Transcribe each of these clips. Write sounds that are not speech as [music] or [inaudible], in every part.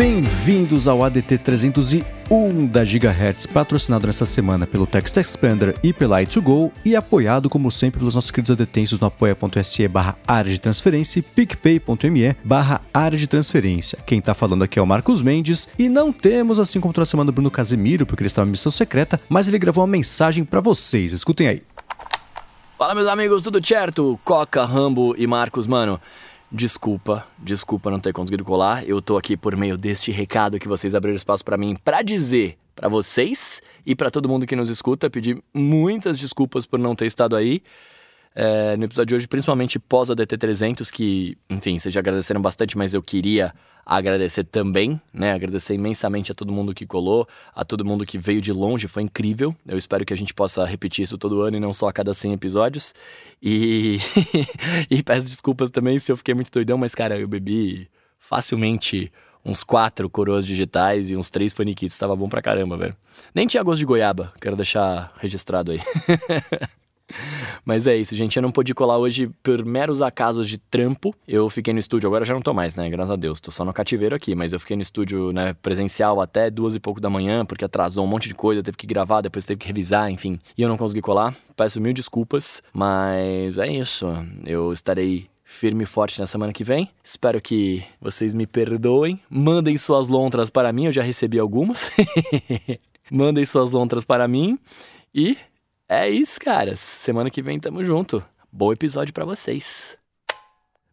Bem-vindos ao ADT 301 da Gigahertz, patrocinado nessa semana pelo Text Expander e pela i2Go e apoiado, como sempre, pelos nossos queridos adetensos no apoia.se barra área de transferência e picpay.me barra área de transferência. Quem tá falando aqui é o Marcos Mendes e não temos, assim como toda semana, o Bruno Casemiro, porque ele estava em missão secreta, mas ele gravou uma mensagem para vocês. Escutem aí. Fala, meus amigos, tudo certo? Coca, Rambo e Marcos, mano. Desculpa, desculpa não ter conseguido colar. Eu tô aqui por meio deste recado que vocês abriram espaço para mim para dizer para vocês e para todo mundo que nos escuta, pedir muitas desculpas por não ter estado aí é, no episódio de hoje, principalmente pós a DT300, que, enfim, vocês já agradeceram bastante, mas eu queria agradecer também, né? Agradecer imensamente a todo mundo que colou, a todo mundo que veio de longe, foi incrível. Eu espero que a gente possa repetir isso todo ano e não só a cada 100 episódios. E, [laughs] e peço desculpas também se eu fiquei muito doidão, mas, cara, eu bebi facilmente uns quatro coroas digitais e uns três faniquitos. Tava bom pra caramba, velho. Nem tinha gosto de goiaba, quero deixar registrado aí. [laughs] Mas é isso, gente. Eu não pude colar hoje por meros acasos de trampo. Eu fiquei no estúdio, agora já não tô mais, né? Graças a Deus. Tô só no cativeiro aqui, mas eu fiquei no estúdio né, presencial até duas e pouco da manhã, porque atrasou um monte de coisa, teve que gravar, depois teve que revisar, enfim. E eu não consegui colar. Peço mil desculpas, mas é isso. Eu estarei firme e forte na semana que vem. Espero que vocês me perdoem. Mandem suas lontras para mim, eu já recebi algumas. [laughs] Mandem suas lontras para mim. E é isso, caras. Semana que vem tamo junto. Bom episódio para vocês.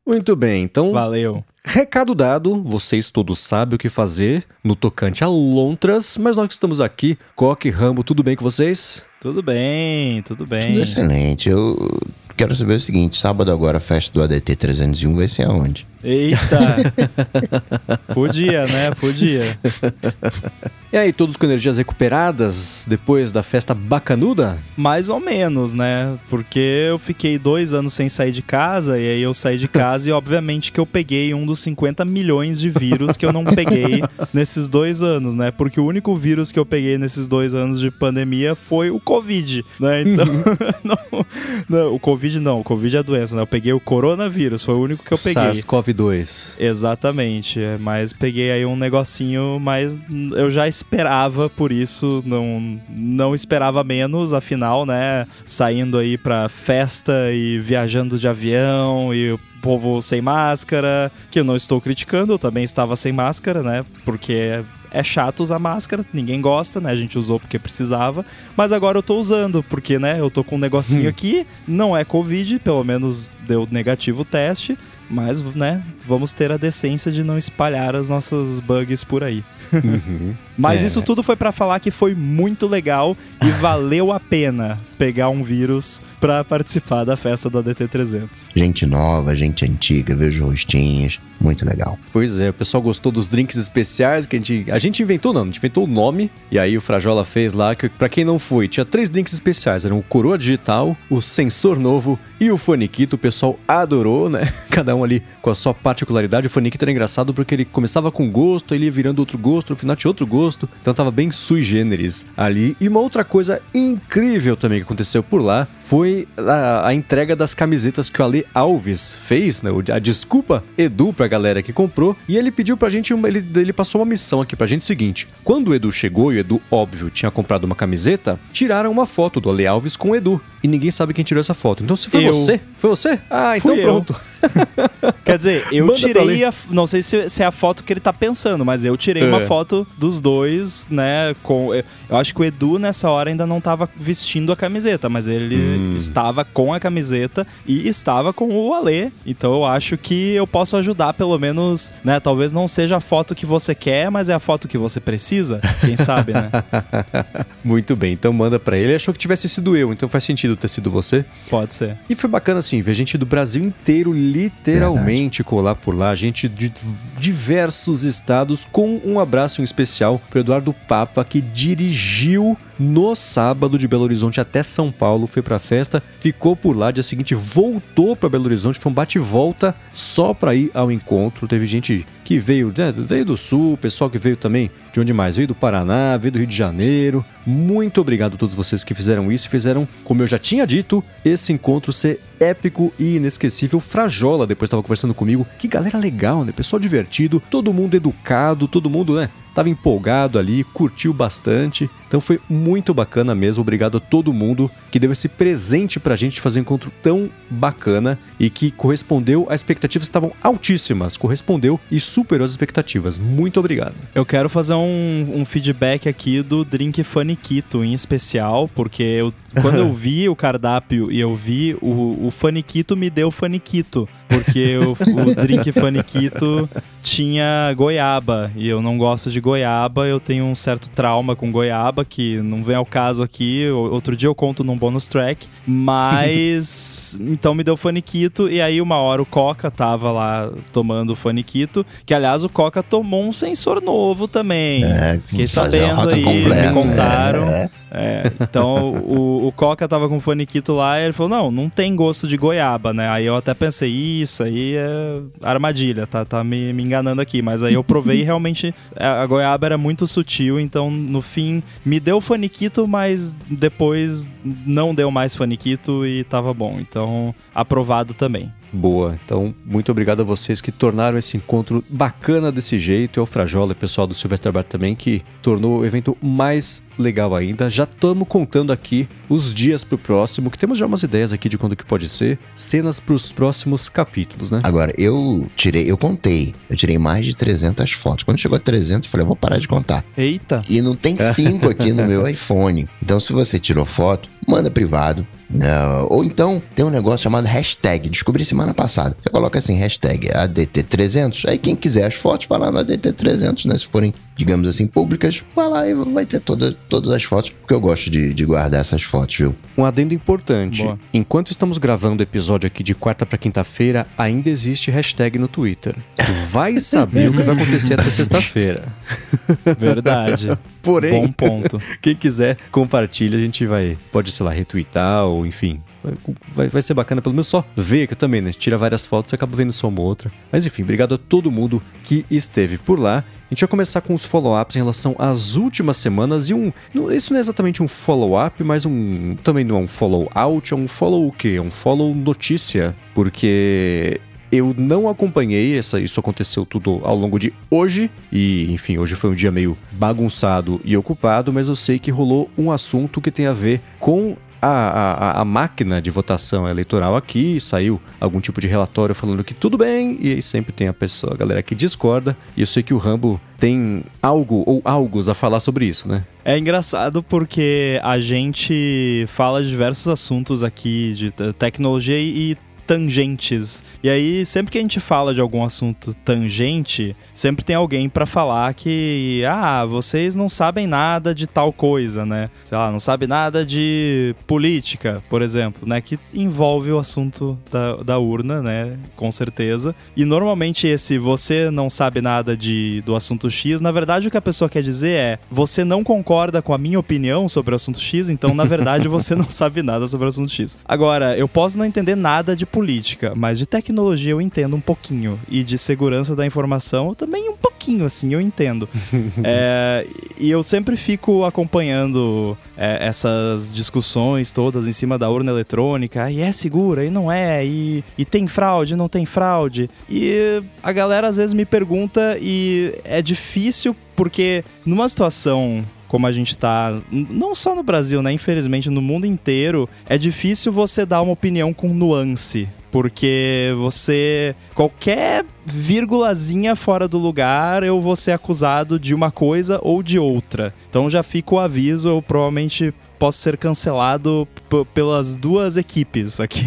Muito bem, então. Valeu. Recado dado, vocês todos sabem o que fazer no tocante a lontras, mas nós que estamos aqui, Coque, Rambo, tudo bem com vocês? Tudo bem, tudo bem. Tudo excelente. Eu quero saber o seguinte: sábado agora a festa do ADT 301 vai ser aonde? Eita! [laughs] Podia, né? Podia. E aí, todos com energias recuperadas depois da festa bacanuda? Mais ou menos, né? Porque eu fiquei dois anos sem sair de casa, e aí eu saí de casa e obviamente que eu peguei um dos 50 milhões de vírus que eu não peguei [laughs] nesses dois anos, né? Porque o único vírus que eu peguei nesses dois anos de pandemia foi o Covid, né? Então, [laughs] não, não, o Covid não, o Covid é a doença, né? Eu peguei o coronavírus, foi o único que eu peguei. SARS-CoV-2. Exatamente, é, mas peguei aí um negocinho, mas eu já esperava por isso, não, não esperava menos, afinal, né, saindo aí pra festa e viajando de avião e o povo sem máscara, que eu não estou criticando, eu também estava sem máscara, né, porque é chato usar máscara, ninguém gosta, né? A gente usou porque precisava, mas agora eu tô usando, porque, né, eu tô com um negocinho aqui, não é Covid, pelo menos deu negativo o teste, mas, né, vamos ter a decência de não espalhar as nossas bugs por aí. Uhum. Mas É. isso tudo foi pra falar que foi muito legal e valeu a pena pegar um vírus pra participar da festa do ADT 300. Gente nova, gente antiga, vejo rostinhos. Muito legal. Pois é, o pessoal gostou dos drinks especiais que a gente. A gente inventou, não, a gente inventou o nome. E aí o Frajola fez lá, que pra quem não foi, tinha três drinks especiais: eram o Coroa Digital, o Sensor Novo e o Foniquito. O pessoal adorou, né? [laughs] Cada um ali com a sua particularidade. O Foniquito era engraçado porque ele começava com gosto, ele ia virando outro gosto, no final tinha outro gosto. Então tava bem sui generis ali. E uma outra coisa incrível também que aconteceu por lá foi a, a entrega das camisetas que o Ale Alves fez, né? A desculpa Edu pra galera que comprou. E ele pediu pra gente, uma, ele, ele passou uma missão aqui pra gente seguinte: quando o Edu chegou e o Edu, óbvio, tinha comprado uma camiseta, tiraram uma foto do Ale Alves com o Edu. E ninguém sabe quem tirou essa foto. Então se foi Eu. você, foi você? Ah, então Fui pronto. [laughs] Quer dizer, eu Manda tirei a. Não sei se, se é a foto que ele tá pensando, mas eu tirei É. uma foto dos dois, né? Com, eu acho que o Edu nessa hora ainda não tava vestindo a camiseta, mas ele Hum. estava com a camiseta e estava com o Alê. Então eu acho que eu posso ajudar, pelo menos, né? Talvez não seja a foto que você quer, mas é a foto que você precisa. Quem sabe, né? [laughs] Muito bem, então manda ele. Ele achou que tivesse sido eu, então faz sentido ter sido você. Pode ser. E foi bacana assim, ver gente do Brasil inteiro literalmente colar por lá, gente de diversos estados, com um abraço em especial pro Eduardo Papa, que dirigiu no sábado de Belo Horizonte até São Paulo, foi pra festa, ficou por lá, dia seguinte voltou pra Belo Horizonte, foi um bate e volta só pra ir ao encontro. Teve gente que veio, né, veio do sul, pessoal que veio também de onde mais? Veio do Paraná, veio do Rio de Janeiro. Muito obrigado a todos vocês que fizeram isso, fizeram, como eu já tinha dito, esse encontro ser épico e inesquecível. Frajola depois estava conversando comigo. Que galera legal, né? Pessoal divertido, todo mundo educado, todo mundo, né? Tava empolgado ali, curtiu bastante. Então foi muito bacana mesmo. Obrigado a todo mundo que deu esse presente pra gente fazer um encontro tão bacana e que correspondeu às expectativas que estavam altíssimas. Correspondeu e superou as expectativas. Muito obrigado. Eu quero fazer um, um feedback aqui do Drink Faniquito em especial, porque eu, quando eu [laughs] vi o cardápio e eu vi o, o Faniquito, me deu Faniquito. Porque o, o Drink Faniquito tinha goiaba e eu não gosto de goiaba, eu tenho um certo trauma com goiaba que não vem ao caso aqui. Outro dia eu conto num bonus track, mas [laughs] então me deu faniquito e aí uma hora o Coca tava lá tomando faniquito, que aliás o Coca tomou um sensor novo também. É, Fiquei sabendo aí, me contaram. é. É, então o, o Coca tava com faniquito lá e ele falou: não, não tem gosto de goiaba, né? Aí eu até pensei, isso aí é armadilha, tá, tá me, me enganando aqui. Mas aí eu provei e [laughs] realmente a, a goiaba era muito sutil, então no fim me deu faniquito, mas depois não deu mais faniquito e tava bom. Então, aprovado também. Boa. Então, muito obrigado a vocês que tornaram esse encontro bacana desse jeito. E ao Frajola e o pessoal do Silvestre Bar também, que tornou o evento mais legal ainda. Já estamos contando aqui os dias pro próximo, que temos já umas ideias aqui de quando que pode ser. Cenas pros próximos capítulos, né? Agora, eu tirei, eu contei. Eu tirei mais de 300 fotos. Quando chegou a 300, eu falei, eu vou parar de contar. Eita! E não tem [laughs] cinco aqui no meu iPhone. Então, se você tirou foto, manda privado. Não. Ou então tem um negócio chamado hashtag. Descobri semana passada. Você coloca assim, hashtag ADT300. Aí quem quiser as fotos, vai lá no ADT300, né? Se forem, digamos assim, públicas, vai lá e vai ter toda, todas as fotos. Porque eu gosto de, de guardar essas fotos, viu? Um adendo importante. Boa. Enquanto estamos gravando o episódio aqui de quarta para quinta-feira, ainda existe hashtag no Twitter. Vai [laughs] saber o que vai acontecer até sexta-feira. [laughs] Verdade. Porém, Bom ponto. [laughs] quem quiser, compartilha, a gente vai, pode, sei lá, retweetar ou enfim. Vai, vai ser bacana, pelo menos só ver que também, né? Tira várias fotos e acaba vendo só uma ou outra. Mas enfim, obrigado a todo mundo que esteve por lá. A gente vai começar com os follow-ups em relação às últimas semanas e um. Isso não é exatamente um follow-up, mas um. Também não é um follow-out, é um follow o quê? É um follow notícia. Porque eu não acompanhei, essa, isso aconteceu tudo ao longo de hoje, e enfim, hoje foi um dia meio bagunçado e ocupado, mas eu sei que rolou um assunto que tem a ver com a, a, a máquina de votação eleitoral aqui, saiu algum tipo de relatório falando que tudo bem, e sempre tem a pessoa, a galera que discorda, e eu sei que o Rambo tem algo ou algos a falar sobre isso, né? É engraçado porque a gente fala de diversos assuntos aqui de te- tecnologia e tangentes. E aí, sempre que a gente fala de algum assunto tangente, sempre tem alguém pra falar que, ah, vocês não sabem nada de tal coisa, né? Sei lá, não sabe nada de política, por exemplo, né? Que envolve o assunto da, da urna, né? Com certeza. E normalmente esse você não sabe nada de, do assunto X, na verdade o que a pessoa quer dizer é você não concorda com a minha opinião sobre o assunto X, então na verdade [laughs] você não sabe nada sobre o assunto X. Agora, eu posso não entender nada de política, mas de tecnologia eu entendo um pouquinho. E de segurança da informação também um pouquinho, assim, eu entendo. [laughs] É, e eu sempre fico acompanhando é, essas discussões todas em cima da urna eletrônica. E é segura, e não é, e, e tem fraude, não tem fraude. E a galera às vezes me pergunta e é difícil porque numa situação como a gente tá, n- não só no Brasil, né? Infelizmente, no mundo inteiro, é difícil você dar uma opinião com nuance. Porque você. Qualquer vírgulazinha fora do lugar, eu vou ser acusado de uma coisa ou de outra. Então já fica o aviso, eu provavelmente posso ser cancelado pelas duas equipes aqui.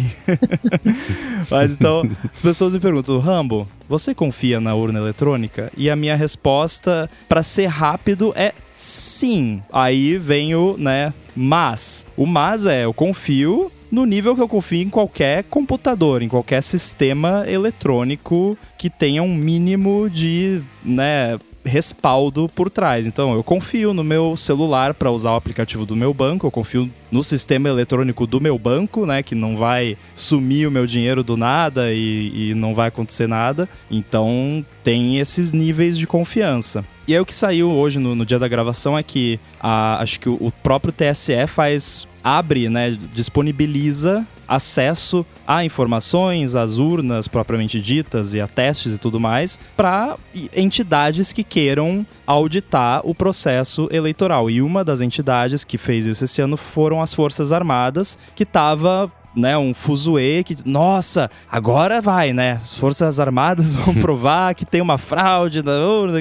[laughs] Mas então, as pessoas me perguntam, Rambo, você confia na urna eletrônica? E a minha resposta, pra ser rápido, é sim. Aí vem o, né, mas. O mas é, eu confio no nível que eu confio em qualquer computador, em qualquer sistema eletrônico que tenha um mínimo de, né, respaldo por trás. Então, eu confio no meu celular para usar o aplicativo do meu banco, eu confio no sistema eletrônico do meu banco, né, que não vai sumir o meu dinheiro do nada e, e não vai acontecer nada. Então, tem esses níveis de confiança. E aí o que saiu hoje no, no dia da gravação é que a- acho que o, o próprio TSE faz abre, né, disponibiliza acesso a informações, às urnas propriamente ditas e a testes e tudo mais, para entidades que queiram auditar o processo eleitoral. E uma das entidades que fez isso esse ano foram as Forças Armadas, que estava né, um fuzuê que, nossa, agora vai, né? As Forças Armadas [laughs] vão provar que tem uma fraude da urna,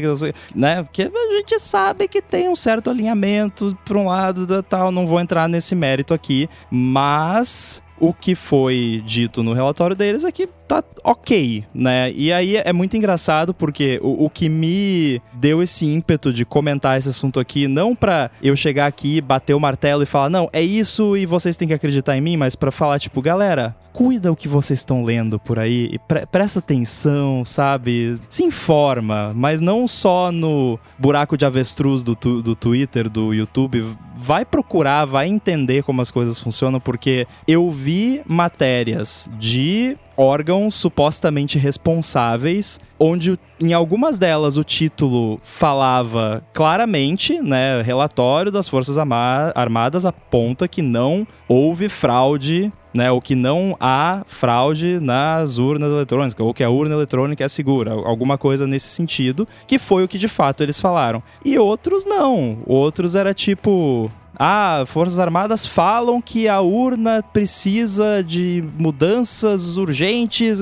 né? Porque a gente sabe que tem um certo alinhamento para um lado da tal, não vou entrar nesse mérito aqui, mas o que foi dito no relatório deles é que tá ok, né? E aí é muito engraçado porque o, o, que me deu esse ímpeto de comentar esse assunto aqui, não pra eu chegar aqui, bater o martelo e falar, não, é isso e vocês têm que acreditar em mim, mas para falar, tipo, galera, cuida o que vocês estão lendo por aí, pre presta atenção, sabe? Se informa, mas não só no buraco de avestruz do, tu do Twitter, do YouTube. Vai procurar, vai entender como as coisas funcionam, porque eu vi matérias de órgãos supostamente responsáveis, onde em algumas delas o título falava claramente, né, relatório das Forças Armadas aponta que não houve fraude né, ou que não há fraude nas urnas eletrônicas, ou que a urna eletrônica é segura, alguma coisa nesse sentido, que foi o que de fato eles falaram. E outros não, outros era tipo, ah, Forças Armadas falam que a urna precisa de mudanças urgentes.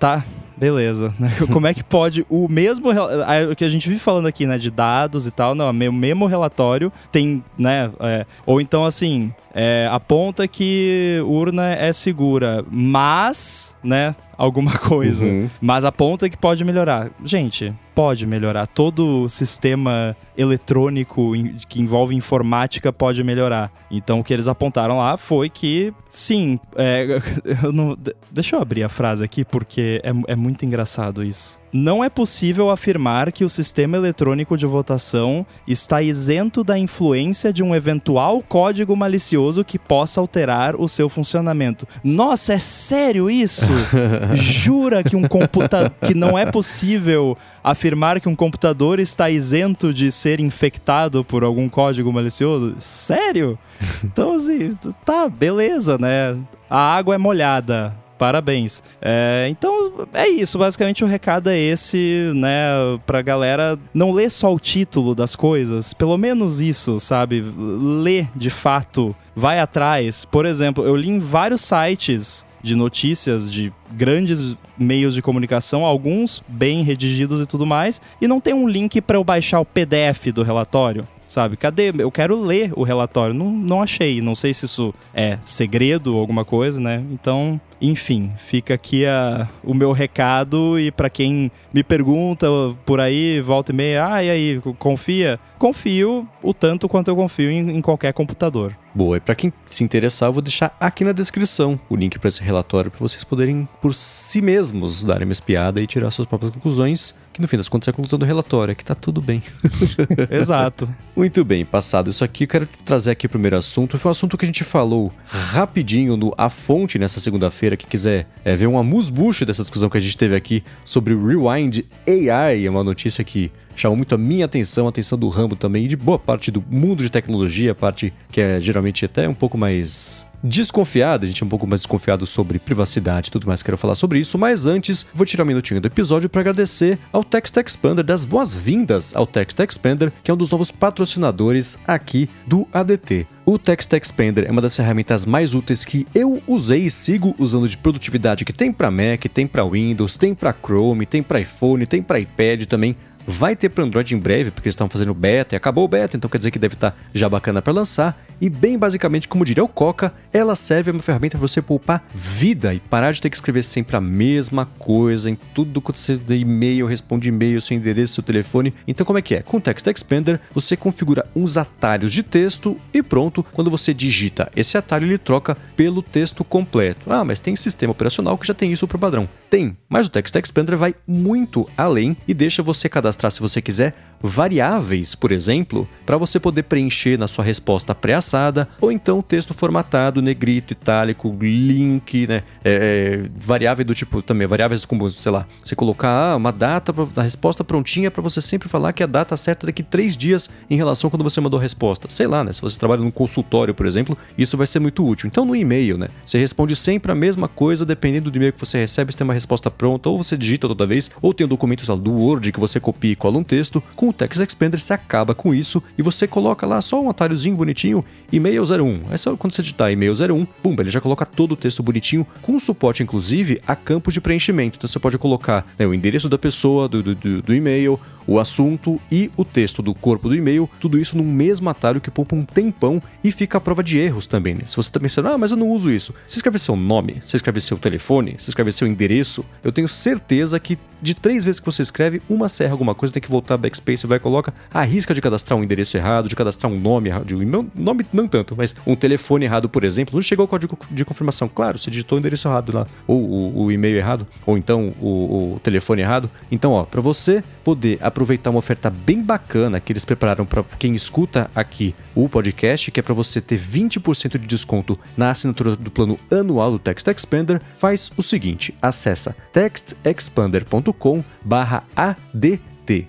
Tá, beleza. [laughs] Como é que pode o mesmo o que a gente vive falando aqui, né, de dados e tal, não, o mesmo relatório tem, né, é, ou então assim, é, aponta que urna é segura, mas, né, alguma [laughs] coisa, uhum. mas aponta que pode melhorar. Gente, pode melhorar. Todo sistema eletrônico que envolve informática pode melhorar. Então, o que eles apontaram lá foi que, sim, é, [laughs] eu não, deixa eu abrir a frase aqui porque é, é muito engraçado isso. Não é possível afirmar que o sistema eletrônico de votação está isento da influência de um eventual código malicioso que possa alterar o seu funcionamento. Nossa, é sério isso? [laughs] Jura que um computador que não é possível afirmar que um computador está isento de ser infectado por algum código malicioso? Sério? Então, assim, tá, beleza, né? A água é molhada parabéns. É, então é isso, basicamente o recado é esse, né, pra galera não ler só o título das coisas, pelo menos isso, sabe? Ler de fato, vai atrás. Por exemplo, eu li em vários sites de notícias de grandes meios de comunicação, alguns bem redigidos e tudo mais, e não tem um link para eu baixar o PDF do relatório sabe? Cadê? Eu quero ler o relatório. Não, não achei. Não sei se isso é segredo ou alguma coisa, né? Então, enfim, fica aqui a, o meu recado e para quem me pergunta por aí, volta e meia, ah, e aí, confia? Confio o tanto quanto eu confio em, em qualquer computador. Boa, e para quem se interessar, eu vou deixar aqui na descrição o link para esse relatório para vocês poderem por si mesmos darem uma espiada e tirar suas próprias conclusões, que no fim das contas é a conclusão do relatório, é que tá tudo bem. [laughs] Exato. Muito bem, passado isso aqui, eu quero trazer aqui o primeiro assunto. Foi um assunto que a gente falou rapidinho no A Fonte nessa segunda-feira. Quem quiser é, ver um amusbucho dessa discussão que a gente teve aqui sobre o Rewind AI, é uma notícia que chamou muito a minha atenção, a atenção do Rambo também, e de boa parte do mundo de tecnologia, a parte que é geralmente até um pouco mais desconfiado, a gente é um pouco mais desconfiado sobre privacidade e tudo mais, quero falar sobre isso, mas antes vou tirar um minutinho do episódio para agradecer ao Text Expander, das boas-vindas ao Text Expander, que é um dos novos patrocinadores aqui do ADT. O Text Expander é uma das ferramentas mais úteis que eu usei e sigo usando de produtividade que tem para Mac, tem para Windows, tem para Chrome, tem para iPhone, tem para iPad também. Vai ter para Android em breve, porque eles estão fazendo beta e acabou o beta, então quer dizer que deve estar tá já bacana para lançar. E bem basicamente, como diria o Coca, ela serve uma ferramenta para você poupar vida e parar de ter que escrever sempre a mesma coisa em tudo que você e-mail, responde e-mail, seu endereço, seu telefone. Então como é que é? Com o Text Expander, você configura uns atalhos de texto e pronto, quando você digita esse atalho, ele troca pelo texto completo. Ah, mas tem sistema operacional que já tem isso por padrão. Tem, mas o Text Expander vai muito além e deixa você cadastrar se você quiser, variáveis, por exemplo, para você poder preencher na sua resposta pré-assada, ou então texto formatado, negrito, itálico, link, né? É, é, variável do tipo também, variáveis como, sei lá, você colocar ah, uma data, a resposta prontinha para você sempre falar que a data certa é daqui três dias em relação quando você mandou a resposta. Sei lá, né? Se você trabalha num consultório, por exemplo, isso vai ser muito útil. Então no e-mail, né? Você responde sempre a mesma coisa, dependendo do e-mail que você recebe, se tem uma resposta pronta, ou você digita toda vez, ou tem um documento lá, do Word que você copia e cola um texto. Com o Text Expander você acaba com isso e você coloca lá só um atalhozinho bonitinho, e-mail 01. É só quando você digitar e-mail 01, pum, ele já coloca todo o texto bonitinho, com suporte inclusive a campos de preenchimento. Então você pode colocar né, o endereço da pessoa, do, do, do e-mail, o assunto e o texto do corpo do e-mail, tudo isso num mesmo atalho que poupa um tempão e fica a prova de erros também. Né? Se você está pensando, ah, mas eu não uso isso. Você escreve seu nome, você escreve seu telefone, você escreve seu endereço, eu tenho certeza que de três vezes que você escreve, uma serra alguma coisa, tem que voltar backspace, vai e coloca, arrisca de cadastrar um endereço errado, de cadastrar um nome errado, de um nome não tanto, mas um telefone errado, por exemplo, não chegou o código de confirmação. Claro, você digitou o endereço errado lá, ou o, o e-mail errado, ou então o, o telefone errado. Então, ó, para você poder aproveitar uma oferta bem bacana que eles prepararam para quem escuta aqui o podcast, que é para você ter 20% de desconto na assinatura do plano anual do Text Expander, faz o seguinte: acessa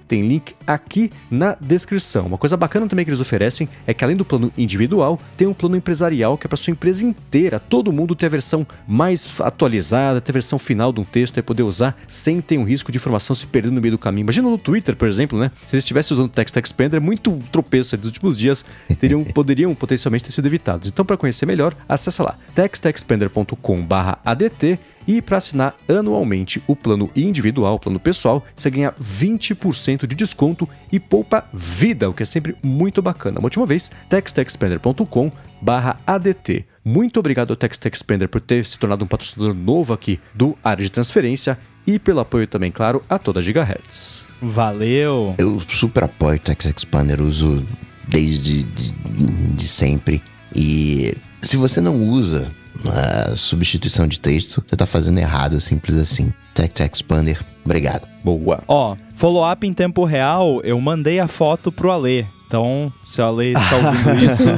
tem link aqui na descrição. Uma coisa bacana também que eles oferecem é que além do plano individual, tem um plano empresarial que é para sua empresa inteira, todo mundo ter a versão mais atualizada, ter a versão final de um texto e poder usar sem ter um risco de informação se perder no meio do caminho. Imagina no Twitter, por exemplo, né? Se eles estivessem usando o Text Expander, muito tropeço dos últimos dias [laughs] teriam, poderiam potencialmente ter sido evitados. Então, para conhecer melhor, acessa lá textexpander.com/adt e para assinar anualmente o plano individual, o plano pessoal, você ganha 20% de desconto e poupa vida, o que é sempre muito bacana. Uma última vez, textexpander.com ADT. Muito obrigado ao TextExpander por ter se tornado um patrocinador novo aqui do Área de Transferência e pelo apoio também, claro, a toda Gigahertz. Valeu! Eu super apoio o TextExpander, uso desde de, de sempre. E se você não usa a substituição de texto, você tá fazendo errado, simples assim. Text Expander, obrigado. Boa. Ó, follow-up em tempo real, eu mandei a foto pro Alê. Então, se o Ale está ouvindo [laughs] isso,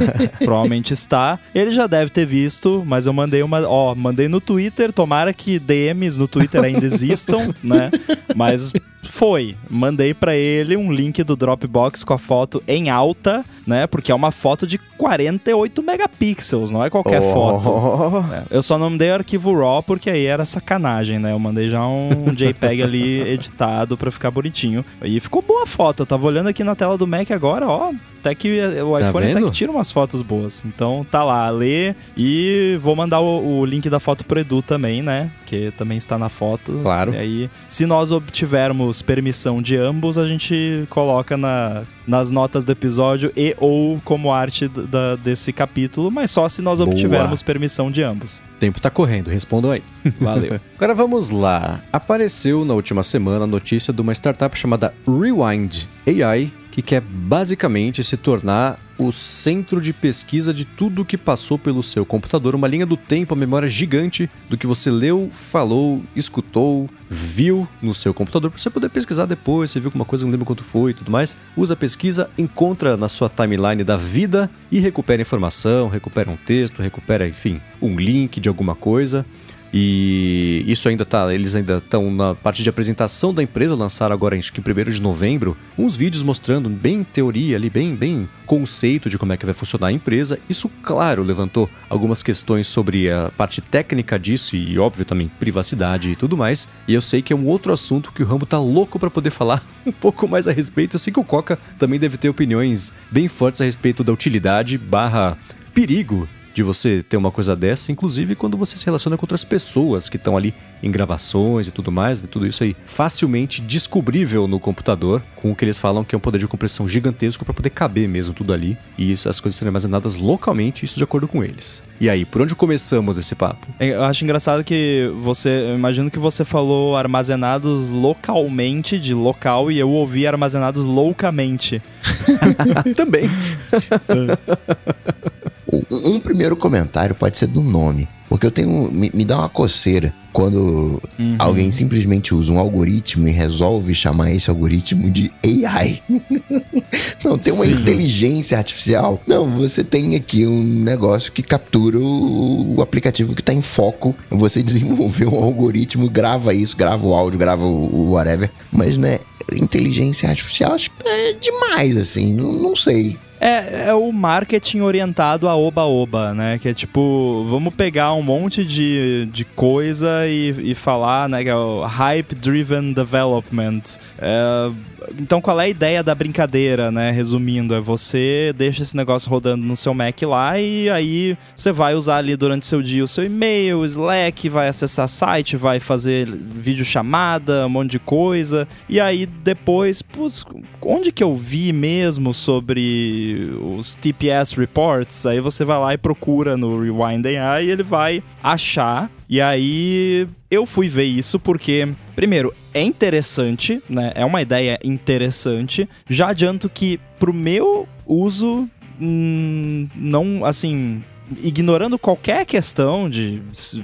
provavelmente está. Ele já deve ter visto, mas eu mandei uma. Ó, mandei no Twitter. Tomara que DMs no Twitter ainda existam, né? Mas foi. Mandei para ele um link do Dropbox com a foto em alta, né? Porque é uma foto de 48 megapixels, não é qualquer oh. foto. É, eu só não mandei arquivo RAW porque aí era sacanagem, né? Eu mandei já um [laughs] JPEG ali editado para ficar bonitinho. E ficou boa a foto. Eu tava olhando aqui na tela do Mac agora, ó, até que o tá iPhone até que tira umas fotos boas. Então tá lá, lê e vou mandar o, o, link da foto pro Edu também, né? Que também está na foto. Claro. E aí, se nós obtivermos permissão de ambos, a gente coloca na, nas notas do episódio e ou como arte da, desse capítulo, mas só se nós Boa. obtivermos permissão de ambos. O tempo tá correndo, respondam aí. [laughs] Valeu. Agora vamos lá. Apareceu na última semana a notícia de uma startup chamada Rewind AI que quer basicamente se tornar o centro de pesquisa de tudo que passou pelo seu computador, uma linha do tempo, uma memória gigante do que você leu, falou, escutou, viu no seu computador, para você poder pesquisar depois, você viu alguma coisa, não lembra quanto foi e tudo mais. Usa a pesquisa, encontra na sua timeline da vida e recupera informação, recupera um texto, recupera, enfim, um link de alguma coisa. E isso ainda tá, eles ainda estão na parte de apresentação da empresa, lançaram agora acho que em 1 de novembro, uns vídeos mostrando bem teoria ali, bem, bem conceito de como é que vai funcionar a empresa. Isso, claro, levantou algumas questões sobre a parte técnica disso e, óbvio, também privacidade e tudo mais. E eu sei que é um outro assunto que o Rambo tá louco para poder falar [laughs] um pouco mais a respeito. Eu sei que o Coca também deve ter opiniões bem fortes a respeito da utilidade barra perigo de você ter uma coisa dessa, inclusive quando você se relaciona com outras pessoas que estão ali em gravações e tudo mais, né? tudo isso aí facilmente descobrível no computador, com o que eles falam que é um poder de compressão gigantesco para poder caber mesmo tudo ali e isso, as coisas serem armazenadas localmente, isso de acordo com eles. E aí, por onde começamos esse papo? É, eu acho engraçado que você, eu imagino que você falou armazenados localmente, de local, e eu ouvi armazenados loucamente. [laughs] [laughs] Também. Um primeiro comentário pode ser do nome. Porque eu tenho. Me, me, dá uma coceira quando Uhum. alguém simplesmente usa um algoritmo e resolve chamar esse algoritmo de AI. [laughs] Não, tem uma Sim. inteligência artificial. Não, você tem aqui um negócio que captura o, o aplicativo que está em foco. Você desenvolveu um algoritmo, grava isso, grava o áudio, grava o, o whatever. Mas, né, inteligência artificial acho que é demais, assim. Não, não sei. É, é o marketing orientado a oba-oba, né? Que é tipo, vamos pegar um monte de, de coisa e, e falar, né? Que é o Hype-Driven Development. É, então, qual é a ideia da brincadeira, né? Resumindo, é você deixa esse negócio rodando no seu Mac lá e aí você vai usar ali durante o seu dia o seu e-mail, o Slack, vai acessar site, vai fazer vídeo chamada, um monte de coisa. E aí depois, putz, onde que eu vi mesmo sobre os TPS reports? Aí você vai lá e procura no Rewind AI e ele vai achar. E aí eu fui ver isso porque, primeiro, é interessante, né? É uma ideia interessante. Já adianto que pro meu uso, hum, não, assim, ignorando qualquer questão de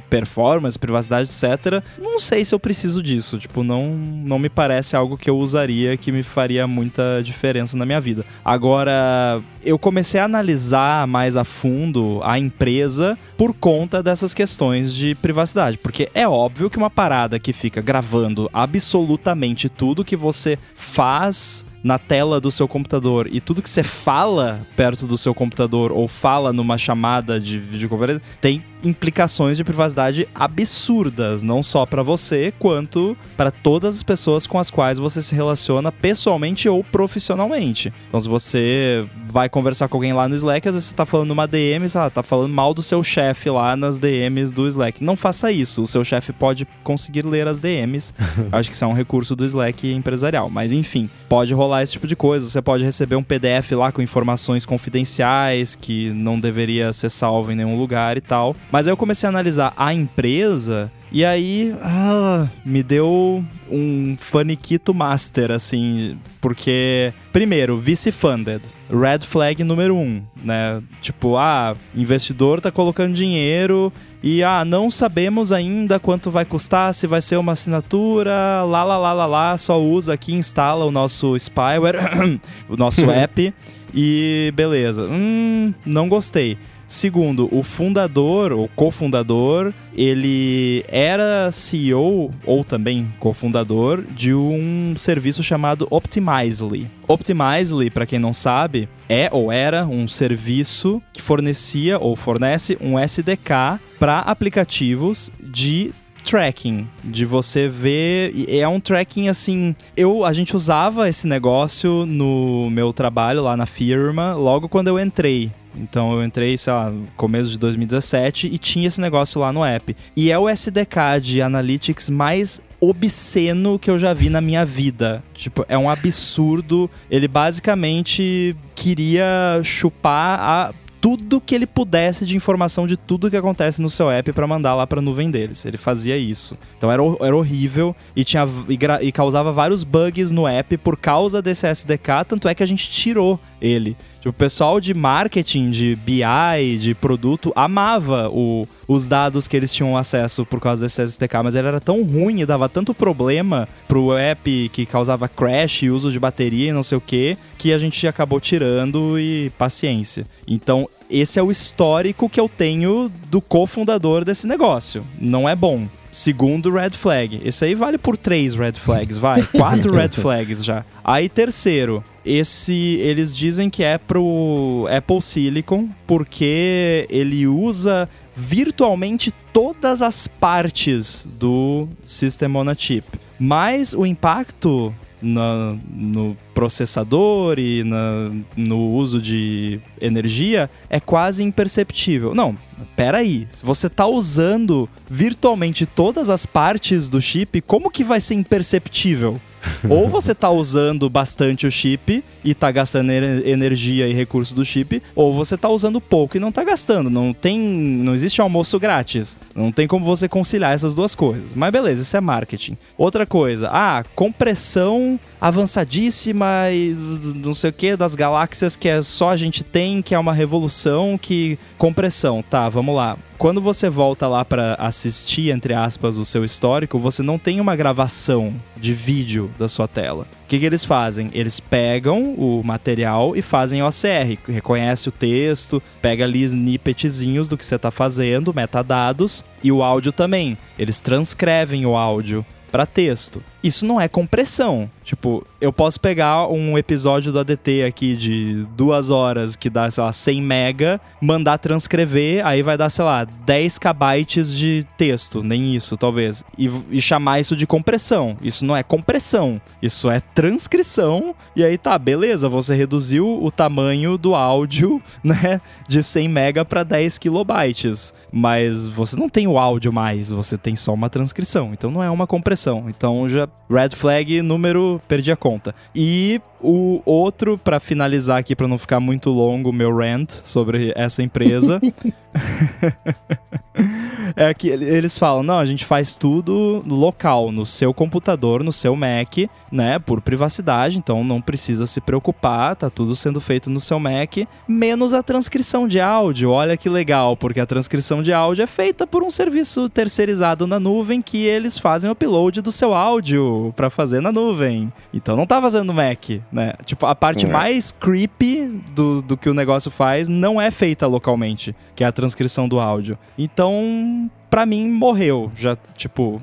performance, privacidade, etc., não sei se eu preciso disso. Tipo, não, não me parece algo que eu usaria que me faria muita diferença na minha vida. Agora, eu comecei a analisar mais a fundo a empresa por conta dessas questões de privacidade. Porque é óbvio que uma parada que fica gravando absolutamente tudo que você faz na tela do seu computador. E tudo que você fala perto do seu computador ou fala numa chamada de videoconferência tem implicações de privacidade absurdas, não só para você, quanto para todas as pessoas com as quais você se relaciona pessoalmente ou profissionalmente. Então, se você vai conversar com alguém lá no Slack, às vezes você tá falando numa DM, sei lá, tá falando mal do seu chefe lá nas DMs do Slack. Não faça isso, o seu chefe pode conseguir ler as DMs. [laughs] Acho que isso é um recurso do Slack empresarial, mas enfim, pode rolar esse tipo de coisa. Você pode receber um PDF lá com informações confidenciais que não deveria ser salvo em nenhum lugar e tal. Mas aí eu comecei a analisar a empresa e aí ah, me deu um faniquito master, assim, porque, primeiro, vice-funded. Red flag número um, né? Tipo, ah, investidor tá colocando dinheiro e, ah, não sabemos ainda quanto vai custar, se vai ser uma assinatura, lá, lá, lá, lá, lá, só usa aqui, instala o nosso spyware, [coughs] o nosso [laughs] app e beleza. Hum, não gostei. Segundo, o fundador, ou cofundador, ele era CEO, ou também cofundador, de um serviço chamado Optimizely. Optimizely, para quem não sabe, é ou era um serviço que fornecia ou fornece um SDK para aplicativos de tracking, de você ver, é um tracking assim, eu a gente usava esse negócio no meu trabalho lá na firma, logo quando eu entrei. Então eu entrei, sei lá, começo de 2017 e tinha esse negócio lá no app. E é o SDK de Analytics mais obsceno que eu já vi na minha vida. Tipo, é um absurdo. Ele basicamente queria chupar a tudo que ele pudesse de informação de tudo que acontece no seu app para mandar lá pra nuvem deles. Ele fazia isso. Então era, era horrível e, tinha, e, e causava vários bugs no app por causa desse SDK, tanto é que a gente tirou ele. Tipo, o pessoal de marketing, de BI, de produto, amava o, os dados que eles tinham acesso por causa desse SDK, mas ele era tão ruim e dava tanto problema pro app que causava crash e uso de bateria e não sei o que, que a gente acabou tirando e paciência. Então, esse é o histórico que eu tenho do cofundador desse negócio. Não é bom. Segundo red flag. Esse aí vale por três red flags, vai. [laughs] Quatro red flags já. Aí terceiro, esse eles dizem que é pro Apple Silicon porque ele usa virtualmente todas as partes do System on a Chip. Mas o impacto na- no processador e na- no uso de energia é quase imperceptível. Não, peraí. Se você tá usando virtualmente todas as partes do chip, como que vai ser imperceptível? [laughs] Ou você tá usando bastante o chip e tá gastando ener- energia e recurso do chip, ou você tá usando pouco e não tá gastando. Não tem, não existe almoço grátis. Não tem como você conciliar essas duas coisas. Mas beleza, isso é marketing. Outra coisa, ah, compressão avançadíssima e não sei o que das galáxias que é só a gente tem, que é uma revolução que compressão, tá, vamos lá. quando você volta lá para assistir, entre aspas, o seu histórico, você não tem uma gravação de vídeo da sua tela. O que, que eles fazem? Eles pegam o material e fazem OCR, reconhece o texto, pega ali snippetzinhos do que você está fazendo, metadados, e o áudio também. Eles transcrevem o áudio para texto. Isso não é compressão. Tipo, eu posso pegar um episódio do ADT aqui de duas horas que dá, sei lá, 100 mega, mandar transcrever, aí vai dar, sei lá, 10 kbytes de texto, nem isso, talvez. E, e chamar isso de compressão. Isso não é compressão, isso é transcrição. E aí tá, beleza, você reduziu o tamanho do áudio, [laughs] né, de 100 mega para 10 kilobytes. Mas você não tem o áudio mais, você tem só uma transcrição. Então não é uma compressão. Então já red flag número, perdi a conta. E o outro, para finalizar aqui, para não ficar muito longo meu rant sobre essa empresa, [laughs] [laughs] é que eles falam: não, a gente faz tudo local, no seu computador, no seu Mac, né, por privacidade, então não precisa se preocupar, tá tudo sendo feito no seu Mac, menos a transcrição de áudio. Olha que legal, porque a transcrição de áudio é feita por um serviço terceirizado na nuvem que eles fazem o upload do seu áudio para fazer na nuvem. Então não tá fazendo Mac, né? Tipo, a parte é. mais creepy do, do que o negócio faz não é feita localmente, que é a transcrição do áudio. Então, para mim morreu, já tipo,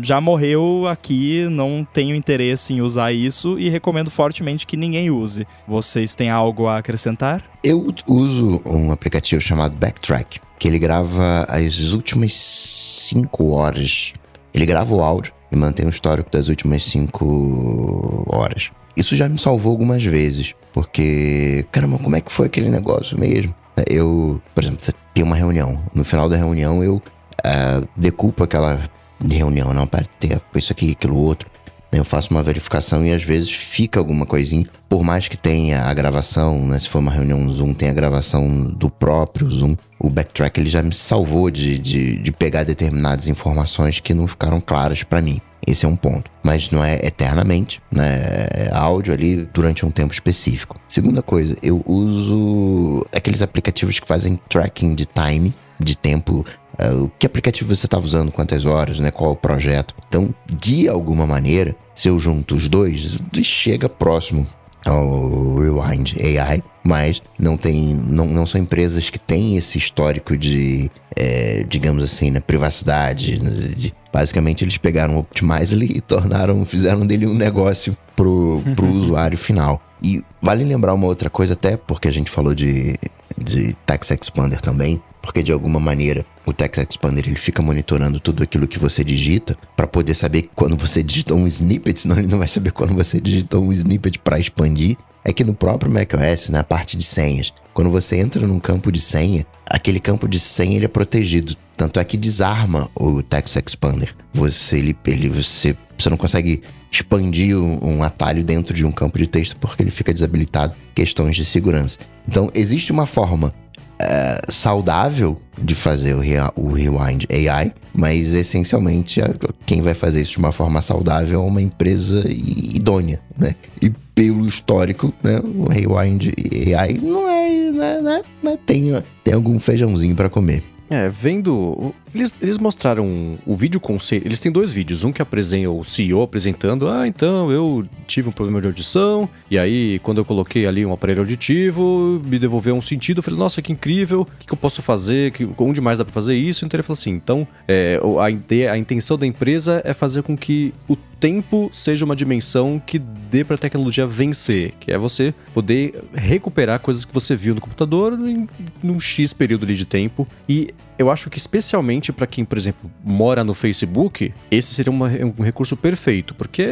já morreu aqui, não tenho interesse em usar isso e recomendo fortemente que ninguém use. Vocês têm algo a acrescentar? Eu uso um aplicativo chamado Backtrack, que ele grava as últimas 5 horas. Ele grava o áudio e mantém o histórico das últimas 5 horas. Isso já me salvou algumas vezes, porque, caramba, como é que foi aquele negócio mesmo? Eu, por exemplo, tem uma reunião. No final da reunião, eu uh, decupo aquela reunião, não, para ter isso aqui, aquilo outro. Eu faço uma verificação e às vezes fica alguma coisinha, por mais que tenha a gravação, né? Se for uma reunião Zoom, tem a gravação do próprio Zoom. O backtrack ele já me salvou de, de, de pegar determinadas informações que não ficaram claras para mim. Esse é um ponto. Mas não é eternamente, né? É áudio ali durante um tempo específico. Segunda coisa, eu uso aqueles aplicativos que fazem tracking de time, de tempo Uh, que aplicativo você estava usando, quantas horas, né? Qual o projeto. Então, de alguma maneira, se eu junto os dois, chega próximo ao Rewind AI, mas não tem, não, não são empresas que têm esse histórico de, é, digamos assim, né, privacidade. De, basicamente, eles pegaram o Optimizely e tornaram, fizeram dele um negócio pro, pro [laughs] usuário final. E vale lembrar uma outra coisa até, porque a gente falou de, de Text Expander também porque de alguma maneira o Text Expander ele fica monitorando tudo aquilo que você digita para poder saber quando você digitou um snippet, [laughs] senão ele não vai saber quando você digitou um snippet para expandir. É que no próprio macOS, na parte de senhas, quando você entra num campo de senha, aquele campo de senha ele é protegido. Tanto é que desarma o Text Expander. Você, ele, ele, você, você não consegue expandir um, um atalho dentro de um campo de texto porque ele fica desabilitado. Questões de segurança. Então, existe uma forma é, saudável de fazer o, o Rewind AI, mas essencialmente quem vai fazer isso de uma forma saudável é uma empresa idônea, né? E pelo histórico, né, o Rewind AI não é, né, né, né tem, tem algum feijãozinho para comer. É, vendo. Eles, eles mostraram o vídeo conceito. Eles têm dois vídeos. Um que apresenta o CEO apresentando: Ah, então eu tive um problema de audição. E aí, quando eu coloquei ali um aparelho auditivo, me devolveu um sentido. Eu falei: Nossa, que incrível. O que, que eu posso fazer? Que, onde mais dá pra fazer isso? Então ele falou assim: Então, é, a, a intenção da empresa é fazer com que o tempo seja uma dimensão que dê para a tecnologia vencer, que é você poder recuperar coisas que você viu no computador em num X período de tempo. E eu acho que especialmente para quem, por exemplo, mora no Facebook, esse seria uma, um recurso perfeito, porque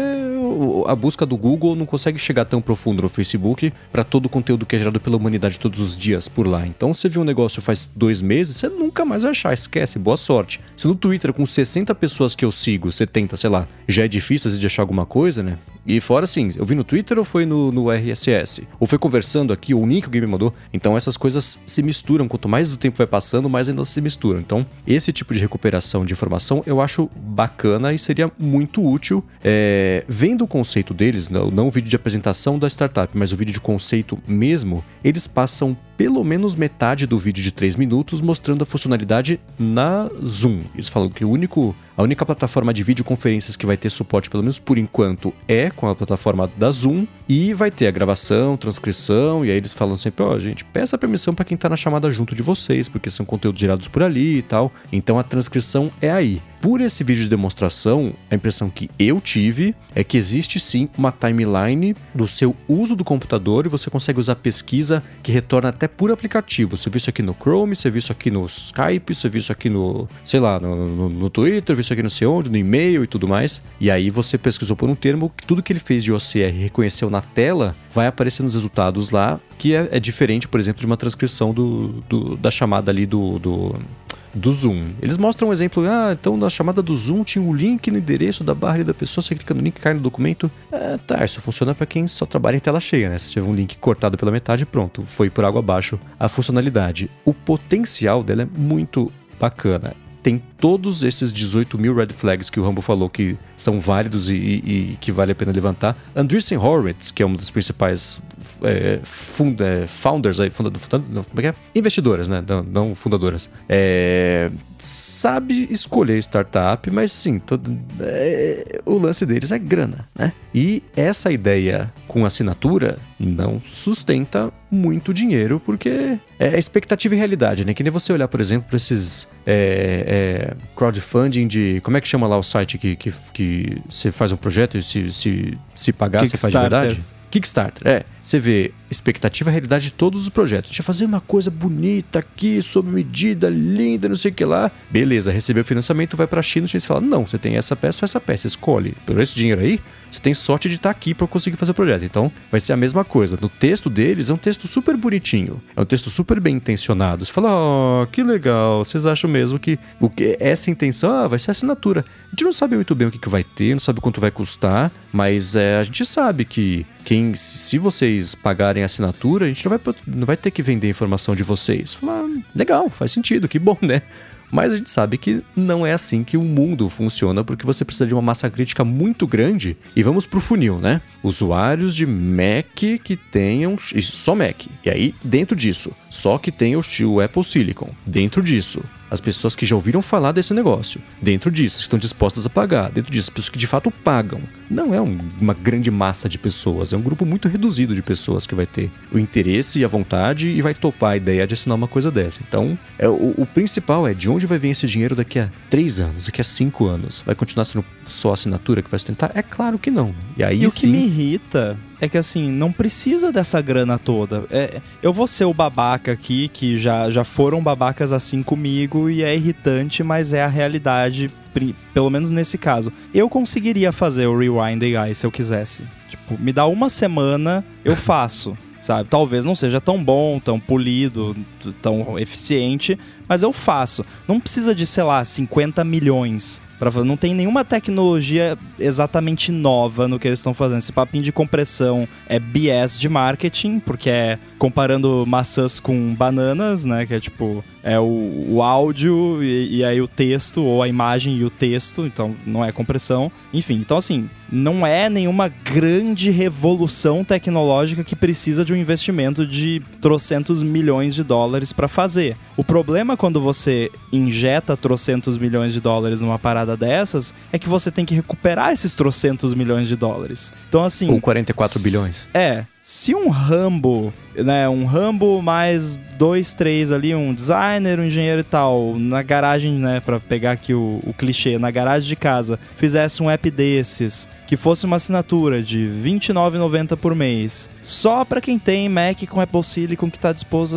a busca do Google não consegue chegar tão profundo no Facebook para todo o conteúdo que é gerado pela humanidade todos os dias por lá. Então, você viu um negócio faz dois meses, você nunca mais vai achar, esquece, boa sorte. Se no Twitter, com 60 pessoas que eu sigo, 70, sei lá, já é difícil de achar alguma coisa, né? E fora assim, eu vi no Twitter ou foi no, no RSS? Ou foi conversando aqui, ou o link que alguém me mandou? Então essas coisas se misturam. Quanto mais o tempo vai passando, mais ainda se misturam. Então, esse tipo de recuperação de informação eu acho bacana e seria muito útil. É, vendo o conceito deles, não, não o vídeo de apresentação da startup, mas o vídeo de conceito mesmo, eles passam pelo menos metade do vídeo de 3 minutos mostrando a funcionalidade na Zoom. Eles falam que o único a única plataforma de videoconferências que vai ter suporte, pelo menos por enquanto, é com a plataforma da Zoom. E vai ter a gravação, transcrição, e aí eles falam sempre: ó, oh, gente, peça permissão para quem tá na chamada junto de vocês, porque são conteúdos gerados por ali e tal. Então a transcrição é aí. Por esse vídeo de demonstração, a impressão que eu tive é que existe sim uma timeline do seu uso do computador e você consegue usar pesquisa que retorna até por aplicativo. Você viu isso aqui no Chrome, isso aqui no Skype, isso aqui no, sei lá, no, no, no Twitter, isso aqui não sei onde, no e-mail e tudo mais. E aí você pesquisou por um termo que tudo que ele fez de OCR reconheceu na tela vai aparecer nos resultados lá, que é, é diferente, por exemplo, de uma transcrição do, do da chamada ali do, do do Zoom. Eles mostram um exemplo, ah, então na chamada do Zoom tinha o um link no endereço da barra da pessoa, você clica no link, cai no documento. É, tá, isso funciona para quem só trabalha em tela cheia, né? Se tiver um link cortado pela metade, pronto, foi por água abaixo a funcionalidade. O potencial dela é muito bacana tem todos esses 18 mil red flags que o Rambo falou que são válidos e, e, e que vale a pena levantar. Andreessen Horowitz, que é uma das principais é, funda, founders, aí, funda, como é que é? Investidoras, né? Não, não fundadoras. É, sabe escolher startup, mas sim, todo, é, o lance deles é grana, né? E essa ideia com assinatura não sustenta muito dinheiro, porque é expectativa e realidade, né? Que nem você olhar, por exemplo, para esses é, é, crowdfunding de. Como é que chama lá o site que, que, que você faz um projeto e se, se, se pagar, você faz de verdade? Kickstarter, é. Você vê expectativa realidade de todos os projetos. Deixa eu fazer uma coisa bonita aqui, sob medida, linda, não sei o que lá. Beleza, recebeu o financiamento, vai pra China, a gente fala: não, você tem essa peça ou essa peça, escolhe. Por esse dinheiro aí, você tem sorte de estar tá aqui para conseguir fazer o projeto. Então, vai ser a mesma coisa. No texto deles, é um texto super bonitinho, é um texto super bem intencionado. Você fala: ó, oh, que legal, vocês acham mesmo que, o que essa intenção ah, vai ser assinatura. A gente não sabe muito bem o que, que vai ter, não sabe quanto vai custar, mas é, a gente sabe que quem, se vocês pagarem assinatura, a gente não vai, não vai ter que vender a informação de vocês. Falar, ah, legal, faz sentido, que bom, [laughs] né? Mas a gente sabe que não é assim que o mundo funciona, porque você precisa de uma massa crítica muito grande. E vamos pro funil, né? Usuários de Mac que tenham. Só Mac. E aí, dentro disso, só que tem o Apple Silicon. Dentro disso, as pessoas que já ouviram falar desse negócio, dentro disso, que estão dispostas a pagar, dentro disso, as pessoas que de fato pagam. Não é um, uma grande massa de pessoas, é um grupo muito reduzido de pessoas que vai ter o interesse e a vontade e vai topar a ideia de assinar uma coisa dessa. Então, é, o, o principal é de onde vai vir esse dinheiro daqui a três anos, daqui a cinco anos? Vai continuar sendo só assinatura que vai sustentar? É claro que não. E aí e sim... o que me irrita é que assim, não precisa dessa grana toda. É, eu vou ser o babaca aqui, que já, já foram babacas assim comigo e é irritante, mas é a realidade, pelo menos nesse caso. Eu conseguiria fazer o Rewind AI se eu quisesse. Tipo, me dá uma semana, eu faço. [laughs] sabe? Talvez não seja tão bom, tão polido, tão eficiente, mas eu faço. Não precisa de, sei lá, 50 milhões para não tem nenhuma tecnologia exatamente nova no que eles estão fazendo. Esse papinho de compressão é BS de marketing, porque é comparando maçãs com bananas, né? Que é tipo, é o, o áudio e, e, aí o texto, ou a imagem e o texto, então não é compressão. Enfim, então assim, não é nenhuma grande revolução tecnológica que precisa de um investimento de trocentos milhões de dólares para fazer. O problema quando você injeta trocentos milhões de dólares numa parada dessas é que você tem que recuperar esses trocentos milhões de dólares. Então assim... Ou 44 bilhões. É, se um Rambo, né, um Rambo mais dois, três ali, um designer, um engenheiro e tal, na garagem, né, para pegar aqui o, o, clichê, na garagem de casa, fizesse um app desses, que fosse uma assinatura de R$29,90 por mês, só para quem tem Mac com Apple Silicon que tá disposto,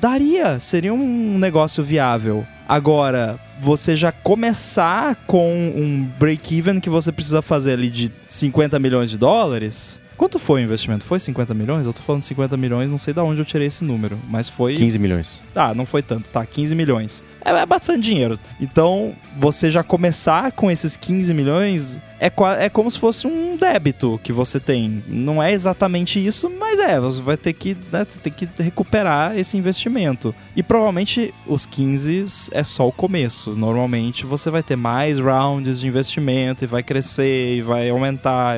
daria, seria um negócio viável. Agora, você já começar com um break-even que você precisa fazer ali de 50 milhões de dólares, Quanto foi o investimento? Foi 50 milhões? Eu tô falando 50 milhões, não sei de onde eu tirei esse número, mas foi. 15 milhões. Ah, não foi tanto, tá? 15 milhões. É, é bastante dinheiro. Então, você já começar com esses 15 milhões é, é como se fosse um débito que você tem. Não é exatamente isso, mas é, você vai ter que, né, ter que recuperar esse investimento. E provavelmente os 15 é só o começo. Normalmente você vai ter mais rounds de investimento e vai crescer e vai aumentar.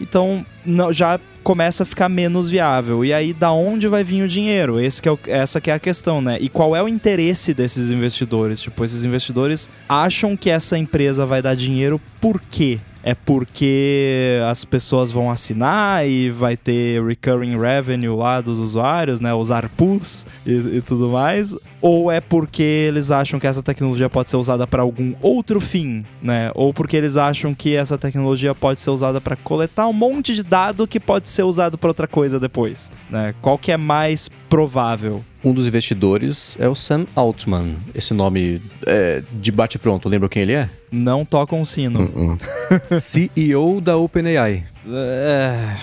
Então, não, já começa a ficar menos viável. E aí, da onde vai vir o dinheiro? Esse que é o, essa que é a questão, né? E qual é o interesse desses investidores? Tipo, esses investidores acham que essa empresa vai dar dinheiro por quê? É porque as pessoas vão assinar e vai ter recurring revenue lá dos usuários, né? Os ARPUs e, e tudo mais. Ou é porque eles acham que essa tecnologia pode ser usada para algum outro fim, né? Ou porque eles acham que essa tecnologia pode ser usada para coletar um monte de dado que pode ser usado para outra coisa depois, né? Qual que é mais provável? Um dos investidores é o Sam Altman. Esse nome é, de bate-pronto, lembra quem ele é? Não toca um sino. [laughs] Uh -uh. CEO da OpenAI. É...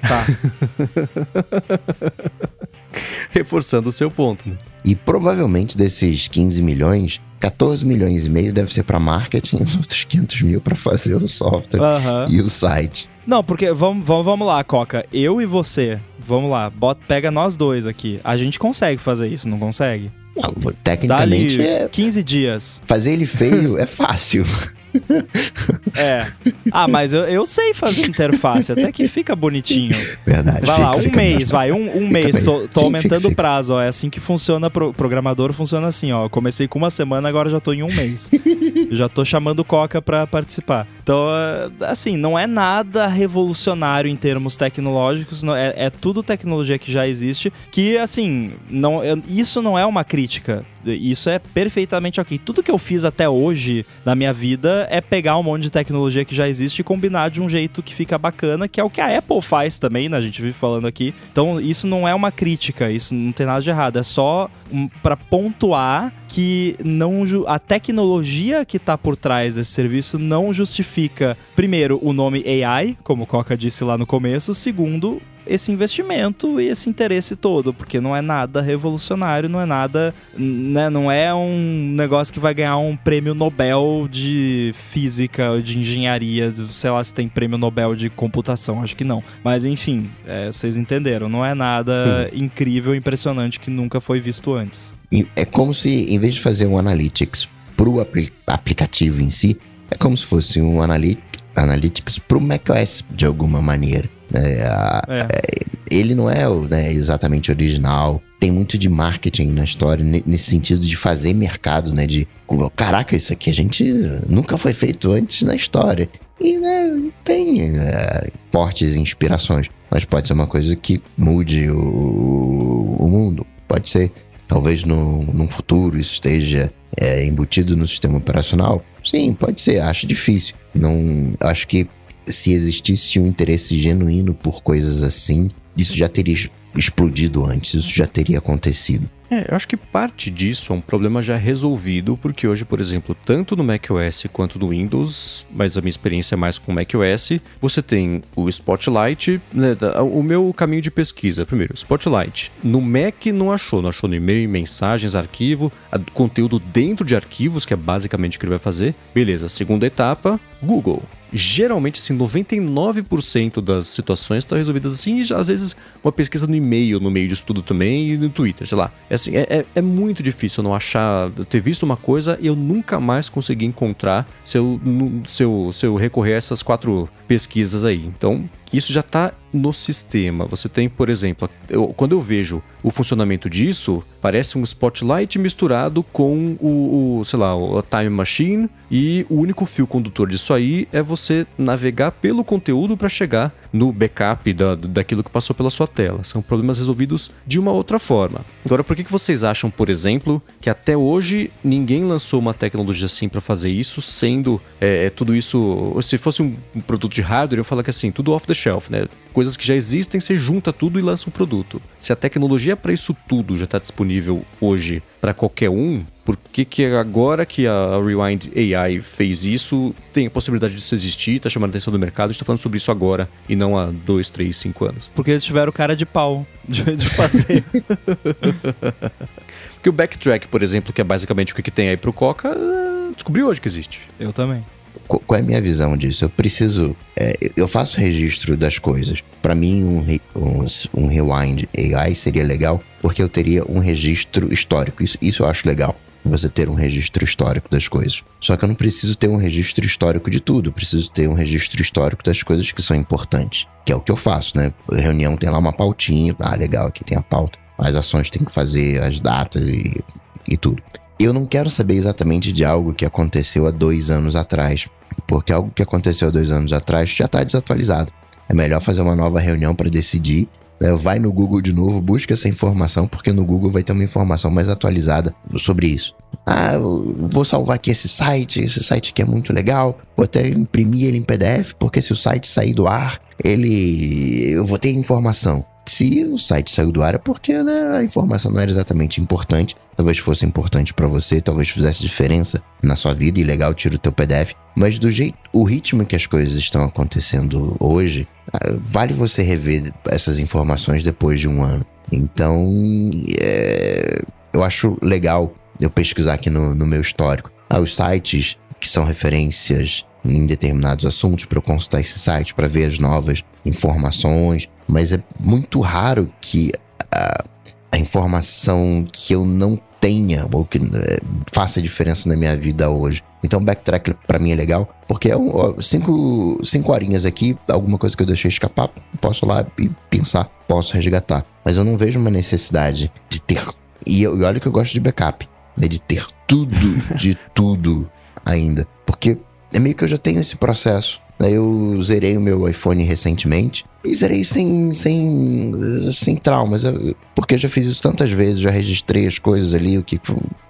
Tá. [laughs] Reforçando o seu ponto. Né? E provavelmente desses 15 milhões, 14 milhões e meio deve ser para marketing e os [laughs] outros 500 mil para fazer o software Aham. e o site. Não, porque vamos, vamos, vamos lá, Coca. Eu e você, vamos lá, bota, pega nós dois aqui. A gente consegue fazer isso, não consegue? Não, tecnicamente Dá-lhe é, 15 dias. fazer ele feio é fácil. [laughs] É. Ah, mas eu, eu sei fazer interface, até que fica bonitinho. Verdade. Vai fica- lá, um mês, vai, um, um mês. bem. Tô, tô Sim, aumentando o prazo, ó. É assim que funciona, pro, programador funciona assim, ó. Comecei com uma semana, agora já tô em um mês. [laughs] Já tô chamando o Coca pra participar. Então, é, assim, não é nada revolucionário em termos tecnológicos, não- é, é tudo tecnologia que já existe, que, assim, não, isso não é uma crítica. Isso é perfeitamente ok. Tudo que eu fiz até hoje na minha vida é pegar um monte de tecnologia que já existe e combinar de um jeito que fica bacana, que é o que a Apple faz também, né? A gente vive falando aqui. Então, isso não é uma crítica, isso não tem nada de errado. É só para pontuar que não a tecnologia que tá por trás desse serviço não justifica, primeiro, o nome AI, como o Coca disse lá no começo, segundo, esse investimento e esse interesse todo, porque não é nada revolucionário, não é nada, né, não é um negócio que vai ganhar um prêmio Nobel de física, de engenharia, sei lá se tem prêmio Nobel de computação, acho que não. Mas enfim, é, vocês entenderam, não é nada incrível, impressionante que nunca foi visto antes. E É como se, em vez de fazer um analytics pro apli- aplicativo em si, é como se fosse um analy- analytics pro macOS, de alguma maneira. Né? A- É. ele não é né, exatamente original. Tem muito de marketing na história, ne- nesse sentido de fazer mercado, né? De, caraca, isso aqui a gente nunca foi feito antes na história. E né, tem é, fortes inspirações. Mas pode ser uma coisa que mude o, o mundo. Pode ser. Talvez no, num futuro isso esteja é, embutido no sistema operacional. Sim, pode ser. Acho difícil. Não, acho que se existisse um interesse genuíno por coisas assim, isso já teria explodido antes, isso já teria acontecido. É, eu acho que parte disso é um problema já resolvido, porque hoje, por exemplo, tanto no macOS quanto no Windows, mas a minha experiência é mais com o macOS, você tem o Spotlight, né, o meu caminho de pesquisa. Primeiro, Spotlight. No Mac não achou, não achou no e-mail, mensagens, arquivo, conteúdo dentro de arquivos, que é basicamente o que ele vai fazer. Beleza, segunda etapa, Google. Geralmente, assim, 99% das situações estão resolvidas assim, e já, às vezes uma pesquisa no e-mail, no meio disso tudo também, e no Twitter, sei lá. É, assim, é, é, é muito difícil eu não achar, eu ter visto uma coisa e eu nunca mais consegui encontrar se eu, se eu, se eu recorrer a essas quatro pesquisas aí. Então, isso já está no sistema. Você tem, por exemplo, eu- quando eu vejo o funcionamento disso, parece um spotlight misturado com o, o, sei lá, o- time machine e o único fio condutor disso aí é você navegar pelo conteúdo para chegar no backup da, daquilo que passou pela sua tela. São problemas resolvidos de uma outra forma. Agora, por que, que vocês acham, por exemplo, que até hoje ninguém lançou uma tecnologia assim para fazer isso, sendo é, é, tudo isso. Se fosse um produto de hardware, eu falo que assim, tudo off the shelf, né? Coisas que já existem, você junta tudo e lança um produto. Se a tecnologia para isso tudo já está disponível hoje para qualquer um, por que, que agora que a Rewind AI fez isso, tem a possibilidade disso existir, tá chamando a atenção do mercado, a gente tá falando sobre isso agora e não há dois, três, cinco anos. Porque eles tiveram cara de pau [laughs] de, de fazer. [laughs] Porque o Backtrack, por exemplo, que é basicamente o que tem aí pro Coca, eh, descobriu hoje que existe. Eu também. Qu- Qual é a minha visão disso? Eu preciso. é, eu faço registro das coisas. Para mim, um, re- um, um rewind AI seria legal, porque eu teria um registro histórico. Isso, isso eu acho legal. você ter um registro histórico das coisas. Só que eu não preciso ter um registro histórico de tudo, eu preciso ter um registro histórico das coisas que são importantes, que é o que eu faço, né? A reunião tem lá uma pautinha, ah, legal, aqui tem a pauta, as ações tem que fazer, as datas e, e tudo. Eu não quero saber exatamente de algo que aconteceu há dois anos atrás, porque algo que aconteceu há dois anos atrás já está desatualizado. É melhor fazer uma nova reunião para decidir né? Vai no Google de novo, busca essa informação, porque no Google vai ter uma informação mais atualizada sobre isso. Ah, vou salvar aqui esse site, esse site aqui é muito legal, vou até imprimir ele em PDF, porque se o site sair do ar, ele. eu vou ter informação. Se o site saiu do ar é porque né, a informação não era exatamente importante. Talvez fosse importante para você, talvez fizesse diferença na sua vida e legal, tira o teu PDF. Mas do jeito, o ritmo que as coisas estão acontecendo hoje, ah, vale você rever essas informações depois de um ano. Então, é, eu acho legal eu pesquisar aqui no, no meu histórico. Ah, os sites que são referências em determinados assuntos para eu consultar esse site para ver as novas informações, mas é muito raro que a, a informação que eu não tenha ou que é, faça diferença na minha vida hoje. Então, backtrack para mim é legal, porque é um, ó, cinco, cinco horinhas aqui, alguma coisa que eu deixei escapar, posso lá e pensar, posso resgatar. Mas eu não vejo uma necessidade de ter. E, eu, e olha que eu gosto de backup, né, de ter tudo, de [laughs] tudo ainda. Porque é meio que eu já tenho esse processo. Eu zerei o meu iPhone recentemente. E zerei sem, sem, sem traumas, porque eu já fiz isso tantas vezes, já registrei as coisas ali, o que,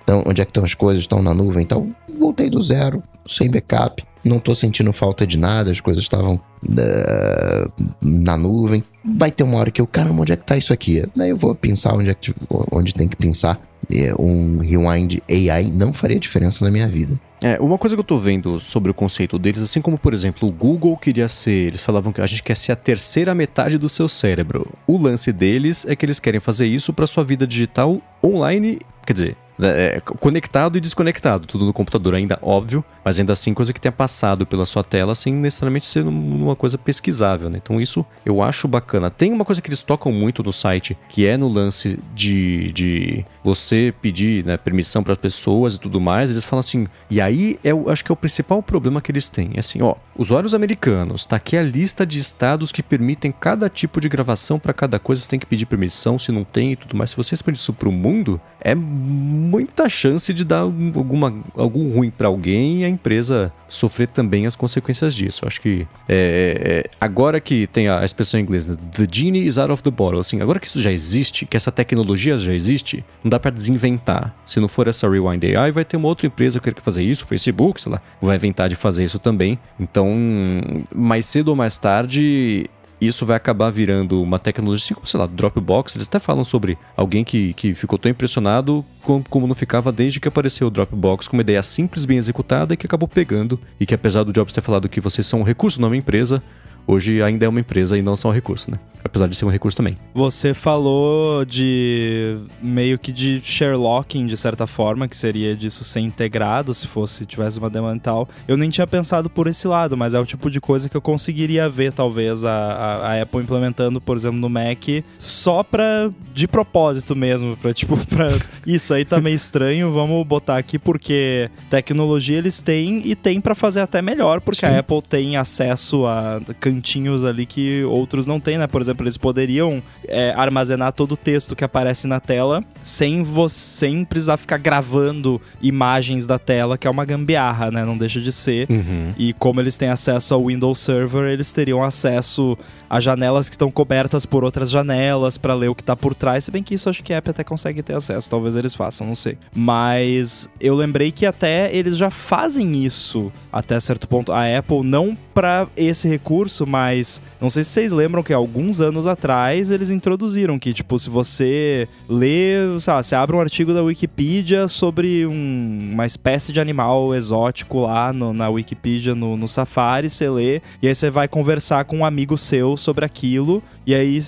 então, onde é que estão as coisas, estão na nuvem, então voltei do zero, sem backup. Não tô sentindo falta de nada, as coisas estavam uh, na nuvem. Vai ter uma hora que eu, caramba, onde é que tá isso aqui? Daí eu vou pensar onde é que onde tem que pensar. Um rewind AI não faria diferença na minha vida. É, uma coisa que eu tô vendo sobre o conceito deles, assim como, por exemplo, o Google queria ser, eles falavam que a gente quer ser a terceira metade do seu cérebro. O lance deles é que eles querem fazer isso para sua vida digital online, quer dizer, é, é, conectado e desconectado, tudo no computador ainda, óbvio, mas ainda assim coisa que tenha passado pela sua tela sem necessariamente ser uma coisa pesquisável, né? Então isso eu acho bacana. Tem uma coisa que eles tocam muito no site, que é no lance de, de você pedir né, permissão para as pessoas e tudo mais, eles falam assim, e aí eu acho que é o principal problema que eles têm, é assim, ó, usuários americanos, tá aqui a lista de estados que permitem cada tipo de gravação para cada coisa, você tem que pedir permissão, se não tem e tudo mais. Se você expande isso pro mundo, é muita chance de dar alguma, algum ruim para alguém e a empresa sofrer também as consequências disso. Acho que é, é, agora que tem a expressão em inglês, né? the genie is out of the bottle, assim, agora que isso já existe, que essa tecnologia já existe, não dá para desinventar. Se não for essa Rewind AI, vai ter uma outra empresa que quer fazer isso, Facebook, sei lá, vai inventar de fazer isso também. Então, mais cedo ou mais tarde, isso vai acabar virando uma tecnologia, assim como, sei lá, Dropbox. Eles até falam sobre alguém que, que ficou tão impressionado como, como não ficava desde que apareceu o Dropbox com uma ideia simples, bem executada e que acabou pegando. E que apesar do Jobs ter falado que vocês são um recurso, não uma empresa, hoje ainda é uma empresa e não só um recurso, né? Apesar de ser um recurso também. Você falou de meio que de Sherlocking, de certa forma, que seria disso ser integrado se fosse tivesse uma demanda tal. Eu nem tinha pensado por esse lado, mas é o tipo de coisa que eu conseguiria ver, talvez, a, a, a Apple implementando, por exemplo, no Mac, só pra. de propósito mesmo, pra tipo, [laughs] pra. Isso aí tá meio estranho, vamos botar aqui, porque tecnologia eles têm e tem para fazer até melhor, porque Sim. a Apple tem acesso a cantinhos ali que outros não têm, né? Por exemplo, eles poderiam é, armazenar todo o texto que aparece na tela sem você sem precisar ficar gravando imagens da tela, que é uma gambiarra, né? Não deixa de ser. Uhum. E como eles têm acesso ao Windows Server, eles teriam acesso a janelas que estão cobertas por outras janelas para ler o que tá por trás. Se bem que isso acho que a app até consegue ter acesso, talvez eles façam, não sei. Mas eu lembrei que até eles já fazem isso até certo ponto. A Apple não para esse recurso, mas não sei se vocês lembram que alguns anos atrás eles introduziram que, tipo, se você lê, sabe, você abre um artigo da Wikipedia sobre um, uma espécie de animal exótico lá no, na Wikipedia, no, no Safari, você lê, e aí você vai conversar com um amigo seu sobre aquilo, e aí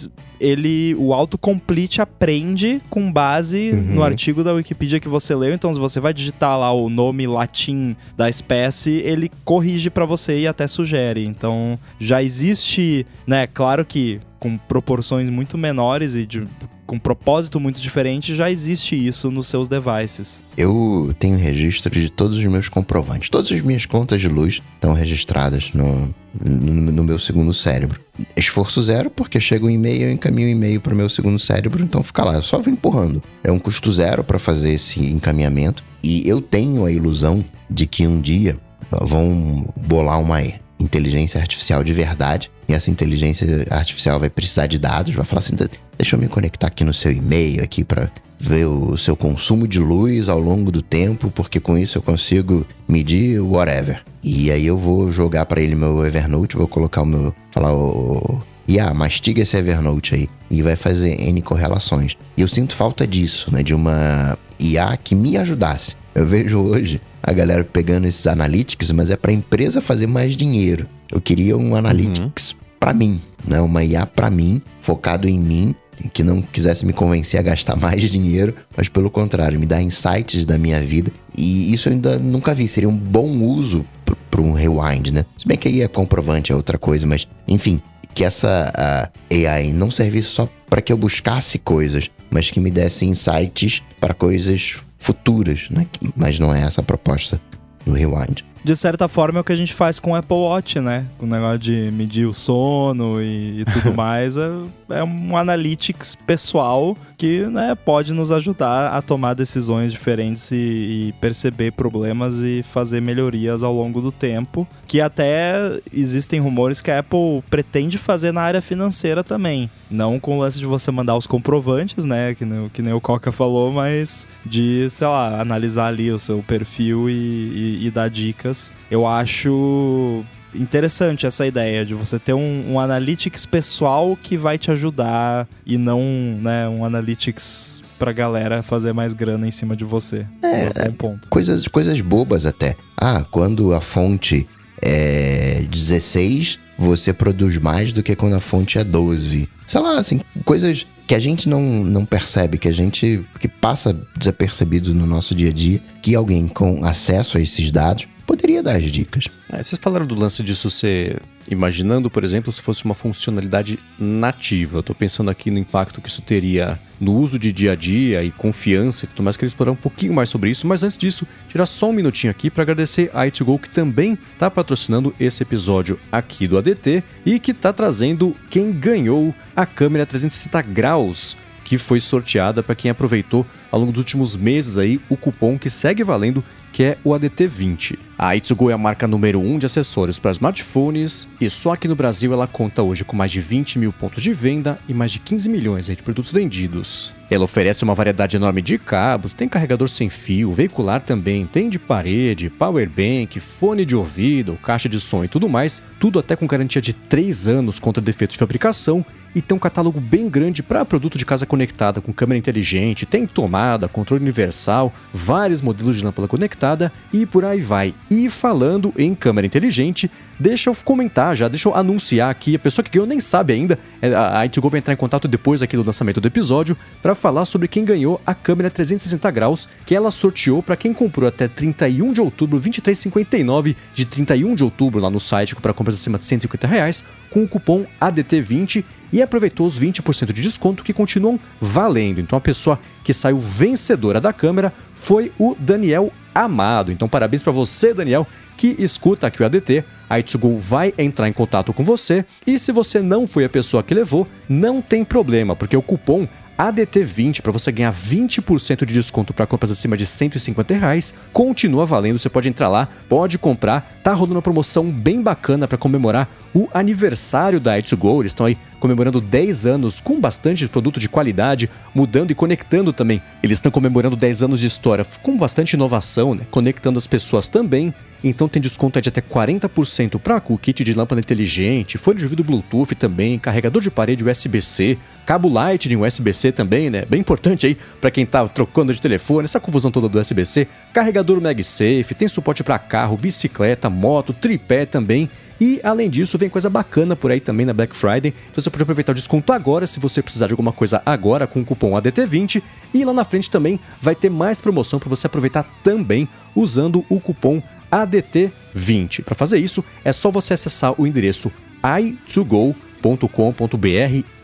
ele o autocomplete aprende com base uhum. no artigo da Wikipedia que você leu. Então, se você vai digitar lá o nome latim da espécie, ele corrige para você e até sugere. Então, já existe, né? Claro que com proporções muito menores e de, com propósito muito diferente, já existe isso nos seus devices. Eu tenho registro de todos os meus comprovantes. Todas as minhas contas de luz estão registradas no, no, no meu segundo cérebro. Esforço zero, porque chega um e-mail, eu encaminho um e-mail para o meu segundo cérebro, então fica lá. Eu só vou empurrando. É um custo zero para fazer esse encaminhamento. E eu tenho a ilusão de que um dia vão bolar uma inteligência artificial de verdade. E essa inteligência artificial vai precisar de dados, vai falar assim: deixa eu me conectar aqui no seu e-mail aqui para ver o seu consumo de luz ao longo do tempo, porque com isso eu consigo medir whatever. E aí eu vou jogar para ele meu Evernote, vou colocar o meu, falar o e ah, mastiga esse Evernote aí e vai fazer N correlações. E eu sinto falta disso, né, de uma IA que me ajudasse. Eu vejo hoje a galera pegando esses analytics, mas é para a empresa fazer mais dinheiro. Eu queria um analytics uhum. para mim, né? Uma IA para mim, focado em mim, que não quisesse me convencer a gastar [laughs] mais dinheiro, mas pelo contrário, me dar insights da minha vida. E isso eu ainda nunca vi. Seria um bom uso para um rewind, né? Se bem que aí é comprovante, é outra coisa, mas enfim, que essa AI não servisse só para que eu buscasse coisas, mas que me desse insights para coisas futuras, né? Mas não é essa a proposta do Rewind de certa forma é o que a gente faz com o Apple Watch, né? Com o negócio de medir o sono e, e tudo [laughs] mais. É, é, um analytics pessoal que né, pode nos ajudar a tomar decisões diferentes e, e, perceber problemas e fazer melhorias ao longo do tempo. Que até existem rumores que a Apple pretende fazer na área financeira também. Não com o lance de você mandar os comprovantes, né? Que nem, que nem o Coca falou, mas de, sei lá, analisar ali o seu perfil e, e, e dar dicas. Eu acho interessante essa ideia de você ter um, um, analytics pessoal que vai te ajudar e não né, um analytics pra galera fazer mais grana em cima de você. É, é ponto. Coisas, coisas bobas até. Ah, quando a fonte é 16, você produz mais do que quando a fonte é 12. Sei lá, assim, coisas que a gente não, não percebe, que a gente que passa desapercebido no nosso dia a dia, que alguém com acesso a esses dados poderia dar as dicas. É, vocês falaram do lance disso ser imaginando, por exemplo, se fosse uma funcionalidade nativa. Tô pensando aqui no impacto que isso teria no uso de dia a dia e confiança e tudo mais. Queria explorar um pouquinho mais sobre isso, mas antes disso, tirar só um minutinho aqui para agradecer a Itgo que também está patrocinando esse episódio aqui do ADT e que está trazendo quem ganhou a câmera 360 graus que foi sorteada para quem aproveitou ao longo dos últimos meses aí o cupom que segue valendo que é o ADT20. A Itsugo é a marca número 1 um de acessórios para smartphones e só aqui no Brasil ela conta hoje com mais de 20 mil pontos de venda e mais de 15 milhões de produtos vendidos. Ela oferece uma variedade enorme de cabos, tem carregador sem fio, veicular também, tem de parede, power bank, fone de ouvido, caixa de som e tudo mais, tudo até com garantia de 3 anos contra defeitos de fabricação e tem um catálogo bem grande para produto de casa conectada com câmera inteligente, tem tomada, controle universal, vários modelos de lâmpada conectada e por aí vai. E falando em câmera inteligente, deixa eu comentar já, deixa eu anunciar aqui. A pessoa que ganhou nem sabe ainda. É, a Itgo vai entrar em contato depois aqui do lançamento do episódio para falar sobre quem ganhou a câmera 360 graus que ela sorteou para quem comprou até 31 de outubro, 23,59 de 31 de outubro lá no site para compras acima de 150 reais, com o cupom ADT20 e aproveitou os 20% de desconto que continuam valendo. Então a pessoa que saiu vencedora da câmera foi o Daniel Amado. Então parabéns para você, Daniel, que escuta aqui o ADT. A Itsugo vai entrar em contato com você e se você não foi a pessoa que levou, não tem problema, porque o cupom ADT20 para você ganhar 20% de desconto para compras acima de 150 reais continua valendo. Você pode entrar lá, pode comprar. Tá rolando uma promoção bem bacana para comemorar o aniversário da Itsugo. Eles estão aí comemorando 10 anos com bastante produto de qualidade, mudando e conectando também. Eles estão comemorando 10 anos de história com bastante inovação, né? conectando as pessoas também. Então tem desconto de até 40% para o kit de lâmpada inteligente, fone de ouvido Bluetooth também, carregador de parede USB-C, cabo Lightning USB-C também, né? Bem importante aí para quem tá trocando de telefone, essa confusão toda do USB-C, carregador MagSafe, tem suporte para carro, bicicleta, moto, tripé também. E além disso, vem coisa bacana por aí também na Black Friday. Você pode aproveitar o desconto agora se você precisar de alguma coisa agora com o cupom ADT20. E lá na frente também vai ter mais promoção para você aproveitar também usando o cupom ADT20. Para fazer isso, é só você acessar o endereço i2go.com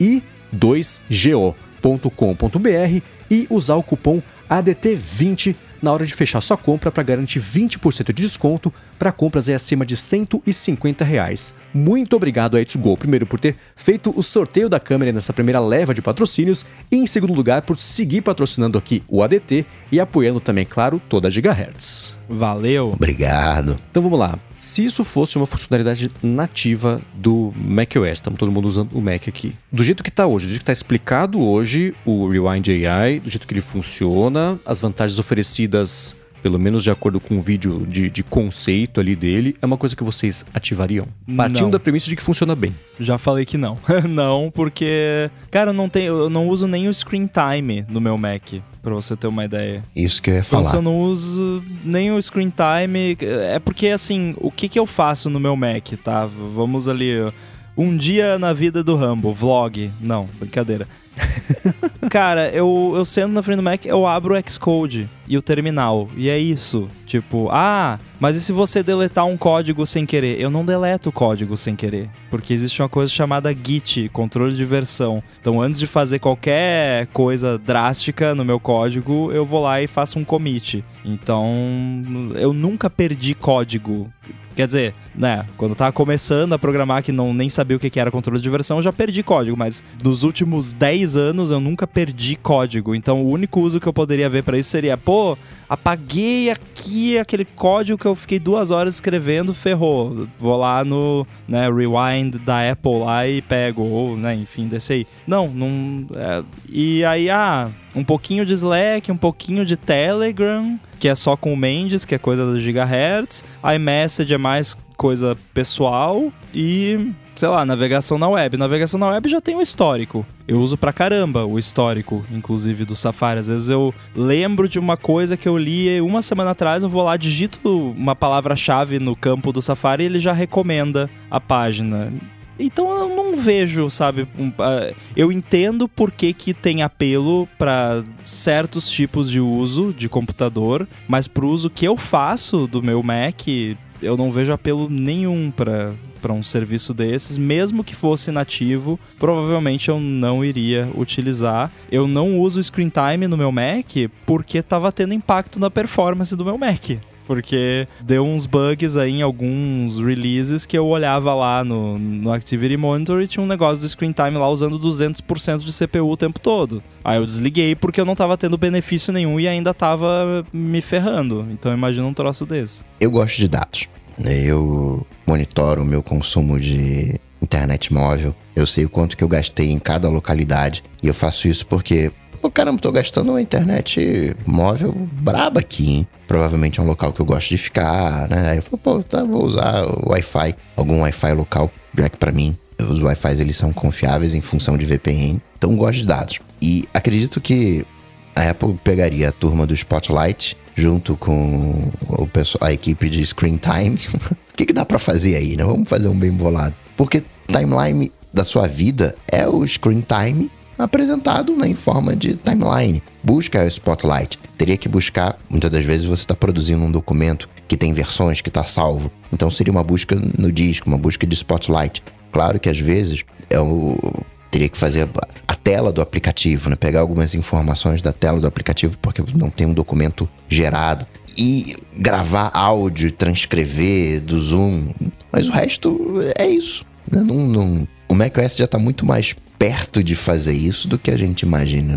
e 2go.com.br e usar o cupom ADT20 na hora de fechar sua compra para garantir 20% de desconto para compras aí acima de 150 reais. Muito obrigado a Go, primeiro por ter feito o sorteio da câmera nessa primeira leva de patrocínios e em segundo lugar por seguir patrocinando aqui o ADT e apoiando também, claro, toda a Gigahertz. Valeu! Obrigado. Então vamos lá. Se isso fosse uma funcionalidade nativa do macOS, estamos todo mundo usando o Mac aqui. Do jeito que está hoje, do jeito que está explicado hoje o Rewind AI, do jeito que ele funciona, as vantagens oferecidas pelo menos de acordo com o vídeo de, de conceito ali dele, é uma coisa que vocês ativariam? Partindo Não. da premissa de que funciona bem. Já falei que não. [laughs] não, porque, cara, eu não, tenho, eu não uso nem o screen time no meu Mac, pra você ter uma ideia. Isso que eu ia Então, se falar. eu não uso nem o screen time, é porque, assim, o que, que eu faço no meu Mac, tá? Vamos ali, um dia na vida do Rambo, vlog. Não, brincadeira. [laughs] Cara, eu, eu sendo na frente do Mac, eu abro o Xcode e o terminal. E é isso. Tipo, ah, mas e se você deletar um código sem querer? Eu não deleto o código sem querer. Porque existe uma coisa chamada Git, controle de versão. Então, antes de fazer qualquer coisa drástica no meu código, eu vou lá e faço um commit. Então, eu nunca perdi código. Quer dizer, né, quando eu tava começando a programar que não nem sabia o que que era controle de versão, eu já perdi código, mas nos últimos 10 anos eu nunca perdi código. Então o único uso que eu poderia ver pra isso seria, pô, apaguei aqui aquele código que eu fiquei duas horas escrevendo, ferrou. Vou lá no, né, rewind da Apple lá e pego, ou, né, enfim, desse aí. Não, não. é, e aí, ah, um pouquinho de Slack, um pouquinho de Telegram, que é só com o Mendes, que é coisa do Gigahertz. iMessage é mais coisa pessoal e, sei lá, navegação na web. Navegação na web já tem o histórico. Eu uso pra caramba o histórico, inclusive, do Safari. Às vezes eu lembro de uma coisa que eu li uma semana atrás, eu vou lá, digito uma palavra-chave no campo do Safari e ele já recomenda a página. Então eu não vejo, sabe? um- ah, eu entendo por que, que tem apelo para certos tipos de uso de computador, mas pro uso que eu faço do meu Mac, eu não vejo apelo nenhum para para um serviço desses, mesmo que fosse nativo, provavelmente eu não iria utilizar. Eu não uso Screen Time no meu Mac porque tava tendo impacto na performance do meu Mac. Porque deu uns bugs aí em alguns releases que eu olhava lá no, no Activity Monitor e tinha um negócio do screen time lá usando 200% de CPU o tempo todo. Aí eu desliguei porque eu não tava tendo benefício nenhum e ainda tava me ferrando. Então imagina um troço desse. Eu gosto de dados. Eu monitoro o meu consumo de internet móvel. Eu sei o quanto que eu gastei em cada localidade. E eu faço isso porque, pô, caramba, tô gastando uma internet móvel braba aqui, hein? Provavelmente é um local que eu gosto de ficar, né? Aí eu falo, pô, tá, vou usar o Wi-Fi, algum Wi-Fi local, já que pra mim os Wi-Fi eles são confiáveis em função de VPN. Então gosto de dados. E acredito que a Apple pegaria a turma do Spotlight junto com o pessoal, a equipe de Screen Time. [laughs] o que, que dá pra fazer aí, né? Vamos fazer um bem bolado. Porque timeline da sua vida é o Screen Time apresentado né, em forma de timeline. Busca o Spotlight. Teria que buscar, muitas das vezes você está produzindo um documento que tem versões, que está salvo. Então seria uma busca no disco, uma busca de Spotlight. Claro que às vezes é o, teria que fazer a tela do aplicativo, né? Pegar algumas informações da tela do aplicativo, porque não tem um documento gerado. E gravar áudio, transcrever do Zoom. Mas o resto é isso. né? Não, não- o macOS já está muito mais perto de fazer isso do que a gente imagina,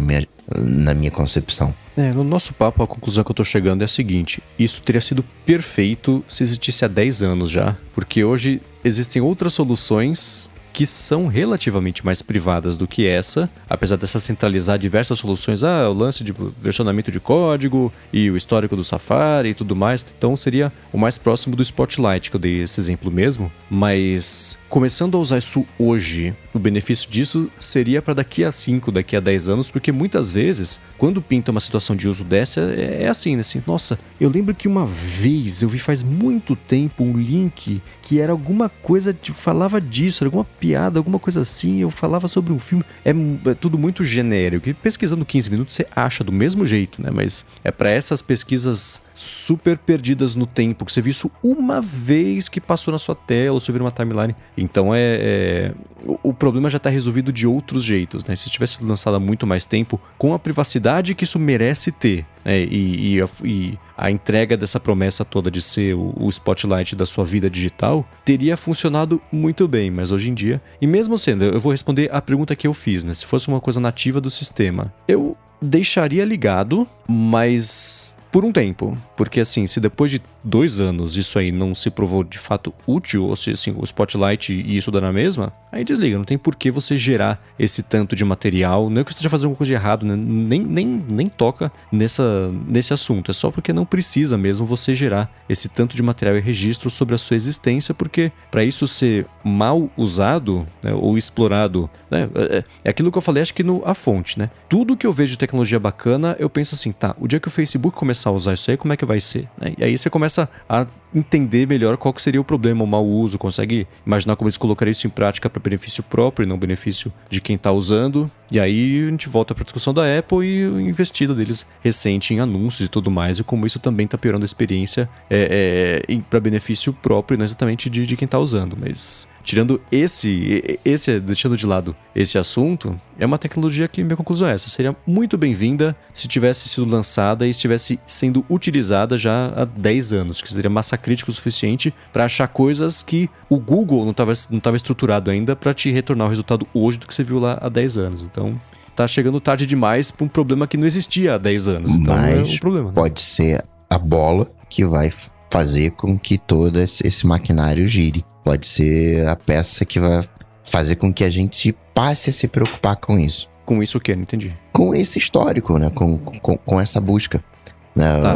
na minha, concepção. É, no nosso papo, a conclusão que eu tô chegando é a seguinte: isso teria sido perfeito se existisse há 10 anos já, porque hoje existem outras soluções que são relativamente mais privadas do que essa, apesar dessa centralizar diversas soluções, ah, o lance de versionamento de código e o histórico do Safari e tudo mais, então seria o mais próximo do Spotlight, que eu dei esse exemplo mesmo, mas começando a usar isso hoje, o benefício disso seria para daqui a 5, daqui a 10 anos, porque muitas vezes, quando pinta uma situação de uso dessa, é, é assim, né? Assim, nossa, eu lembro que uma vez eu vi faz muito tempo um link que era alguma coisa, de, falava disso, alguma piada, alguma coisa assim, eu falava sobre um filme. É, é tudo muito genérico. E pesquisando 15 minutos você acha do mesmo jeito, né? Mas é para essas pesquisas super perdidas no tempo, que você viu isso uma vez que passou na sua tela, ou você viu uma timeline. Então é, é o, problema já está resolvido de outros jeitos, né? Se tivesse lançado há muito mais tempo, com a privacidade que isso merece ter, né? E, e, a, e a entrega dessa promessa toda de ser o, o spotlight da sua vida digital, teria funcionado muito bem, mas hoje em dia, e mesmo sendo, eu vou responder a pergunta que eu fiz, né? Se fosse uma coisa nativa do sistema, eu deixaria ligado, mas por um tempo. Porque assim, se depois de dois anos isso aí não se provou de fato útil, ou se assim, o Spotlight e isso dá na mesma, aí desliga. Não tem por que você gerar esse tanto de material. Não é que você esteja fazendo alguma coisa de errado, né? nem, nem, nem toca nessa, nesse assunto. É só porque não precisa mesmo você gerar esse tanto de material e registro sobre a sua existência, porque para isso ser mal usado né, ou explorado, né, é, é, aquilo que eu falei, acho que no, a fonte, né? Tudo que eu vejo de tecnologia bacana, eu penso assim, tá, o dia que o Facebook começar a usar isso aí, como é que vai ser? Né? E aí você começa a entender melhor qual seria o problema, o mau uso, consegue imaginar como eles colocariam isso em prática para benefício próprio e não benefício de quem está usando. E aí a gente volta para a discussão da Apple e o investido deles recente em anúncios e tudo mais, e como isso também está piorando a experiência é, é, para benefício próprio, não exatamente de, de quem está usando. Mas tirando esse, esse, deixando de lado esse assunto, é uma tecnologia que minha conclusão é essa. Seria muito bem-vinda se tivesse sido lançada e estivesse sendo utilizada já há 10 anos, que seria massa crítica o suficiente para achar coisas que o Google não estava não tava estruturado ainda para te retornar o resultado hoje do que você viu lá há 10 anos. Então, tá chegando tarde demais para um problema que não existia há 10 anos. Então Mas é um problema. Né? Pode ser a bola que vai fazer com que todo esse maquinário gire. Pode ser a peça que vai fazer com que a gente passe a se preocupar com isso. Com isso o quê? Não entendi. Com esse histórico, né? Com, com, com essa busca. Né? Tá.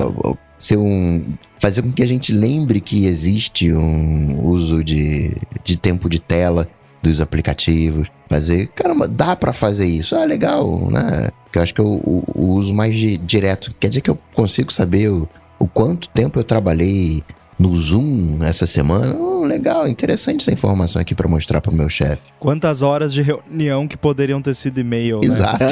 Ser um, fazer com que a gente lembre que existe um uso de, de tempo de tela dos aplicativos. Fazer, caramba, dá para fazer isso. Ah, legal, né? Que eu acho que eu, o, o uso mais direto. Quer dizer que eu consigo saber o, o quanto tempo eu trabalhei no Zoom essa semana. Oh, legal, interessante essa informação aqui para mostrar para o meu chefe. Quantas horas de reunião que poderiam ter sido e-mail, né? Exato.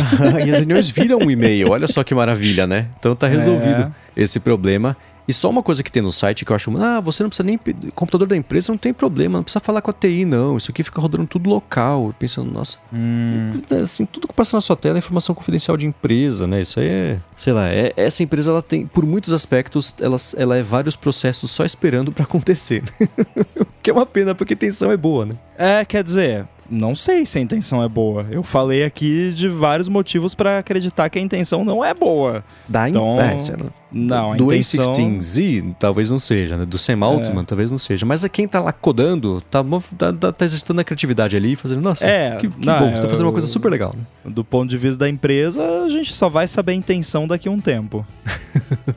e [laughs] as reuniões viram um e-mail. Olha só que maravilha, né? Então tá resolvido é. esse problema. E só uma coisa que tem no site que eu acho, ah, você não precisa nem. Computador da empresa não tem problema, não precisa falar com a TI, não. Isso aqui fica rodando tudo local. Pensando, nossa. Hum. Assim, tudo que passa na sua tela é informação confidencial de empresa, né? Isso aí é. Sei lá, é, essa empresa, ela tem, por muitos aspectos, ela, ela é vários processos só esperando para acontecer. [laughs] que é uma pena, porque a intenção é boa, né? É, quer dizer, não sei se a intenção é boa. Eu falei aqui de vários motivos para acreditar que a intenção não é boa. Da então, é, não, a do intenção... A16Z talvez não seja, né? Do Sam Altman é. talvez não seja. Mas é quem tá lá codando, tá, tá, tá, tá exercitando a criatividade ali, fazendo, nossa, é, que, que não, bom, você tá fazendo uma coisa super legal. Né? Do ponto de vista da empresa, a gente só vai saber a intenção daqui a um tempo.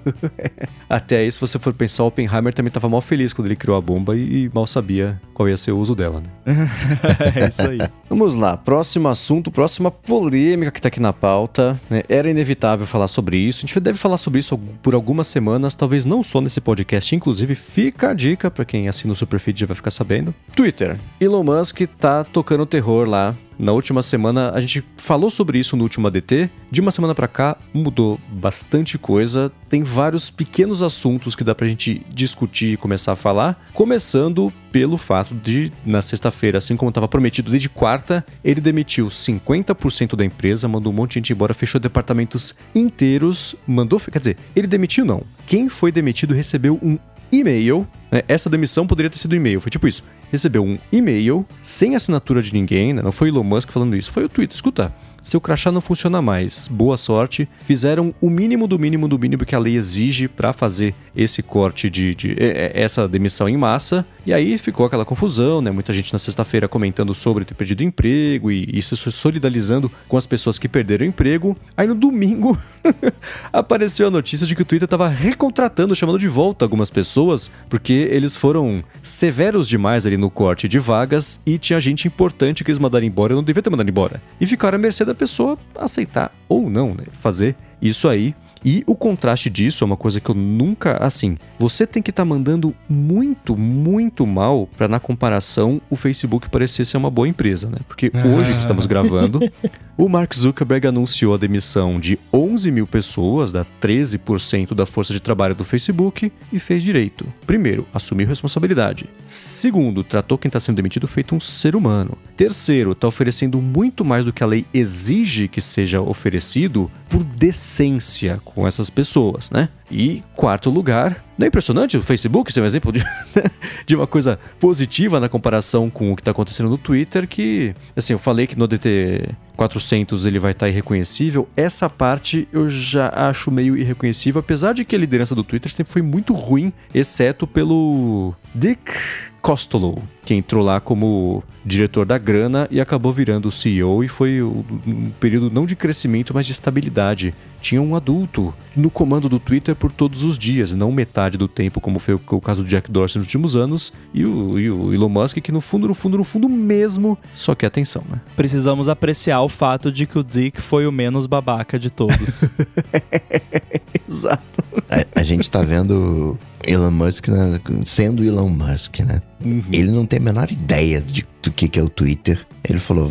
[laughs] Até aí, se você for pensar, o Oppenheimer também tava mal feliz quando ele criou a bomba e, e mal sabia qual ia ser o uso dela, né? [laughs] é isso aí. [laughs] Vamos lá, próximo assunto, próxima polêmica que tá aqui na pauta. Né? Era inevitável falar sobre isso. A gente deve falar sobre isso por algumas semanas, talvez não só nesse podcast. Inclusive, fica a dica para quem assina o Superfeed já vai ficar sabendo. Twitter. Elon Musk tá tocando terror lá na última semana, a gente falou sobre isso no último ADT. De uma semana para cá, mudou bastante coisa. Tem vários pequenos assuntos que dá pra gente discutir e começar a falar. Começando pelo fato de, na sexta-feira, assim como estava prometido desde quarta, ele demitiu 50% da empresa, mandou um monte de gente embora, fechou departamentos inteiros, mandou. Quer dizer, ele demitiu não. Quem foi demitido recebeu um e-mail. Né? Essa demissão poderia ter sido e-mail. Foi tipo isso. Recebeu um e-mail sem assinatura de ninguém, né? não foi Elon Musk falando isso, foi o Twitter. Escuta, seu crachá não funciona mais. Boa sorte. Fizeram o mínimo do mínimo do mínimo que a lei exige para fazer esse corte de, de, de, essa demissão em massa. E aí ficou aquela confusão, né? Muita gente na sexta-feira comentando sobre ter perdido emprego e, e se solidarizando com as pessoas que perderam emprego. Aí no domingo [laughs] apareceu a notícia de que o Twitter estava recontratando, chamando de volta algumas pessoas, porque eles foram severos demais ali no corte de vagas e tinha gente importante que eles mandaram embora, eu não devia ter mandado embora. E ficaram à mercê da pessoa aceitar ou não, né? Fazer isso aí. E o contraste disso é uma coisa que eu nunca. Assim, você tem que estar tá mandando muito, muito mal para na comparação o Facebook parecer ser uma boa empresa, né? Porque hoje que estamos gravando, o Mark Zuckerberg anunciou a demissão de 11 mil pessoas, da 13% da força de trabalho do Facebook, e fez direito. Primeiro, assumiu responsabilidade. Segundo, tratou quem está sendo demitido feito um ser humano. Terceiro, está oferecendo muito mais do que a lei exige que seja oferecido por decência com essas pessoas, né? E quarto lugar, não é impressionante o Facebook ser um exemplo de, [laughs] de uma coisa positiva na comparação com o que está acontecendo no Twitter, que, assim, eu falei que no DT 400 ele vai estar tá irreconhecível, essa parte eu já acho meio irreconhecível, apesar de que a liderança do Twitter sempre foi muito ruim, exceto pelo Dick Costolo, que entrou lá como diretor da grana e acabou virando o CEO e foi um período não de crescimento, mas de estabilidade. Tinha um adulto no comando do Twitter por todos os dias, não metade do tempo, como foi o caso do Jack Dorsey nos últimos anos, e o, e o Elon Musk, que no fundo, no fundo, no fundo mesmo, só quer atenção, né? Precisamos apreciar o fato de que o Dick foi o menos babaca de todos. [laughs] Exato. A, a, gente tá vendo Elon Musk né, sendo Elon Musk, né? Uhum. Ele não tem a menor ideia de, do que, que é o Twitter. Ele falou,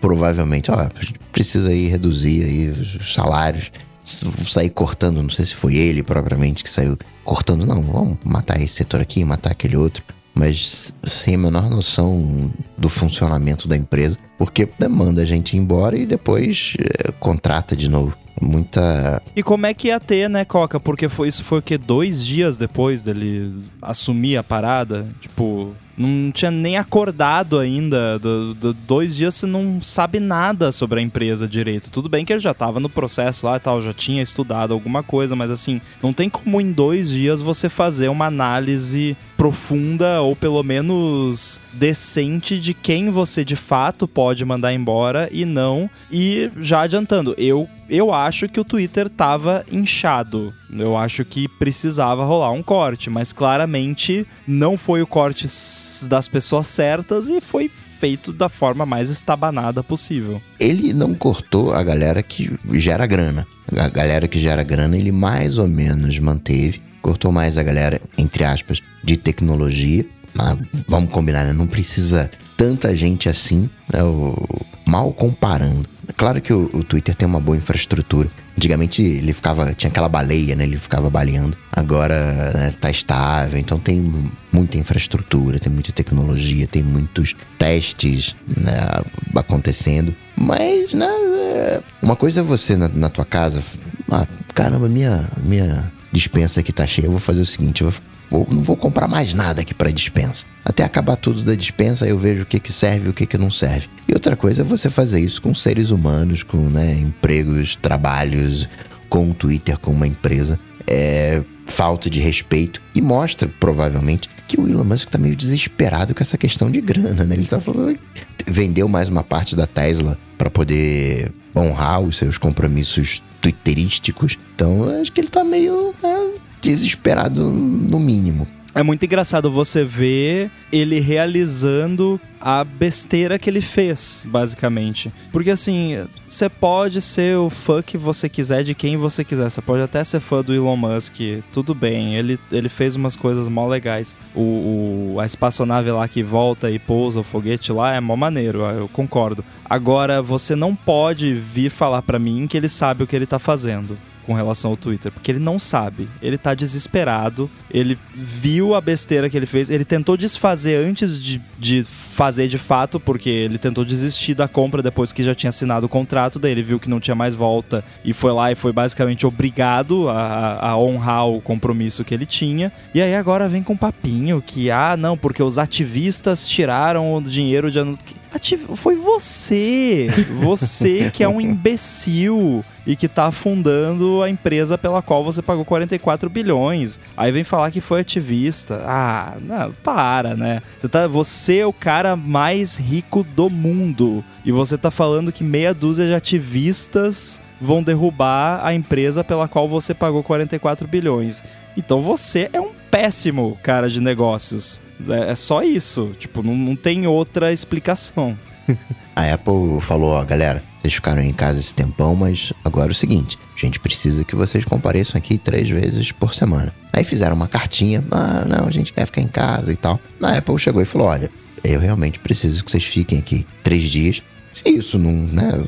provavelmente, ó, a gente precisa aí reduzir aí os salários. Sair cortando, não sei se foi ele propriamente que saiu cortando, não, vamos matar esse setor aqui, matar aquele outro mas sem a menor noção do funcionamento da empresa, porque manda a gente embora e depois é, contrata de novo muita. E como é que ia ter, né, Coca? Porque foi, isso foi o quê? Dois dias depois dele assumir a parada? Tipo, não tinha nem acordado ainda. Do, do, dois dias você não sabe nada sobre a empresa direito. Tudo bem que ele já estava no processo lá e tal, já tinha estudado alguma coisa, mas assim, não tem como em dois dias você fazer uma análise profunda ou pelo menos decente de quem você de fato pode mandar embora e não. E já adiantando, eu eu acho que o Twitter tava inchado. Eu acho que precisava rolar um corte, mas claramente não foi o corte das pessoas certas e foi feito da forma mais estabanada possível. Ele não cortou a galera que gera grana. A galera que gera grana, ele mais ou menos manteve. Cortou mais a galera, entre aspas, de tecnologia. Mas vamos combinar, né? Não precisa tanta gente assim, né? Mal comparando. Claro que o, o, Twitter tem uma boa infraestrutura. Antigamente ele ficava, tinha aquela baleia, né? Ele ficava baleando. Agora né, tá estável, então tem muita infraestrutura, tem muita tecnologia, tem muitos testes né, acontecendo. Mas, né, é, uma coisa é você na, na tua casa, ah, caramba, minha, minha dispensa aqui tá cheia, eu vou fazer o seguinte, eu vou Vou, não vou comprar mais nada aqui para dispensa. Até acabar tudo da dispensa, eu vejo o que, que serve e o que, que não serve. E outra coisa é você fazer isso com seres humanos, com né, empregos, trabalhos, com o Twitter, com uma empresa. É falta de respeito e mostra, provavelmente, que o Elon Musk tá meio desesperado com essa questão de grana, né? Ele tá falando vendeu mais uma parte da Tesla para poder honrar os seus compromissos twitterísticos. Então, acho que ele tá meio né, desesperado no mínimo. É muito engraçado você ver ele realizando a besteira que ele fez, basicamente. Porque assim, você pode ser o fã que você quiser de quem você quiser. Você pode até ser fã do Elon Musk, tudo bem. Ele, ele fez umas coisas mó legais. O, o, a espaçonave lá que volta e pousa o foguete lá é mó maneiro, eu concordo. Agora, você não pode vir falar para mim que ele sabe o que ele tá fazendo com relação ao Twitter, porque ele não sabe. Ele tá desesperado, ele viu a besteira que ele fez, ele tentou desfazer antes de, de fazer de fato, porque ele tentou desistir da compra depois que já tinha assinado o contrato, daí ele viu que não tinha mais volta e foi lá e foi basicamente obrigado a, a honrar o compromisso que ele tinha. E aí agora vem com um papinho que, ah, não, porque os ativistas tiraram o dinheiro de. Ativ... Foi você! Você [laughs] que é um imbecil e que tá afundando a empresa pela qual você pagou 44 bilhões. Aí vem falar que foi ativista. Ah, não, para, né? Você, tá, você é o cara mais rico do mundo. E você tá falando que meia dúzia de ativistas vão derrubar a empresa pela qual você pagou 44 bilhões. Então você é um péssimo cara de negócios. É, é só isso. Tipo, não, não tem outra explicação. [laughs] a Apple falou, ó, galera, vocês ficaram em casa esse tempão, mas agora é o seguinte, a gente precisa que vocês compareçam aqui três vezes por semana. Aí fizeram uma cartinha, ah, não, a gente quer ficar em casa e tal. A Apple chegou e falou, olha, eu realmente preciso que vocês fiquem aqui três dias Se isso não, né?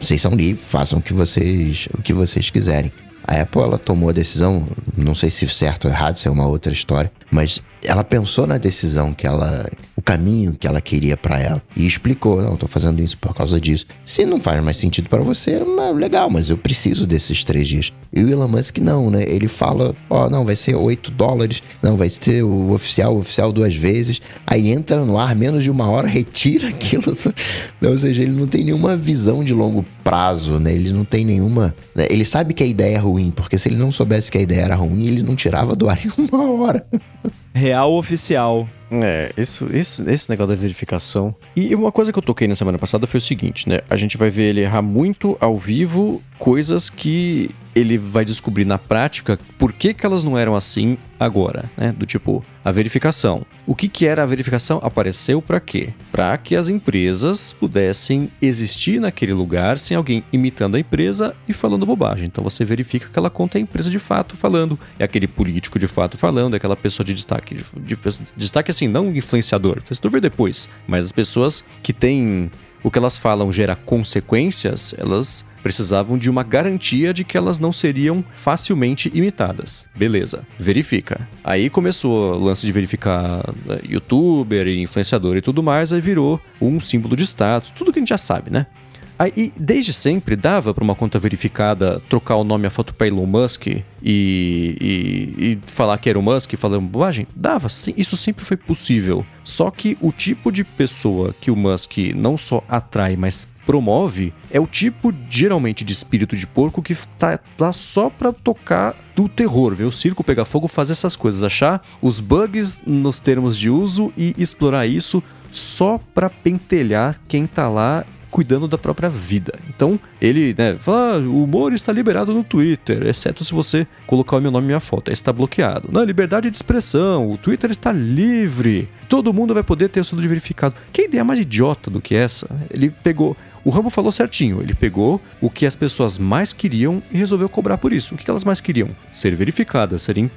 Vocês são livres, façam o que vocês, o que vocês quiserem. A Apple ela tomou a decisão, não sei se certo ou errado, isso é uma outra história, mas ela pensou na decisão que ela, o caminho que ela queria para ela e explicou, não, tô fazendo isso por causa disso. Se não faz mais sentido para você, não, legal, mas eu preciso desses três dias. E o Elon Musk não, né? Ele fala, ó, oh, não, vai ser 8 dólares, não, vai ser o oficial, o oficial duas vezes. Aí entra no ar menos de uma hora, retira [laughs] aquilo. Ou seja, ele não tem nenhuma visão de longo prazo, né? Ele não tem nenhuma. Né? Ele sabe que a ideia é ruim, porque se ele não soubesse que a ideia era ruim, ele não tirava do ar em uma hora. [laughs] Real oficial. É, isso, esse, esse negócio da verificação. E uma coisa que eu toquei na semana passada foi o seguinte, né? A gente vai ver ele errar muito ao vivo coisas que ele vai descobrir na prática por que, que elas não eram assim agora, né? Do tipo, a verificação. O que, que era a verificação? Apareceu para quê? Para que as empresas pudessem existir naquele lugar sem alguém imitando a empresa e falando bobagem. Então você verifica que aquela conta é a empresa de fato falando, é aquele político de fato falando, é aquela pessoa de destaque. De, de, destaque assim, não influenciador. Influenciador ver depois, mas as pessoas que têm o que elas falam gera consequências, elas precisavam de uma garantia de que elas não seriam facilmente imitadas. Beleza, verifica. Aí começou o lance de verificar né, youtuber, influenciador e tudo mais, aí virou um símbolo de status, tudo que a gente já sabe, né? Aí, desde sempre, dava para uma conta verificada trocar o nome a foto para Elon Musk e, e, e, falar que era o Musk falando bobagem? Dava, sim, isso sempre foi possível. Só que o tipo de pessoa que o Musk não só atrai, mas promove é o tipo, geralmente, de espírito de porco que tá lá só para tocar do terror, ver o circo pegar fogo, fazer essas coisas, achar os bugs nos termos de uso e explorar isso só para pentelhar quem tá lá cuidando da própria vida. Então, ele, né, fala, ah, o humor está liberado no Twitter, exceto se você colocar o meu nome e minha foto, está bloqueado. Não, liberdade de expressão, o Twitter está livre, todo mundo vai poder ter o seu verificado. Que ideia mais idiota do que essa? Ele pegou o Rambo falou certinho, ele pegou o que as pessoas mais queriam e resolveu cobrar por isso. O que elas mais queriam? Ser verificadas, ser é,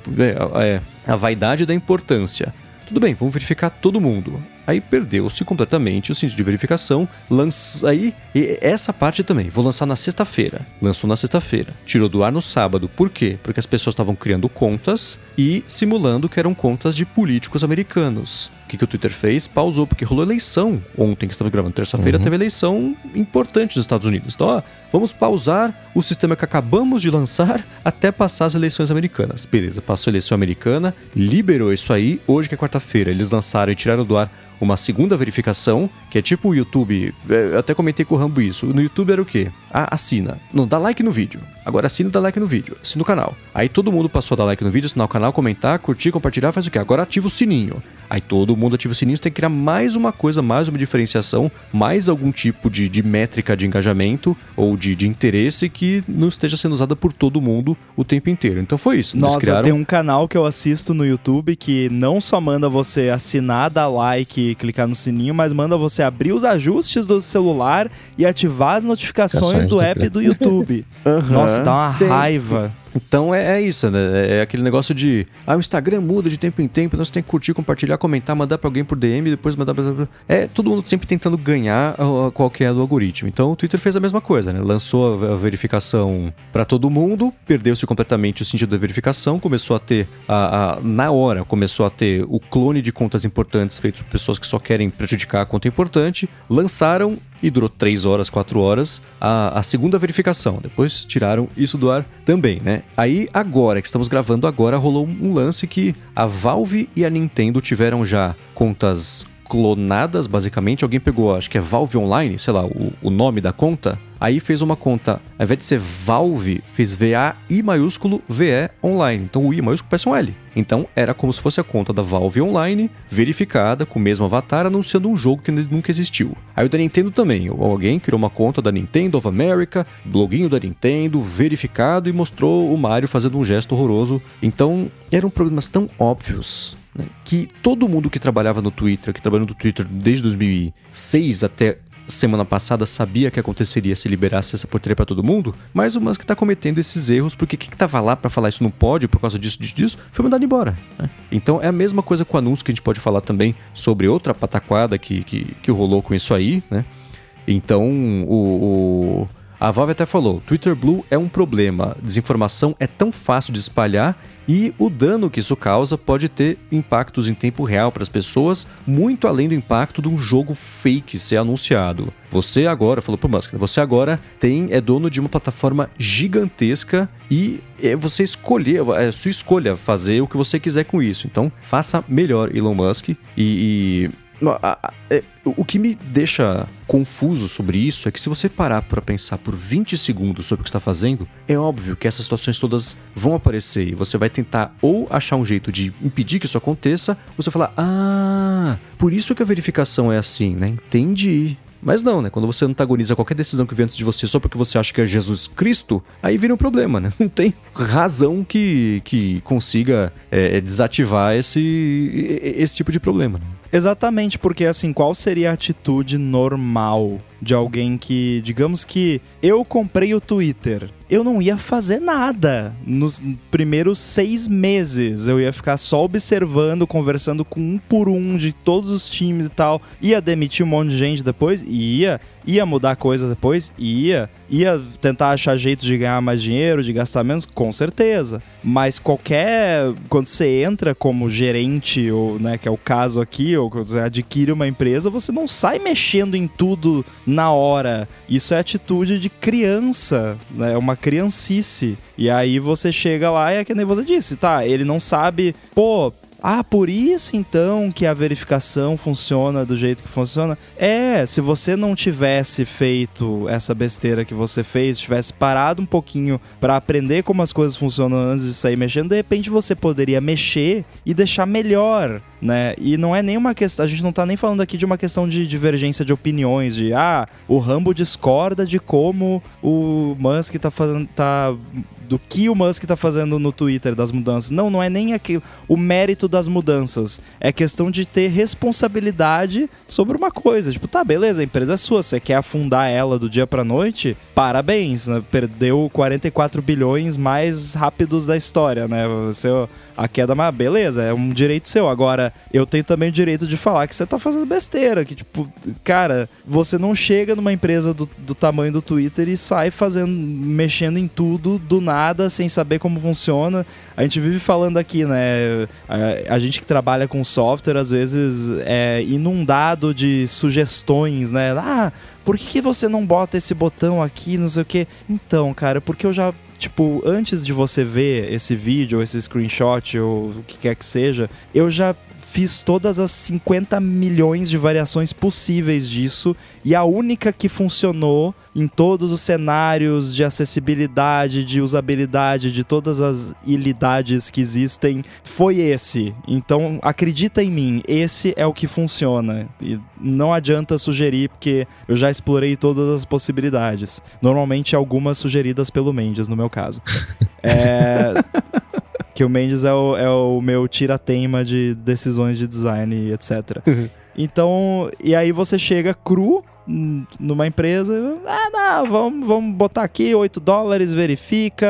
é, a vaidade da importância. Tudo bem, vamos verificar todo mundo. Aí perdeu-se completamente o sentido de verificação. Lança... Aí, essa parte também, vou lançar na sexta-feira. Lançou na sexta-feira. Tirou do ar no sábado. Por quê? Porque as pessoas estavam criando contas e simulando que eram contas de políticos americanos. Que, que o Twitter fez? Pausou, porque rolou eleição. Ontem, que estamos gravando terça-feira, uhum. teve eleição importante nos Estados Unidos. Então, ó, vamos pausar o sistema que acabamos de lançar [laughs] até passar as eleições americanas. Beleza, passou a eleição americana, liberou isso aí. Hoje, que é quarta-feira, eles lançaram e tiraram do ar uma segunda verificação, que é tipo o YouTube. É, eu até comentei com o Rambo isso. No YouTube era o quê? Ah, assina. Não, dá like no vídeo. Agora assina e dá like no vídeo. Assina o canal. Aí todo mundo passou a dar like no vídeo, assinar o canal, comentar, curtir, compartilhar, faz o quê? Agora ativa o sininho. Aí todo mundo ativa o sininho, você tem que criar mais uma coisa, mais uma diferenciação, mais algum tipo de, de métrica de engajamento ou de, de interesse que não esteja sendo usada por todo mundo o tempo inteiro. Então foi isso. Nossa, criaram... tem um canal que eu assisto no YouTube que não só manda você assinar, dar like e clicar no sininho, mas manda você abrir os ajustes do celular e ativar as notificações do app do YouTube. uhum. [laughs] Nossa, dá uma raiva. Então é, é, isso, né? É aquele negócio de. Ah, o Instagram muda de tempo em tempo, nós tem que curtir, compartilhar, comentar, mandar pra alguém por DM, depois mandar pra. É todo mundo sempre tentando ganhar qual que é do algoritmo. Então o Twitter fez a mesma coisa, né? Lançou a verificação para todo mundo, perdeu-se completamente o sentido da verificação, começou a ter. A, a, na hora, começou a ter o clone de contas importantes feitos por pessoas que só querem prejudicar a conta importante. Lançaram e durou 3 horas, 4 horas a, a segunda verificação. Depois tiraram isso do ar também, né? Aí agora que estamos gravando agora rolou um lance que a Valve e a Nintendo tiveram já contas clonadas, basicamente. Alguém pegou, acho que é Valve Online, sei lá, o, o nome da conta. Aí fez uma conta, ao invés de ser Valve, fez VA-I maiúsculo VE Online. Então o I maiúsculo parece um L. Então era como se fosse a conta da Valve Online, verificada, com o mesmo avatar, anunciando um jogo que nunca existiu. Aí o da Nintendo também. Alguém criou uma conta da Nintendo of America, bloguinho da Nintendo, verificado e mostrou o Mario fazendo um gesto horroroso. Então eram problemas tão óbvios né? que todo mundo que trabalhava no Twitter, que trabalhou no Twitter desde 2006 até semana passada sabia que aconteceria se liberasse essa portaria para todo mundo, mas o Musk está cometendo esses erros porque quem estava lá para falar isso não pode por causa disso, disso, disso, foi mandado embora. Né? Então é a mesma coisa com o anúncio que a gente pode falar também sobre outra pataquada que, que, que rolou com isso aí, né? Então, o, o a Valve até falou: Twitter Blue é um problema. Desinformação é tão fácil de espalhar e o dano que isso causa pode ter impactos em tempo real para as pessoas, muito além do impacto de um jogo fake ser anunciado. Você agora, falou pro Musk, você agora tem é dono de uma plataforma gigantesca e é você escolher, é sua escolha fazer o que você quiser com isso. Então, faça melhor, Elon Musk, e, e o que me deixa confuso sobre isso é que se você parar para pensar por 20 segundos sobre o que está fazendo, é óbvio que essas situações todas vão aparecer e você vai tentar ou achar um jeito de impedir que isso aconteça, ou você falar: "Ah, por isso que a verificação é assim, né? Entendi". Mas não, né? Quando você antagoniza qualquer decisão que vem antes de você só porque você acha que é Jesus Cristo, aí vira um problema, né? [laughs] Não tem razão que, que consiga é, desativar esse, esse tipo de problema. Né? Exatamente, porque assim, qual seria a atitude normal de alguém que, digamos que eu comprei o Twitter, eu não ia fazer nada nos primeiros seis meses. Eu ia ficar só observando, conversando com um por um de todos os times e tal. Ia demitir um monte de gente depois? Ia. Ia mudar coisa depois? Ia. Ia tentar achar jeito de ganhar mais dinheiro, de gastar menos? Com certeza. Mas qualquer. Quando você entra como gerente, ou, né, que é o caso aqui, ou quando você adquire uma empresa, você não sai mexendo em tudo na hora. Isso é atitude de criança, né? É uma criancice. E aí você chega lá e é que nem você disse, tá? Ele não sabe, pô, ah, por isso então que a verificação funciona do jeito que funciona? É, se você não tivesse feito essa besteira que você fez, tivesse parado um pouquinho para aprender como as coisas funcionam antes de sair mexendo, de repente você poderia mexer e deixar melhor, né? E não é nenhuma questão, a gente não tá nem falando aqui de uma questão de divergência de opiniões, de ah, o Rambo discorda de como o Musk tá fazendo tá do que o Musk está fazendo no Twitter das mudanças. Não, não é nem aqui, o mérito das mudanças. É questão de ter responsabilidade sobre uma coisa. Tipo, tá, beleza, a empresa é sua, você quer afundar ela do dia pra noite? Parabéns, né? Perdeu 44 bilhões mais rápidos da história, né? Você, a queda, mas beleza, é um direito seu. Agora, eu tenho também o direito de falar que você tá fazendo besteira. Que, tipo, cara, você não chega numa empresa do, do tamanho do Twitter e sai fazendo, mexendo em tudo do nada sem saber como funciona. A gente vive falando aqui, né? A, a gente que trabalha com software, às vezes, é inundado de sugestões, né? Ah, por que, que você não bota esse botão aqui, não sei o quê? Então, cara, porque eu já tipo, antes de você ver esse vídeo, ou esse screenshot, ou o que quer que seja, eu já fiz todas as 50 milhões de variações possíveis disso e a única que funcionou em todos os cenários de acessibilidade, de usabilidade, de todas as ilidades que existem foi esse. Então acredita em mim, esse é o que funciona. E não adianta sugerir porque eu já explorei todas as possibilidades. Normalmente algumas sugeridas pelo Mendes, no meu caso. [laughs] é que o Mendes é o, é o meu tira-teima de decisões de design e etc. Uhum. então, e aí você chega cru numa empresa, ah, não, vamos, vamos botar aqui 8 dólares, verifica.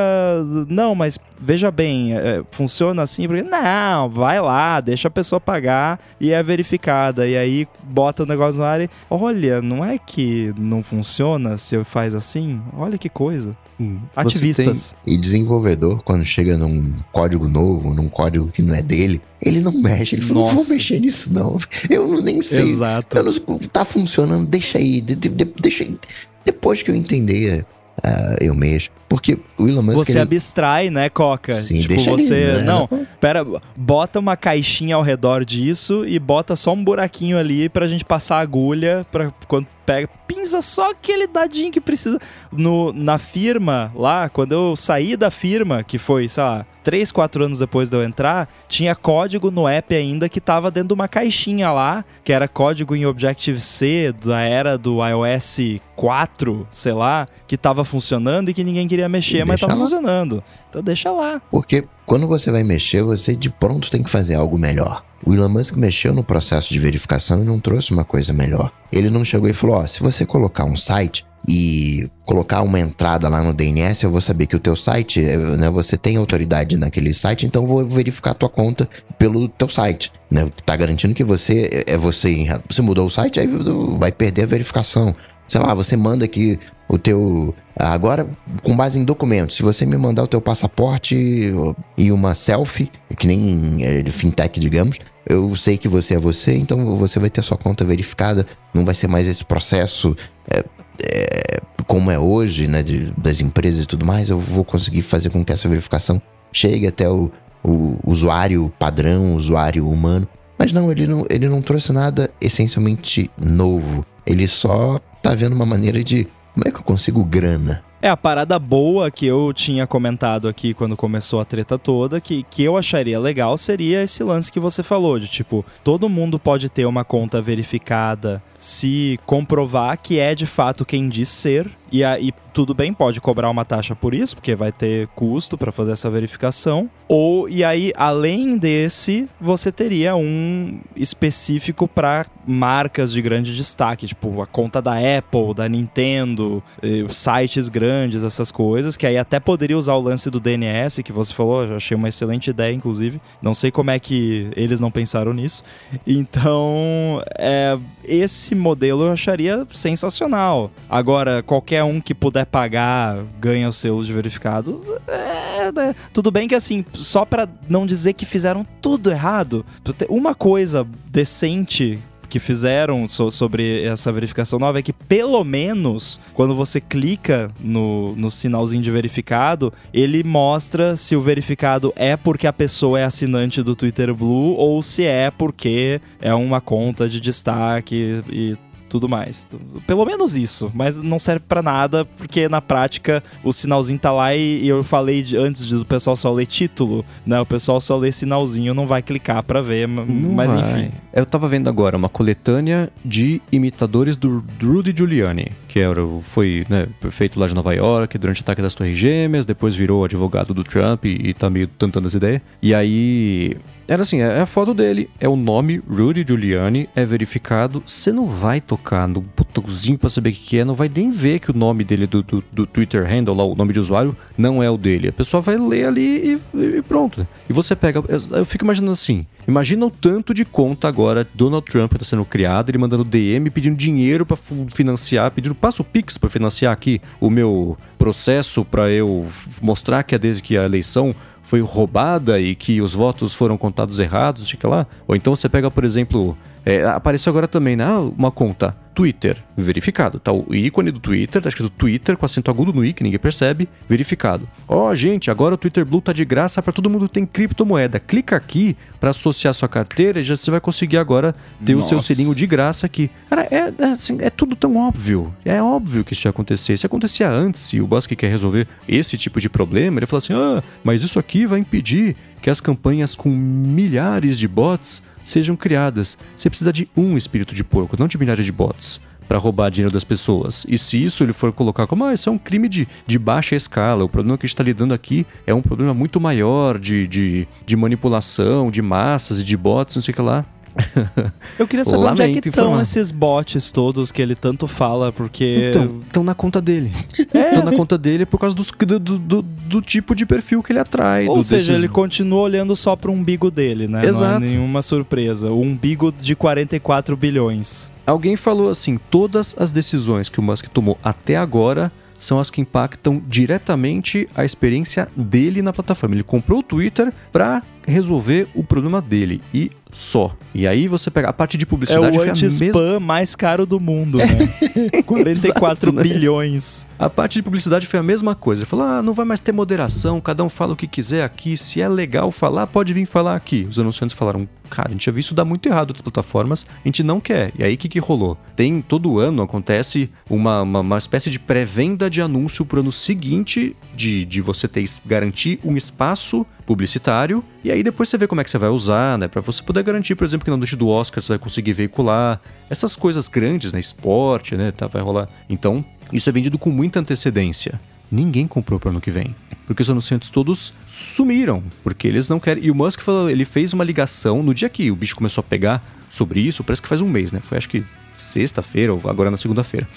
Não, mas veja bem, é, funciona assim, porque não, vai lá, deixa a pessoa pagar e é verificada. E aí bota o negócio no ar e olha, não é que não funciona se faz assim? Olha que coisa. Hum. Ativistas. Tem... E desenvolvedor, quando chega num código novo, num código que não é dele, ele não mexe. Ele falou, não vou mexer nisso não. Eu não, nem sei. Exato. Eu não, tá funcionando, deixa aí. De, de, deixa aí. Depois que eu entender, uh, eu mexo. Porque o Elon Musk. Você ele... abstrai, né, Coca? Sim, tipo, deixa você. Ali, né? Não, pera, bota uma caixinha ao redor disso e bota só um buraquinho ali pra gente passar a agulha pra quando pega. Pinza só aquele dadinho que precisa. No, na firma lá, quando eu saí da firma, que foi, sei lá, 3, 4 anos depois de eu entrar, tinha código no app ainda que tava dentro de uma caixinha lá, que era código em Objective-C da era do iOS 4, sei lá, que tava funcionando e que ninguém queria mexer, mas tava lá. funcionando. Então deixa lá. Porque quando você vai mexer, você de pronto tem que fazer algo melhor. O Elon Musk mexeu no processo de verificação e não trouxe uma coisa melhor. Ele não chegou e falou: ó, se você colocar um site e colocar uma entrada lá no DNS, eu vou saber que o teu site, né, você tem autoridade naquele site, então vou verificar a tua conta pelo teu site, né? Tá garantindo que você é você, você mudou o site, aí vai perder a verificação. sei lá, você manda aqui o teu. Agora, com base em documentos, se você me mandar o teu passaporte e uma selfie, que nem é, fintech, digamos, eu sei que você é você, então você vai ter sua conta verificada, não vai ser mais esse processo é, é, como é hoje, né, de, das empresas e tudo mais, eu vou conseguir fazer com que essa verificação chegue até o, o usuário padrão, usuário humano. Mas não ele, não, ele não trouxe nada essencialmente novo. Ele só tá vendo uma maneira de como é que eu consigo grana? É, a parada boa que eu tinha comentado aqui quando começou a treta toda, que, que eu acharia legal, seria esse lance que você falou, de tipo, todo mundo pode ter uma conta verificada se comprovar que é de fato quem diz ser. E aí, tudo bem, pode cobrar uma taxa por isso, porque vai ter custo para fazer essa verificação. Ou, e aí, além desse, você teria um específico para marcas de grande destaque, tipo a conta da Apple, da Nintendo, eh, sites grandes, essas coisas, que aí até poderia usar o lance do DNS que você falou, eu achei uma excelente ideia, inclusive. Não sei como é que eles não pensaram nisso. Então, é, esse modelo eu acharia sensacional. Agora, qualquer um que puder pagar ganha o selo de verificado. É, né? Tudo bem que assim, só para não dizer que fizeram tudo errado, uma coisa decente que fizeram so, sobre essa verificação nova é que, pelo menos, quando você clica no, no sinalzinho de verificado, ele mostra se o verificado é porque a pessoa é assinante do Twitter Blue ou se é porque é uma conta de destaque e tudo mais. Pelo menos isso, mas não serve para nada, porque na prática o sinalzinho tá lá e, e eu falei de, antes do pessoal só ler título, né? O pessoal só lê sinalzinho, não vai clicar para ver, não mas vai. enfim. Eu tava vendo agora uma coletânea de imitadores do Rudy Giuliani, que era, foi né, feito lá de Nova York durante o ataque das Torres Gêmeas, depois virou advogado do Trump e, e tá meio tentando as ideias. E aí era assim, é a foto dele, é o nome Rudy Giuliani, é verificado. Você não vai tocar no botãozinho pra saber o que é, não vai nem ver que o nome dele do, do, do Twitter handle, lá, o nome de usuário, não é o dele. A pessoa vai ler ali e, e pronto. E você pega. Eu fico imaginando assim: imagina o tanto de conta agora Donald Trump está sendo criado, ele mandando DM pedindo dinheiro para financiar, pedindo passo Pix para financiar aqui o meu processo para eu mostrar que é desde que a eleição foi roubada e que os votos foram contados errados, fica lá. Ou então você pega, por exemplo, é, apareceu agora também né, uma conta Twitter, verificado. Tá o ícone do Twitter, tá escrito Twitter com acento agudo no i, que ninguém percebe, verificado. Ó, oh, gente, agora o Twitter Blue tá de graça para todo mundo que tem criptomoeda. Clica aqui para associar sua carteira e já você vai conseguir agora ter Nossa. o seu selinho de graça aqui. Cara, é, é, assim, é tudo tão óbvio. É óbvio que isso ia acontecer. Se acontecia antes e o Bosque quer resolver esse tipo de problema, ele fala assim: ah, mas isso aqui vai impedir que as campanhas com milhares de bots sejam criadas. Você precisa de um espírito de porco, não de milhares de bots para roubar dinheiro das pessoas. E se isso ele for colocar como, ah, isso é um crime de, de baixa escala, o problema que a gente está lidando aqui é um problema muito maior de, de, de manipulação, de massas e de bots, não sei o que lá. Eu queria saber onde é que estão esses bots todos que ele tanto fala, porque. Então, estão na conta dele. Estão [laughs] é, na conta dele por causa dos, do, do, do, tipo de perfil que ele atrai. Ou seja, desses... ele continua olhando só pro umbigo dele, né? Exato. Não é nenhuma surpresa. O umbigo de 44 bilhões. Alguém falou assim: todas as decisões que o Musk tomou até agora são as que impactam diretamente a experiência dele na plataforma. Ele comprou o Twitter para resolver o problema dele e só. E aí você pega a parte de publicidade. É o anti-spam mais caro do mundo, né? [laughs] 44 Exato, né? bilhões. A parte de publicidade foi a mesma coisa. Ele falou: ah, não vai mais ter moderação, cada um fala o que quiser aqui. Se é legal falar, pode vir falar aqui. Os anunciantes falaram: cara, a gente já viu isso dar muito errado outras plataformas, a gente não quer. E aí o que, que rolou? Tem todo ano acontece uma, uma, uma espécie de pré-venda de anúncio pro ano seguinte, de, de você ter garantir um espaço publicitário, e aí depois você vê como é que você vai usar, né? Para você poder garantir, por exemplo, que na noite do Oscar você vai conseguir veicular essas coisas grandes, né? Esporte, né? Tá, vai rolar. Então, isso é vendido com muita antecedência. Ninguém comprou para ano que vem. Porque os anunciantes todos sumiram. Porque eles não querem. E o Musk falou, ele fez uma ligação no dia que o bicho começou a pegar sobre isso, parece que faz um mês, né? Foi acho que sexta-feira ou agora na segunda-feira.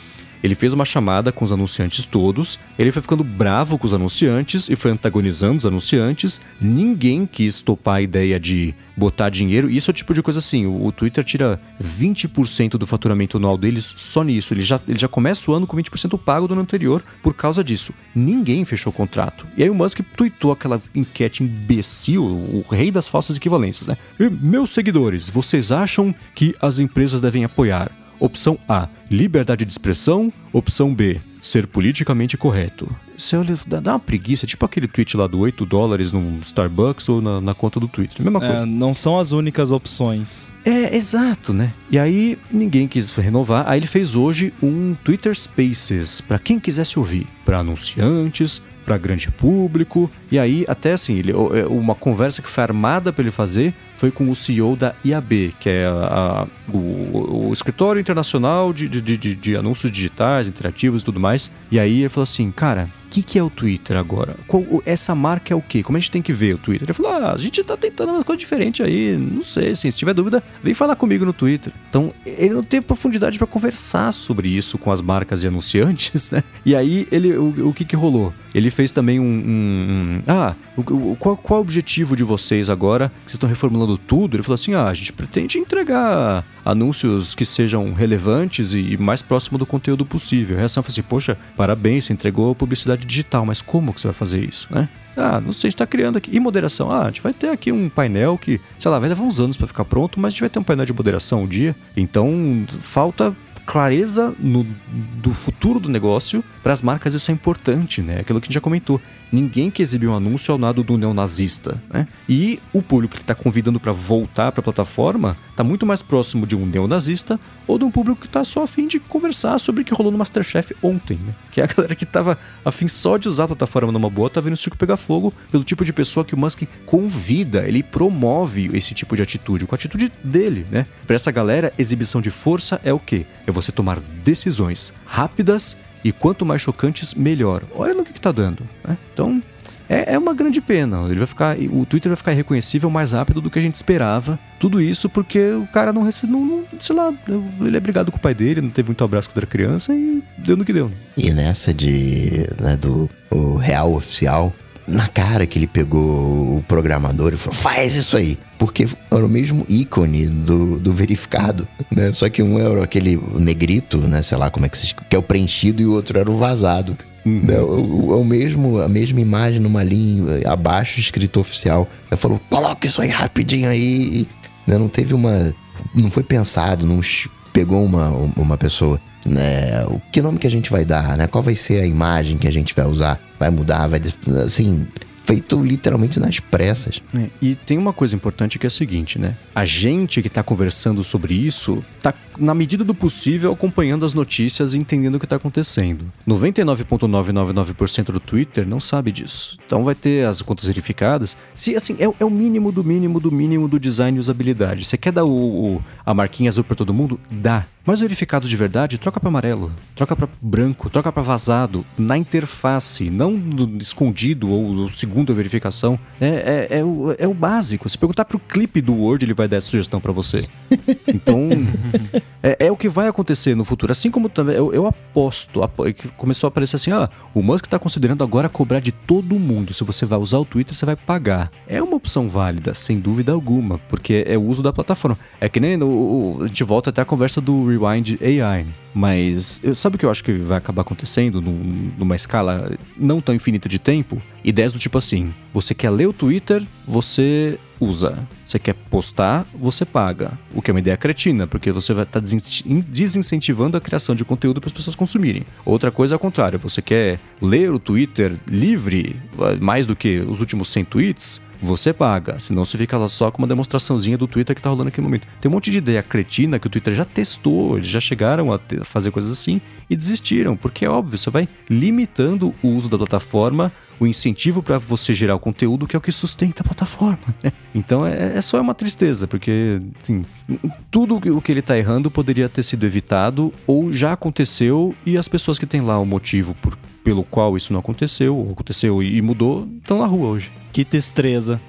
Ele fez uma chamada com os anunciantes todos, ele foi ficando bravo com os anunciantes e foi antagonizando os anunciantes. Ninguém quis topar a ideia de botar dinheiro. Isso é o tipo de coisa assim: o, o Twitter tira 20% do faturamento anual deles só nisso. Ele já, ele já começa o ano com 20% pago do ano anterior por causa disso. Ninguém fechou o contrato. E aí o Musk tweetou aquela enquete imbecil, o rei das falsas equivalências, né? E, meus seguidores, vocês acham que as empresas devem apoiar? Opção A: liberdade de expressão. Opção B: ser politicamente correto. Você olha, dá, dá uma preguiça, tipo aquele tweet lá do 8 dólares no Starbucks ou na, na conta do Twitter. Mesma coisa. É, não são as únicas opções. É, exato, né? E aí ninguém quis renovar. Aí ele fez hoje um Twitter Spaces para quem quisesse ouvir, para anunciantes, para grande público. E aí até assim, ele, uma conversa que foi armada para ele fazer foi com o CEO da IAB, que é a, a, o, o, Escritório Internacional de, de, de, de, Anúncios Digitais, Interativos e tudo mais. E aí ele falou assim, cara, o que, que é o Twitter agora? Qual, essa marca é o quê? Como a gente tem que ver o Twitter? Ele falou, ah, a gente tá tentando uma coisa diferente aí, não sei, assim, se tiver dúvida, vem falar comigo no Twitter. Então, ele não tem profundidade para conversar sobre isso com as marcas e anunciantes, [laughs] né? E aí, ele, o, o que que rolou? Ele fez também um... um, um ah, o, qual, qual é o objetivo de vocês agora, que vocês estão reformulando tudo? Ele falou assim: ah, a gente pretende entregar anúncios que sejam relevantes e mais próximo do conteúdo possível. A reação foi assim: poxa, parabéns, você entregou publicidade digital, mas como que você vai fazer isso, né? Ah, não sei, a gente está criando aqui. E moderação? Ah, a gente vai ter aqui um painel que, sei lá, vai levar uns anos para ficar pronto, mas a gente vai ter um painel de moderação um dia. Então, falta clareza no, do futuro do negócio, para as marcas isso é importante, né? Aquilo que a gente já comentou. Ninguém que exibiu um anúncio ao lado do neonazista, né? E o público que está convidando para voltar para a plataforma está muito mais próximo de um neonazista ou de um público que está só a fim de conversar sobre o que rolou no Masterchef ontem, né? Que é a [laughs] galera que estava a fim só de usar a plataforma numa boa, tá vendo o circo pegar fogo pelo tipo de pessoa que o Musk convida, ele promove esse tipo de atitude, com a atitude dele, né? Para essa galera, exibição de força é o quê? É você tomar decisões rápidas e quanto mais chocantes, melhor. Olha no que, está dando. Né? Então, é, é, uma grande pena. Ele vai ficar, o Twitter vai ficar irreconhecível mais rápido do que a gente esperava. Tudo isso porque o cara não recebeu, não, sei lá, ele é brigado com o pai dele, não teve muito abraço quando era criança e deu no que deu. E nessa de, né, do o real oficial, na cara que ele pegou o programador e falou: faz isso aí. Porque era o mesmo ícone do, do verificado, né? Só que um era aquele negrito, né? Sei lá como é que se que é o preenchido e o outro era o vazado. Uhum. Né? O, o, o, mesmo, a mesma imagem numa linha abaixo escrito oficial. Ele falou: coloca isso aí rapidinho aí. Né? Não teve uma. Não foi pensado, não pegou uma, uma pessoa né, o que nome que a gente vai dar, né? Qual vai ser a imagem que a gente vai usar? Vai mudar, vai assim, feito literalmente nas pressas. É, e tem uma coisa importante que é a seguinte, né? A gente que está conversando sobre isso está, na medida do possível, acompanhando as notícias e entendendo o que está acontecendo. 99,999% do Twitter não sabe disso. Então vai ter as contas verificadas. Se assim, é, é o mínimo do mínimo do mínimo do design e usabilidade. Você quer dar o, o a marquinha azul para todo mundo? Dá. Mas verificado de verdade, troca para amarelo, troca para branco, troca para vazado, na interface, não escondido ou segunda verificação. É, é, é, o, é o básico. Se perguntar pro clipe do Word, ele vai dar essa sugestão para você. Então, [laughs] é, é, o que vai acontecer no futuro. Assim como também, eu, eu aposto, começou a aparecer assim, ah, o Musk está considerando agora cobrar de todo mundo. Se você vai usar o Twitter, você vai pagar. É uma opção válida, sem dúvida alguma, porque é o uso da plataforma. É que nem no, a gente volta até a conversa do Rewind AI. Mas sabe o que eu acho que vai acabar acontecendo num, numa escala não tão infinita de tempo? Ideias do tipo assim: você quer ler o Twitter, você usa. Você quer postar, você paga. O que é uma ideia cretina, porque você vai estar tá desincentivando a criação de conteúdo para as pessoas consumirem. Outra coisa é ao contrário: você quer ler o Twitter livre, mais do que os últimos 100 tweets, você paga. Senão você fica lá só com uma demonstraçãozinha do Twitter que tá rolando naquele momento. Tem um monte de ideia cretina que o Twitter já testou, eles já chegaram a fazer coisas assim e desistiram, porque é óbvio, você vai limitando o uso da plataforma o incentivo para você gerar o conteúdo que é o que sustenta a plataforma. Né? Então é, é, só uma tristeza, porque assim, tudo o que ele está errando poderia ter sido evitado ou já aconteceu e as pessoas que têm lá o motivo por, pelo qual isso não aconteceu, ou aconteceu e mudou, estão na rua hoje. Que destreza.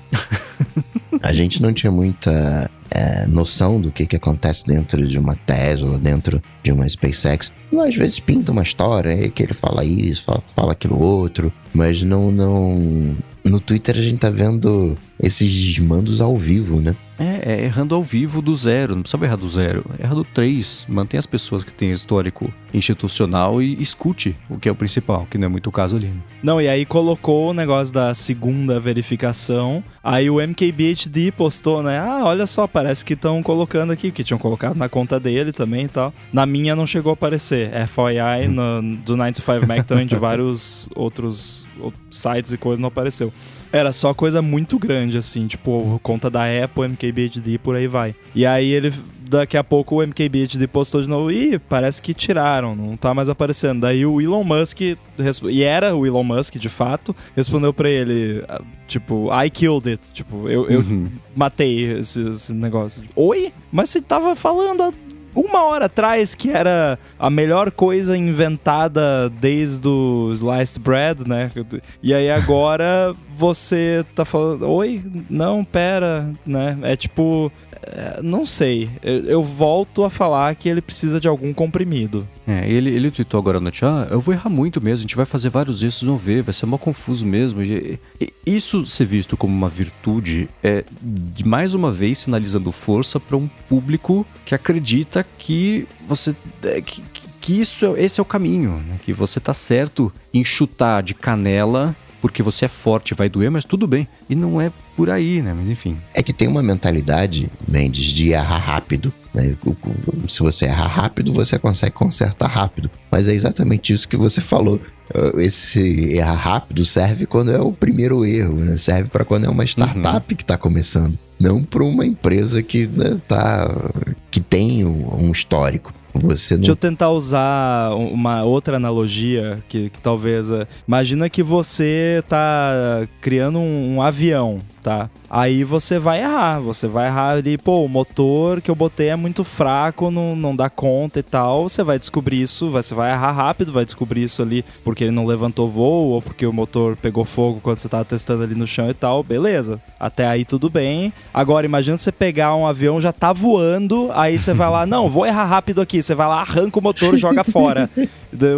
a gente não tinha muita é, noção do que, que acontece dentro de uma Tesla, dentro de uma SpaceX. E, às vezes pinta uma história que ele fala isso, fala, fala aquilo outro, mas não, não. No Twitter a gente tá vendo esses desmandos ao vivo, né? É, é, errando ao vivo do zero, não precisava errar do zero, erra do três. Mantém as pessoas que têm histórico institucional e escute o que é o principal, que não é muito o caso ali. Né? Não, e aí colocou o negócio da segunda verificação, aí o MKBHD postou, né? Ah, olha só, parece que estão colocando aqui, que tinham colocado na conta dele também e tal. Na minha não chegou a aparecer, FYI, no, do 9 to 5 Mac também, de [laughs] vários outros, outros sites e coisas não apareceu. Era só coisa muito grande, assim, tipo, conta da Apple, MKBHD, por aí vai. E aí ele, daqui a pouco o MKBHD postou de novo, ih, parece que tiraram, não tá mais aparecendo. Daí o Elon Musk, e era o Elon Musk de fato, respondeu pra ele, ah, tipo, I killed it, tipo, eu, eu uhum. matei esse, esse negócio. Oi? Mas você tava falando há uma hora atrás que era a melhor coisa inventada desde o sliced bread, né? E aí agora [laughs] você tá falando, oi, não, pera, né? É tipo, é, não sei. Eu, eu, volto a falar que ele precisa de algum comprimido. É, ele, ele tweetou agora no chat, ah, eu vou errar muito mesmo, a gente vai fazer vários erros, vão ver, vai ser mó confuso mesmo. E, e, isso ser visto como uma virtude é, mais uma vez, sinalizando força para um público que acredita que você... É, que, que isso, é, esse é o caminho, né? que você tá certo em chutar de canela porque você é forte, vai doer, mas tudo bem. E não é por aí, né? Mas enfim. É que tem uma mentalidade, Mendes, de errar rápido. Né? Se você errar rápido, você consegue consertar rápido. Mas é exatamente isso que você falou. Uh, esse errar rápido serve quando é o primeiro erro, né? serve para quando é uma startup uhum. que está começando, não para uma empresa que, né, tá, que tem um, um histórico. Você não... Deixa eu tentar usar uma outra analogia que, que talvez. Uh, imagina que você está criando um, um avião, tá? Aí você vai errar, você vai errar ali, pô, o motor que eu botei é muito fraco, não, não dá conta e tal. Você vai descobrir isso, você vai errar rápido, vai descobrir isso ali porque ele não levantou voo ou porque o motor pegou fogo quando você tava testando ali no chão e tal. Beleza, até aí tudo bem. Agora, imagina você pegar um avião, já tá voando, aí você vai lá, [laughs] não, vou errar rápido aqui. Você vai lá, arranca o motor joga [laughs] fora.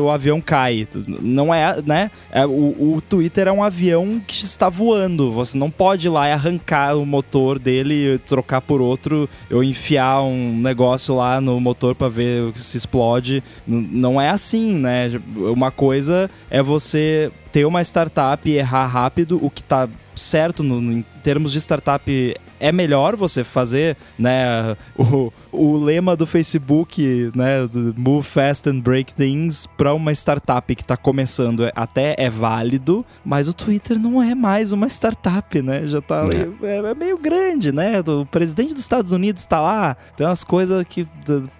o avião cai. Não é, né? É, o, o Twitter é um avião que está voando. Você não pode ir lá e arrancar o motor dele, trocar por outro, eu enfiar um negócio lá no motor para ver se explode. N não é assim, né? Uma coisa é você ter uma startup e errar rápido, o que tá certo no, no, em termos de startup é melhor você fazer, né, o, o lema do Facebook, né, do Move Fast and Break Things para uma startup que está começando é, até é válido, mas o Twitter não é mais uma startup, né? Já tá é. é, meio grande, né? O presidente dos Estados Unidos está lá, tem umas coisas que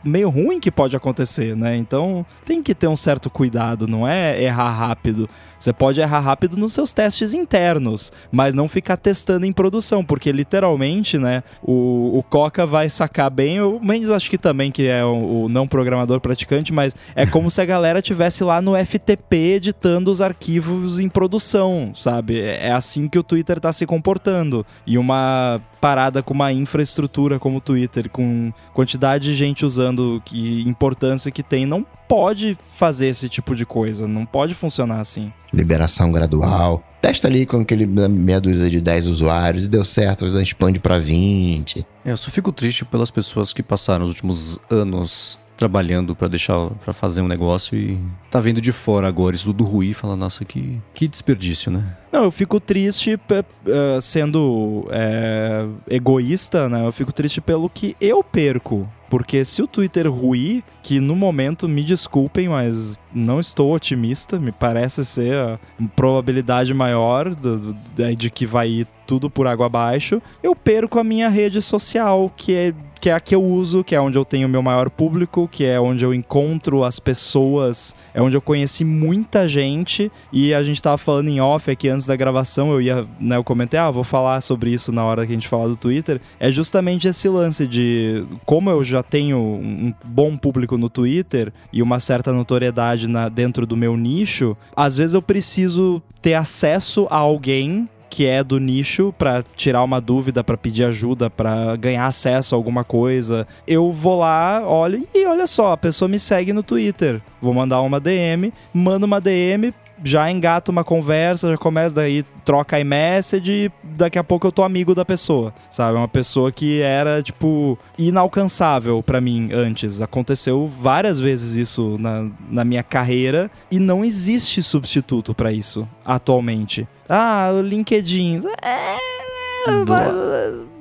meio ruim que pode acontecer, né? Então, tem que ter um certo cuidado, não é errar rápido. Você pode errar rápido nos seus testes internos, mas não ficar testando em produção, porque literalmente, né, o, o Coca vai sacar bem, o Mendes acho que também, que é o, o não programador praticante, mas é como se a galera tivesse lá no FTP editando os arquivos em produção, sabe? É, é assim que o Twitter está se comportando. E uma parada com uma infraestrutura como o Twitter, com quantidade de gente usando, que importância que tem, não pode fazer esse tipo de coisa, não pode funcionar assim. Liberação gradual. Testa ali com aquele meia dúzia de 10 usuários e deu certo, expande para 20. É, eu só fico triste pelas pessoas que passaram os últimos anos trabalhando para deixar para fazer um negócio e tá vendo de fora agora isso tudo ruim e fala, nossa, que, que desperdício, né? Não, eu fico triste uh, sendo é, egoísta, né? Eu fico triste pelo que eu perco. Porque se o Twitter ruir, que no momento, me desculpem, mas não estou otimista, me parece ser a probabilidade maior do, do, de que vai tudo por água abaixo, eu perco a minha rede social, que é que é a que eu uso, que é onde eu tenho o meu maior público, que é onde eu encontro as pessoas, é onde eu conheci muita gente. E a gente tava falando em off aqui antes da gravação, eu ia, né, eu comentei, ah, vou falar sobre isso na hora que a gente falar do Twitter, é justamente esse lance de como eu já tenho um bom público no Twitter e uma certa notoriedade na, dentro do meu nicho, às vezes eu preciso ter acesso a alguém que é do nicho para tirar uma dúvida, para pedir ajuda, para ganhar acesso a alguma coisa. Eu vou lá, olho e olha só, a pessoa me segue no Twitter. Vou mandar uma DM, mando uma DM, já engata uma conversa, já começa daí, troca iMessage e daqui a pouco eu tô amigo da pessoa, sabe? Uma pessoa que era, tipo, inalcançável para mim antes. Aconteceu várias vezes isso na, na minha carreira e não existe substituto para isso atualmente. Ah, o LinkedIn. É,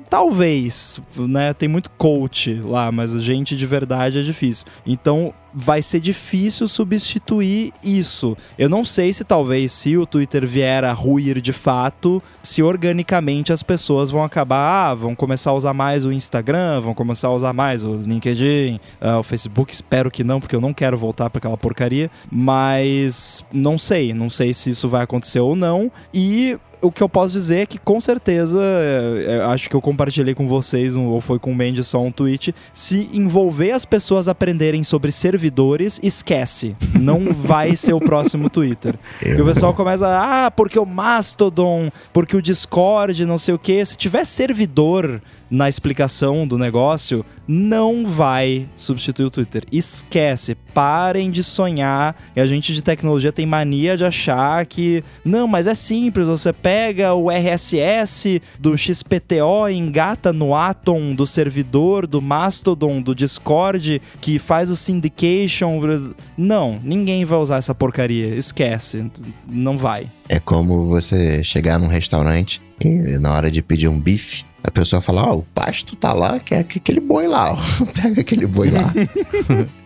talvez, né? Tem muito coach lá, mas gente de verdade é difícil. Então, vai ser difícil substituir isso. Eu não sei se talvez se o Twitter vier a ruir de fato, se organicamente as pessoas vão acabar, ah, vão começar a usar mais o Instagram, vão começar a usar mais o LinkedIn, uh, o Facebook, espero que não, porque eu não quero voltar para aquela porcaria, mas não sei, não sei se isso vai acontecer ou não. E o que eu posso dizer é que com certeza, é, é, acho que eu compartilhei com vocês, ou foi com o Mendes só um tweet, se envolver as pessoas aprenderem sobre servidores servidores, esquece. Não vai ser o próximo Twitter. E o pessoal começa, ah, porque o Mastodon, porque o Discord, não sei o quê. Se tiver servidor na explicação do negócio, não vai substituir o Twitter. Esquece, parem de sonhar. E a gente de tecnologia tem mania de achar que não, mas é simples, você pega o RSS do XPTO engata no Atom do servidor do Mastodon do Discord que faz o syndication. Não, ninguém vai usar essa porcaria. Esquece, não vai. É como você chegar num restaurante e na hora de pedir um bife, a pessoa fala, ó, oh, o pasto tá lá, que é aquele boi lá, ó. [laughs] Pega aquele boi lá.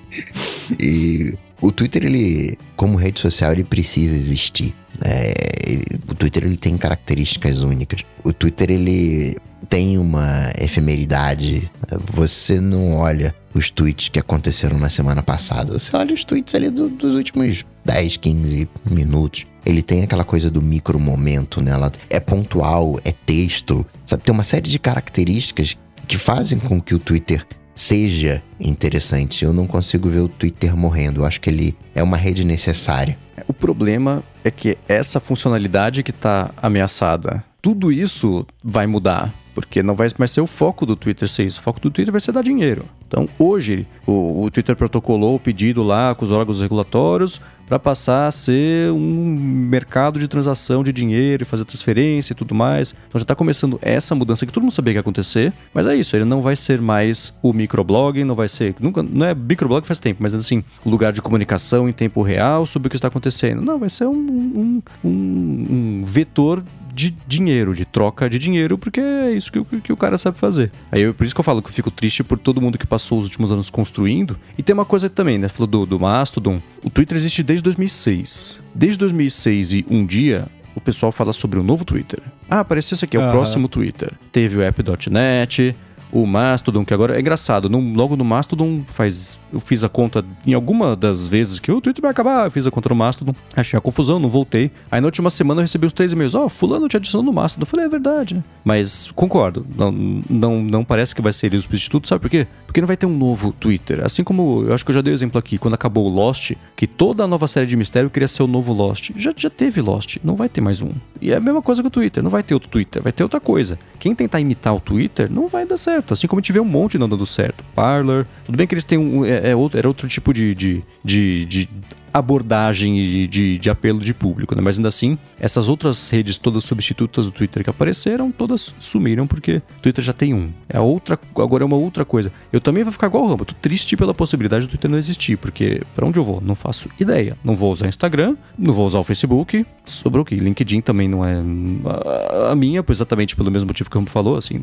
[laughs] e o Twitter, ele, como rede social, ele precisa existir. É, ele, o Twitter, ele tem características únicas. O Twitter, ele tem uma efemeridade. Você não olha os tweets que aconteceram na semana passada. Você olha os tweets ali do, dos últimos 10, 15 minutos. Ele tem aquela coisa do micro momento, né? Ela é pontual, é texto, sabe? Tem uma série de características que fazem com que o Twitter seja interessante. Eu não consigo ver o Twitter morrendo. Eu acho que ele é uma rede necessária. O problema é que essa funcionalidade que está ameaçada, tudo isso vai mudar. Porque não vai mais ser o foco do Twitter ser isso. O foco do Twitter vai ser dar dinheiro. Então, hoje, o, o Twitter protocolou o pedido lá com os órgãos regulatórios para passar a ser um mercado de transação de dinheiro e fazer transferência e tudo mais. Então já está começando essa mudança que todo mundo sabia que ia acontecer, mas é isso, ele não vai ser mais o microblog, não vai ser, nunca, não é microblog faz tempo, mas assim, lugar de comunicação em tempo real sobre o que está acontecendo. Não, vai ser um, um, um, um vetor de dinheiro, de troca de dinheiro, porque é isso que, que, que o cara sabe fazer. Aí eu, por isso que eu falo que eu fico triste por todo mundo que passou os últimos anos construindo. E tem uma coisa também, né? Falou do, do Mastodon. O Twitter existe desde 2006. Desde 2006 e um dia, o pessoal fala sobre o novo Twitter. Ah, apareceu esse aqui, é o uhum. próximo Twitter. Teve o app.net, o Mastodon, que agora é engraçado. No, logo no Mastodon faz. Eu fiz a conta em alguma das vezes que o Twitter vai acabar, eu fiz a conta no Mastodon. Achei a confusão, não voltei. Aí na última semana eu recebi os três e-mails. Ó, oh, fulano te adicionou no Mastodon. Eu falei, é verdade, né? Mas concordo. Não, não, não parece que vai ser ele o substituto. Sabe por quê? Porque não vai ter um novo Twitter. Assim como eu acho que eu já dei o exemplo aqui, quando acabou o Lost, que toda a nova série de mistério queria ser o novo Lost. Já, já teve Lost, não vai ter mais um. E é a mesma coisa com o Twitter, não vai ter outro Twitter, vai ter outra coisa. Quem tentar imitar o Twitter não vai dar certo certo. Assim como a gente vê um monte não dando certo. Parlor. Tudo bem que eles têm um. É, é outro, era outro tipo de, de, de, de abordagem e de, de, apelo de público, né? Mas ainda assim, essas outras redes todas substitutas do Twitter que apareceram, todas sumiram porque o Twitter já tem um. É outra, agora é uma outra coisa. Eu também vou ficar igual o Rambo, tô triste pela possibilidade do Twitter não existir, porque para onde eu vou? Não faço ideia. Não vou usar Instagram, não vou usar o Facebook, sobrou o quê? LinkedIn também não é a, a minha, exatamente pelo mesmo motivo que o Rambo falou, assim,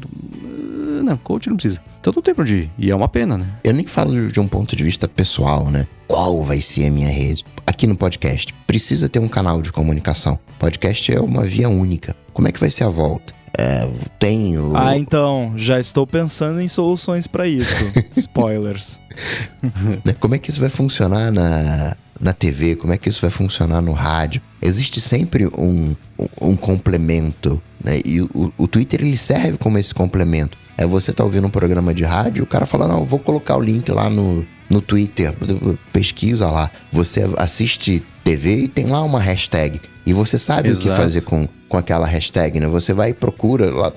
não, coach não precisa. Então não tem pra onde ir. E é uma pena, né? Eu nem falo de um ponto de vista pessoal, né? Qual vai ser a minha rede? Aqui no podcast, precisa ter um canal de comunicação. Podcast é uma via única. Como é que vai ser a volta? É, tenho. Ah, então, já estou pensando em soluções para isso. [laughs] Spoilers. Né, como é que isso vai funcionar na, na TV? Como é que isso vai funcionar no rádio? Existe sempre um, um, um complemento, né? E o, o Twitter ele serve como esse complemento. É você tá ouvindo um programa de rádio, o cara fala, não, vou colocar o link lá no, no Twitter, pesquisa lá. Você assiste TV e tem lá uma hashtag. E você sabe Exato. o que fazer com, com aquela hashtag, né? Você vai e procura lá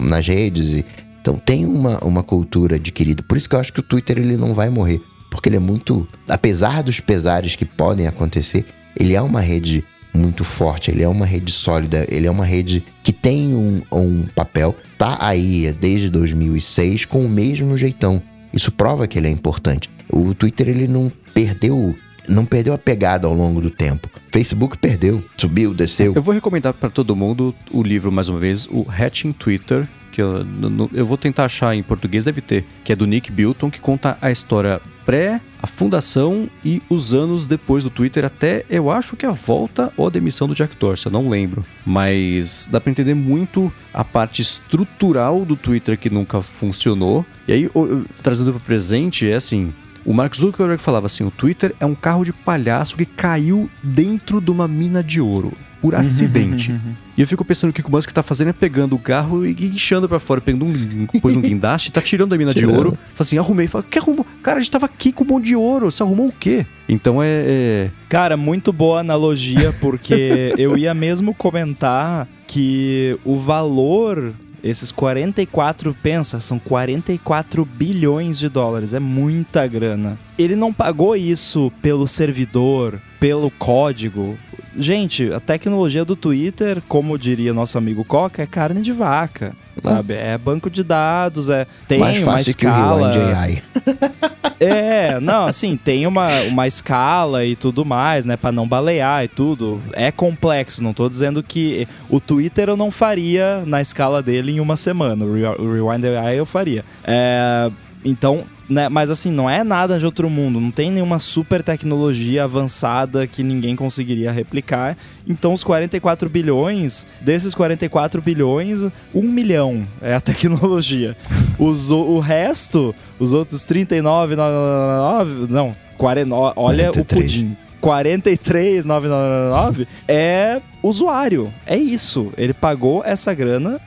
nas redes e então tem uma, uma cultura adquirida. Por isso que eu acho que o Twitter ele não vai morrer, porque ele é muito, apesar dos pesares que podem acontecer, ele é uma rede muito forte, ele é uma rede sólida, ele é uma rede que tem um, um papel, tá aí desde 2006 com o mesmo jeitão. Isso prova que ele é importante. O Twitter ele não perdeu não perdeu a pegada ao longo do tempo. Facebook perdeu, subiu, desceu. Eu vou recomendar para todo mundo o livro mais uma vez, o Hatching Twitter, que eu, eu vou tentar achar em português, deve ter, que é do Nick Bilton, que conta a história pré, a fundação e os anos depois do Twitter, até eu acho que a volta ou a demissão do Jack Dorsey, não lembro. Mas dá para entender muito a parte estrutural do Twitter que nunca funcionou. E aí, trazendo para o presente, é assim, o Mark Zuckerberg falava assim: o Twitter é um carro de palhaço que caiu dentro de uma mina de ouro. Por uhum, acidente. Uhum, uhum. E eu fico pensando que o que o Musk tá fazendo é pegando o carro e guinchando para fora, pegando um, pôs um guindaste, tá tirando a mina tirando. de ouro. Fala assim, arrumei. Fala, que arrumou? Cara, a gente tava aqui com um monte de ouro. Você arrumou o quê? Então é, é. Cara, muito boa analogia, porque [laughs] eu ia mesmo comentar que o valor esses 44, pensa, são 44 bilhões de dólares, é muita grana. Ele não pagou isso pelo servidor, pelo código. Gente, a tecnologia do Twitter, como diria nosso amigo Coca, é carne de vaca. Sabe? É banco de dados, é tem Mais uma escala. Que o AI. [laughs] é, não, assim, tem uma, uma escala e tudo mais, né, para não balear e tudo. É complexo, não tô dizendo que o Twitter eu não faria na escala dele em uma semana. O Rewind AI eu faria. É, então, né? Mas assim, não é nada de outro mundo, não tem nenhuma super tecnologia avançada que ninguém conseguiria replicar. Então, os 44 bilhões, desses 44 bilhões, um milhão é a [laughs] tecnologia. Os, o resto, os outros 39, não, 40, olha 43. o pudim. 43,999 é usuário. É isso. Ele pagou essa grana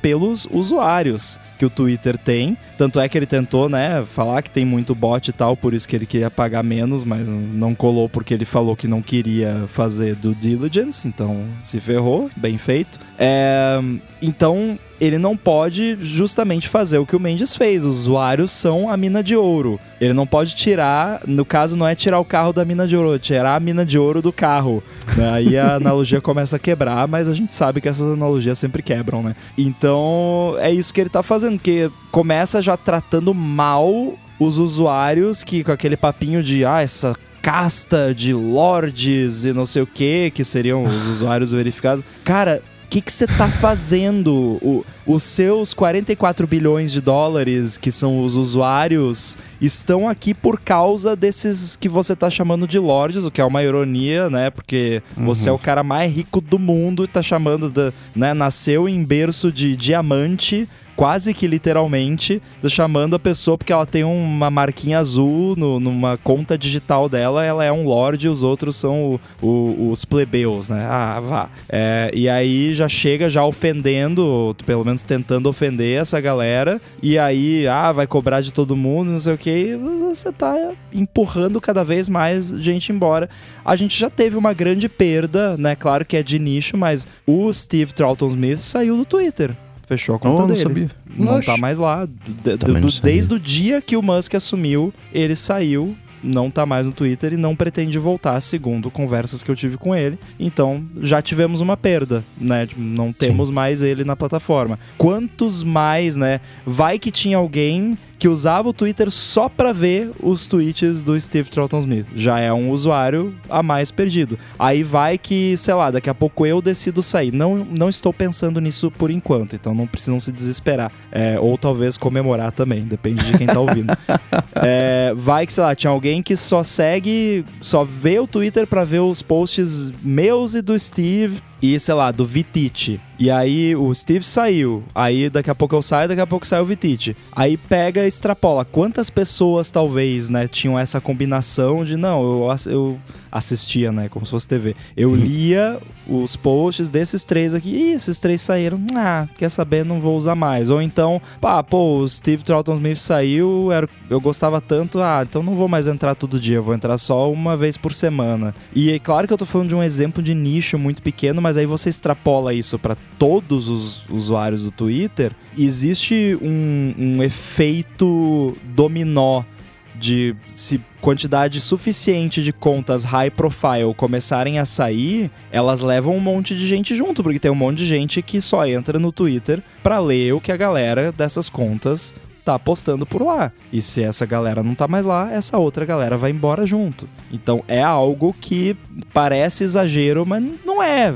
pelos usuários que o Twitter tem. Tanto é que ele tentou, né, falar que tem muito bot e tal, por isso que ele queria pagar menos, mas não colou porque ele falou que não queria fazer do diligence, então se ferrou, bem feito. É, então ele não pode justamente fazer o que o Mendes fez. Os usuários são a mina de ouro. Ele não pode tirar, no caso não é tirar o carro da mina de ouro, é tirar a mina de ouro do carro. Né? Aí a analogia começa a quebrar, mas a gente sabe que essas analogias sempre quebram, né? Então é isso que ele tá fazendo, que começa já tratando mal os usuários que com aquele papinho de ah, essa casta de lords e não sei o que, que seriam os usuários verificados. Cara, o que você tá fazendo? O, os seus 44 bilhões de dólares, que são os usuários, estão aqui por causa desses que você tá chamando de lords, o que é uma ironia, né? Porque uhum. você é o cara mais rico do mundo e tá chamando, de, né? Nasceu em berço de diamante quase que literalmente, chamando a pessoa porque ela tem uma marquinha azul no, numa conta digital dela, ela é um lord e os outros são o, o, os plebeus, né? Ah, vá. É, e aí já chega já ofendendo, pelo menos tentando ofender essa galera, e aí, ah, vai cobrar de todo mundo, não sei o que, você tá empurrando cada vez mais gente embora. A gente já teve uma grande perda, né? Claro que é de nicho, mas o Steve Troughton Smith saiu do Twitter fechou a conta oh, dele. Não, sabia. não tá mais lá. D desde o dia que o Musk assumiu, ele saiu não tá mais no Twitter e não pretende voltar, segundo conversas que eu tive com ele. Então, já tivemos uma perda, né? Não temos Sim. mais ele na plataforma. Quantos mais, né? Vai que tinha alguém que usava o Twitter só para ver os tweets do Steve Troughton Smith. Já é um usuário a mais perdido. Aí vai que, sei lá, daqui a pouco eu decido sair. Não, não estou pensando nisso por enquanto, então não precisam se desesperar. É, ou talvez comemorar também, depende de quem tá ouvindo. [laughs] é, vai que, sei lá, tinha alguém que só segue, só vê o Twitter para ver os posts meus e do Steve e, sei lá, do Vitite. E aí o Steve saiu. Aí daqui a pouco eu saio, daqui a pouco sai o Vitite. Aí pega e extrapola. Quantas pessoas talvez, né, tinham essa combinação de não, eu, eu assistia, né, como se fosse TV. Eu uhum. lia os posts desses três aqui. Ih, esses três saíram. Ah, quer saber? Não vou usar mais. Ou então, pá, pô, o Steve Troughton Smith saiu, era, eu gostava tanto, ah, então não vou mais entrar todo dia, vou entrar só uma vez por semana. E é claro que eu tô falando de um exemplo de nicho muito pequeno, mas aí você extrapola isso para todos os usuários do Twitter. Existe um, um efeito dominó de se quantidade suficiente de contas high profile começarem a sair, elas levam um monte de gente junto, porque tem um monte de gente que só entra no Twitter para ler o que a galera dessas contas tá postando por lá. E se essa galera não tá mais lá, essa outra galera vai embora junto. Então é algo que parece exagero, mas não é.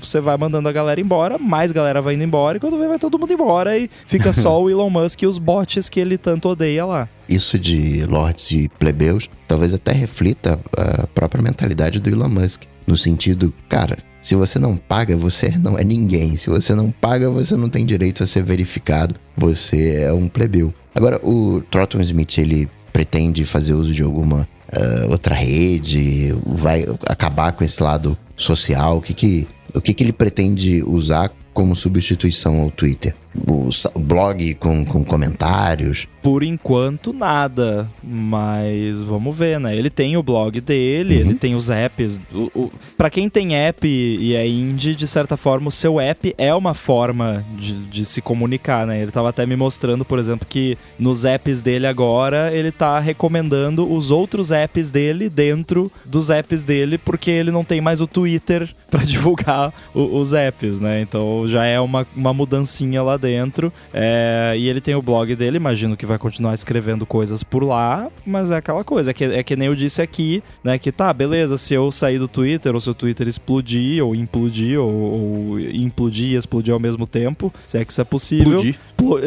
Você vai mandando a galera embora, mais galera vai indo embora, e quando vê, vai todo mundo embora e fica só o [laughs] Elon Musk e os bots que ele tanto odeia lá. Isso de lords e plebeus talvez até reflita a própria mentalidade do Elon Musk. No sentido, cara, se você não paga, você não é ninguém. Se você não paga, você não tem direito a ser verificado. Você é um plebeu. Agora, o Trotton Smith, ele pretende fazer uso de alguma uh, outra rede? Vai acabar com esse lado social? O que que, o que que ele pretende usar como substituição ao Twitter? O blog com, com comentários? Por enquanto, nada. Mas vamos ver, né? Ele tem o blog dele, uhum. ele tem os apps. O, o... Para quem tem app e é indie, de certa forma, o seu app é uma forma de, de se comunicar, né? Ele tava até me mostrando, por exemplo, que nos apps dele agora, ele tá recomendando os outros apps dele dentro dos apps dele, porque ele não tem mais o Twitter [laughs] para divulgar o, os apps, né? Então já é uma, uma mudancinha lá dentro. É... e ele tem o blog dele, imagino que vai continuar escrevendo coisas por lá, mas é aquela coisa, é que, é que nem eu disse aqui, né? Que tá, beleza, se eu sair do Twitter, ou se o Twitter explodir, ou implodir, ou, ou implodir e explodir ao mesmo tempo, se é que isso é possível.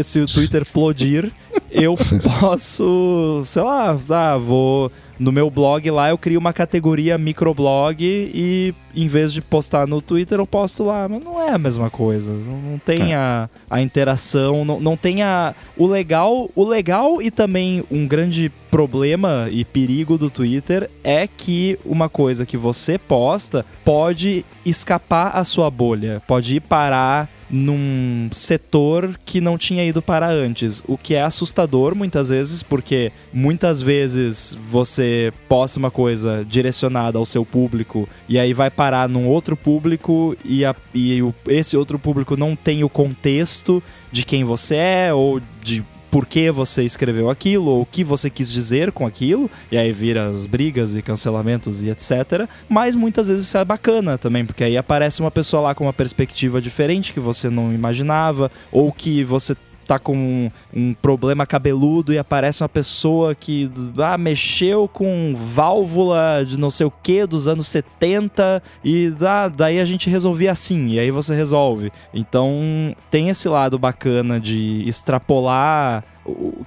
Se o Twitter explodir, eu [laughs] posso, sei lá, ah, vou no meu blog lá eu crio uma categoria microblog e em vez de postar no Twitter eu posto lá. Mas não é a mesma coisa. Não tem é. a, a interação, não, não tem a. O legal, o legal e também um grande problema e perigo do Twitter é que uma coisa que você posta pode escapar a sua bolha, pode ir parar num setor que não tinha ido para antes, o que é assustador muitas vezes, porque muitas vezes você posta uma coisa direcionada ao seu público e aí vai parar num outro público e, a, e o, esse outro público não tem o contexto de quem você é ou de por que você escreveu aquilo, ou o que você quis dizer com aquilo, e aí vira as brigas e cancelamentos e etc. Mas muitas vezes isso é bacana também, porque aí aparece uma pessoa lá com uma perspectiva diferente que você não imaginava, ou que você tá com um, um, problema cabeludo e aparece uma pessoa que ah, mexeu com válvula de não sei o que dos anos 70 e ah, daí a gente resolvia assim, e aí você resolve. Então tem esse lado bacana de extrapolar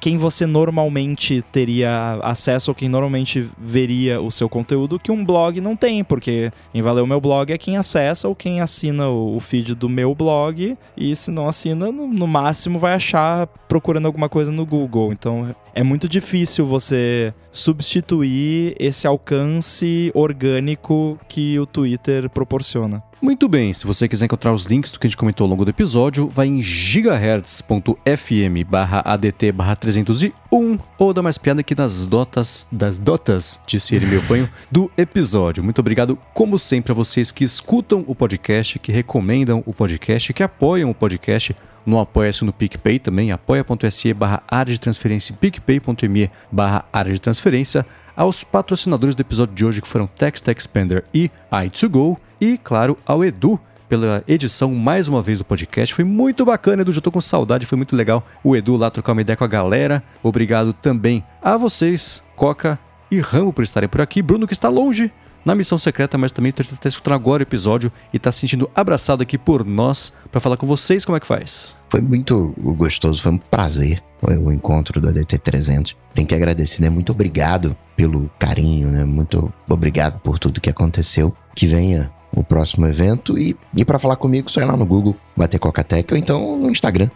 quem você normalmente teria acesso ou quem normalmente veria o seu conteúdo que um blog não tem, porque quem vai ler o meu blog é quem acessa ou quem assina o feed do meu blog e se não assina, no máximo vai achar procurando alguma coisa no Google. Então é muito difícil você substituir esse alcance orgânico que o Twitter proporciona. Muito bem, se você quiser encontrar os links do que a gente comentou ao longo do episódio, vai em gigahertz.fm barra ADT barra 301 ou dá mais piada aqui nas dotas, das dotas, disse ele meu fanho, [laughs] do episódio. Muito obrigado, como sempre, a vocês que escutam o podcast, que recomendam o podcast, que apoiam o podcast no Apoia-se no PicPay também, apoia.se barra área de transferência picpay.me barra área de transferência, aos patrocinadores do episódio de hoje que foram Text Expander e i2Go, e claro, ao Edu, pela edição mais uma vez do podcast. Foi muito bacana, Edu. Já tô com saudade, foi muito legal o Edu lá trocar uma ideia com a galera. Obrigado também a vocês, Coca e Rambo, por estarem por aqui. Bruno, que está longe na missão secreta, mas também está escutando agora o episódio e está se sentindo abraçado aqui por nós para falar com vocês como é que faz. Foi muito gostoso, foi um prazer o encontro do ADT 300. Tem que agradecer, né? Muito obrigado pelo carinho, né? Muito obrigado por tudo que aconteceu. Que venha o próximo evento e, e para falar comigo, só ir lá no Google, bater Coca-Tech ou então no Instagram,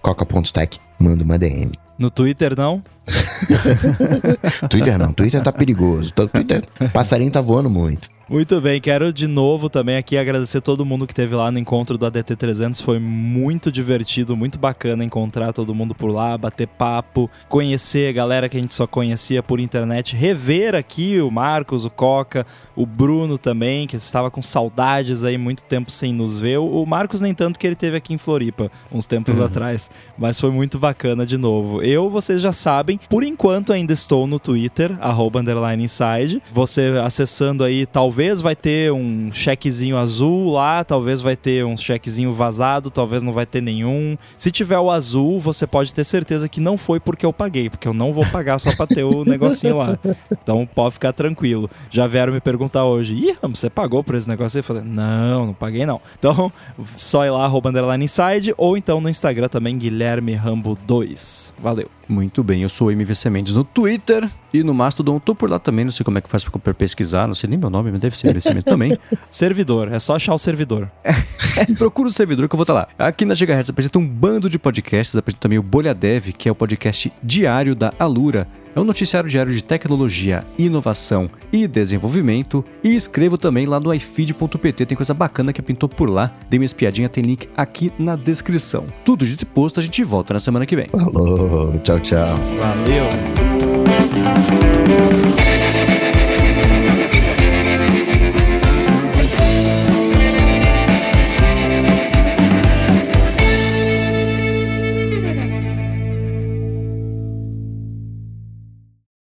coca.tech, manda uma DM. No Twitter não? [laughs] Twitter não, Twitter tá perigoso. Twitter, passarinho tá voando muito. Muito bem, quero de novo também aqui agradecer todo mundo que teve lá no encontro do ADT 300. Foi muito divertido, muito bacana encontrar todo mundo por lá, bater papo, conhecer a galera que a gente só conhecia por internet, rever aqui o Marcos, o Coca, o Bruno também, que estava com saudades aí muito tempo sem nos ver. O Marcos nem tanto que ele teve aqui em Floripa uns tempos uhum. atrás, mas foi muito bacana de novo. Eu, vocês já sabem, por enquanto ainda estou no Twitter, arroba inside. Você acessando aí, talvez vai ter um chequezinho azul lá, talvez vai ter um chequezinho vazado, talvez não vai ter nenhum. Se tiver o azul, você pode ter certeza que não foi porque eu paguei, porque eu não vou pagar só pra ter o [laughs] negocinho lá. Então pode ficar tranquilo. Já vieram me perguntar hoje, ih, você pagou por esse negócio? Eu falei, não, não paguei não. Então, só ir lá, arroba inside, ou então no Instagram também, Guilherme Rambo 2. Valeu. Muito bem, eu sou o MVC Mendes no Twitter e no Mastodon. Tô por lá também, não sei como é que faz pra pesquisar, não sei nem meu nome, mas deve ser MVC Mendes também. [laughs] servidor, é só achar o servidor. [laughs] é, procura o servidor que eu vou estar lá. Aqui na Gigahertz apresenta um bando de podcasts, apresenta também o Bolha Dev, que é o podcast diário da Alura. É um noticiário diário de tecnologia, inovação e desenvolvimento. E escrevo também lá no ifeed.pt, tem coisa bacana que pintou por lá. Dê uma espiadinha, tem link aqui na descrição. Tudo dito e posto, a gente volta na semana que vem. Falou, tchau, tchau. Valeu.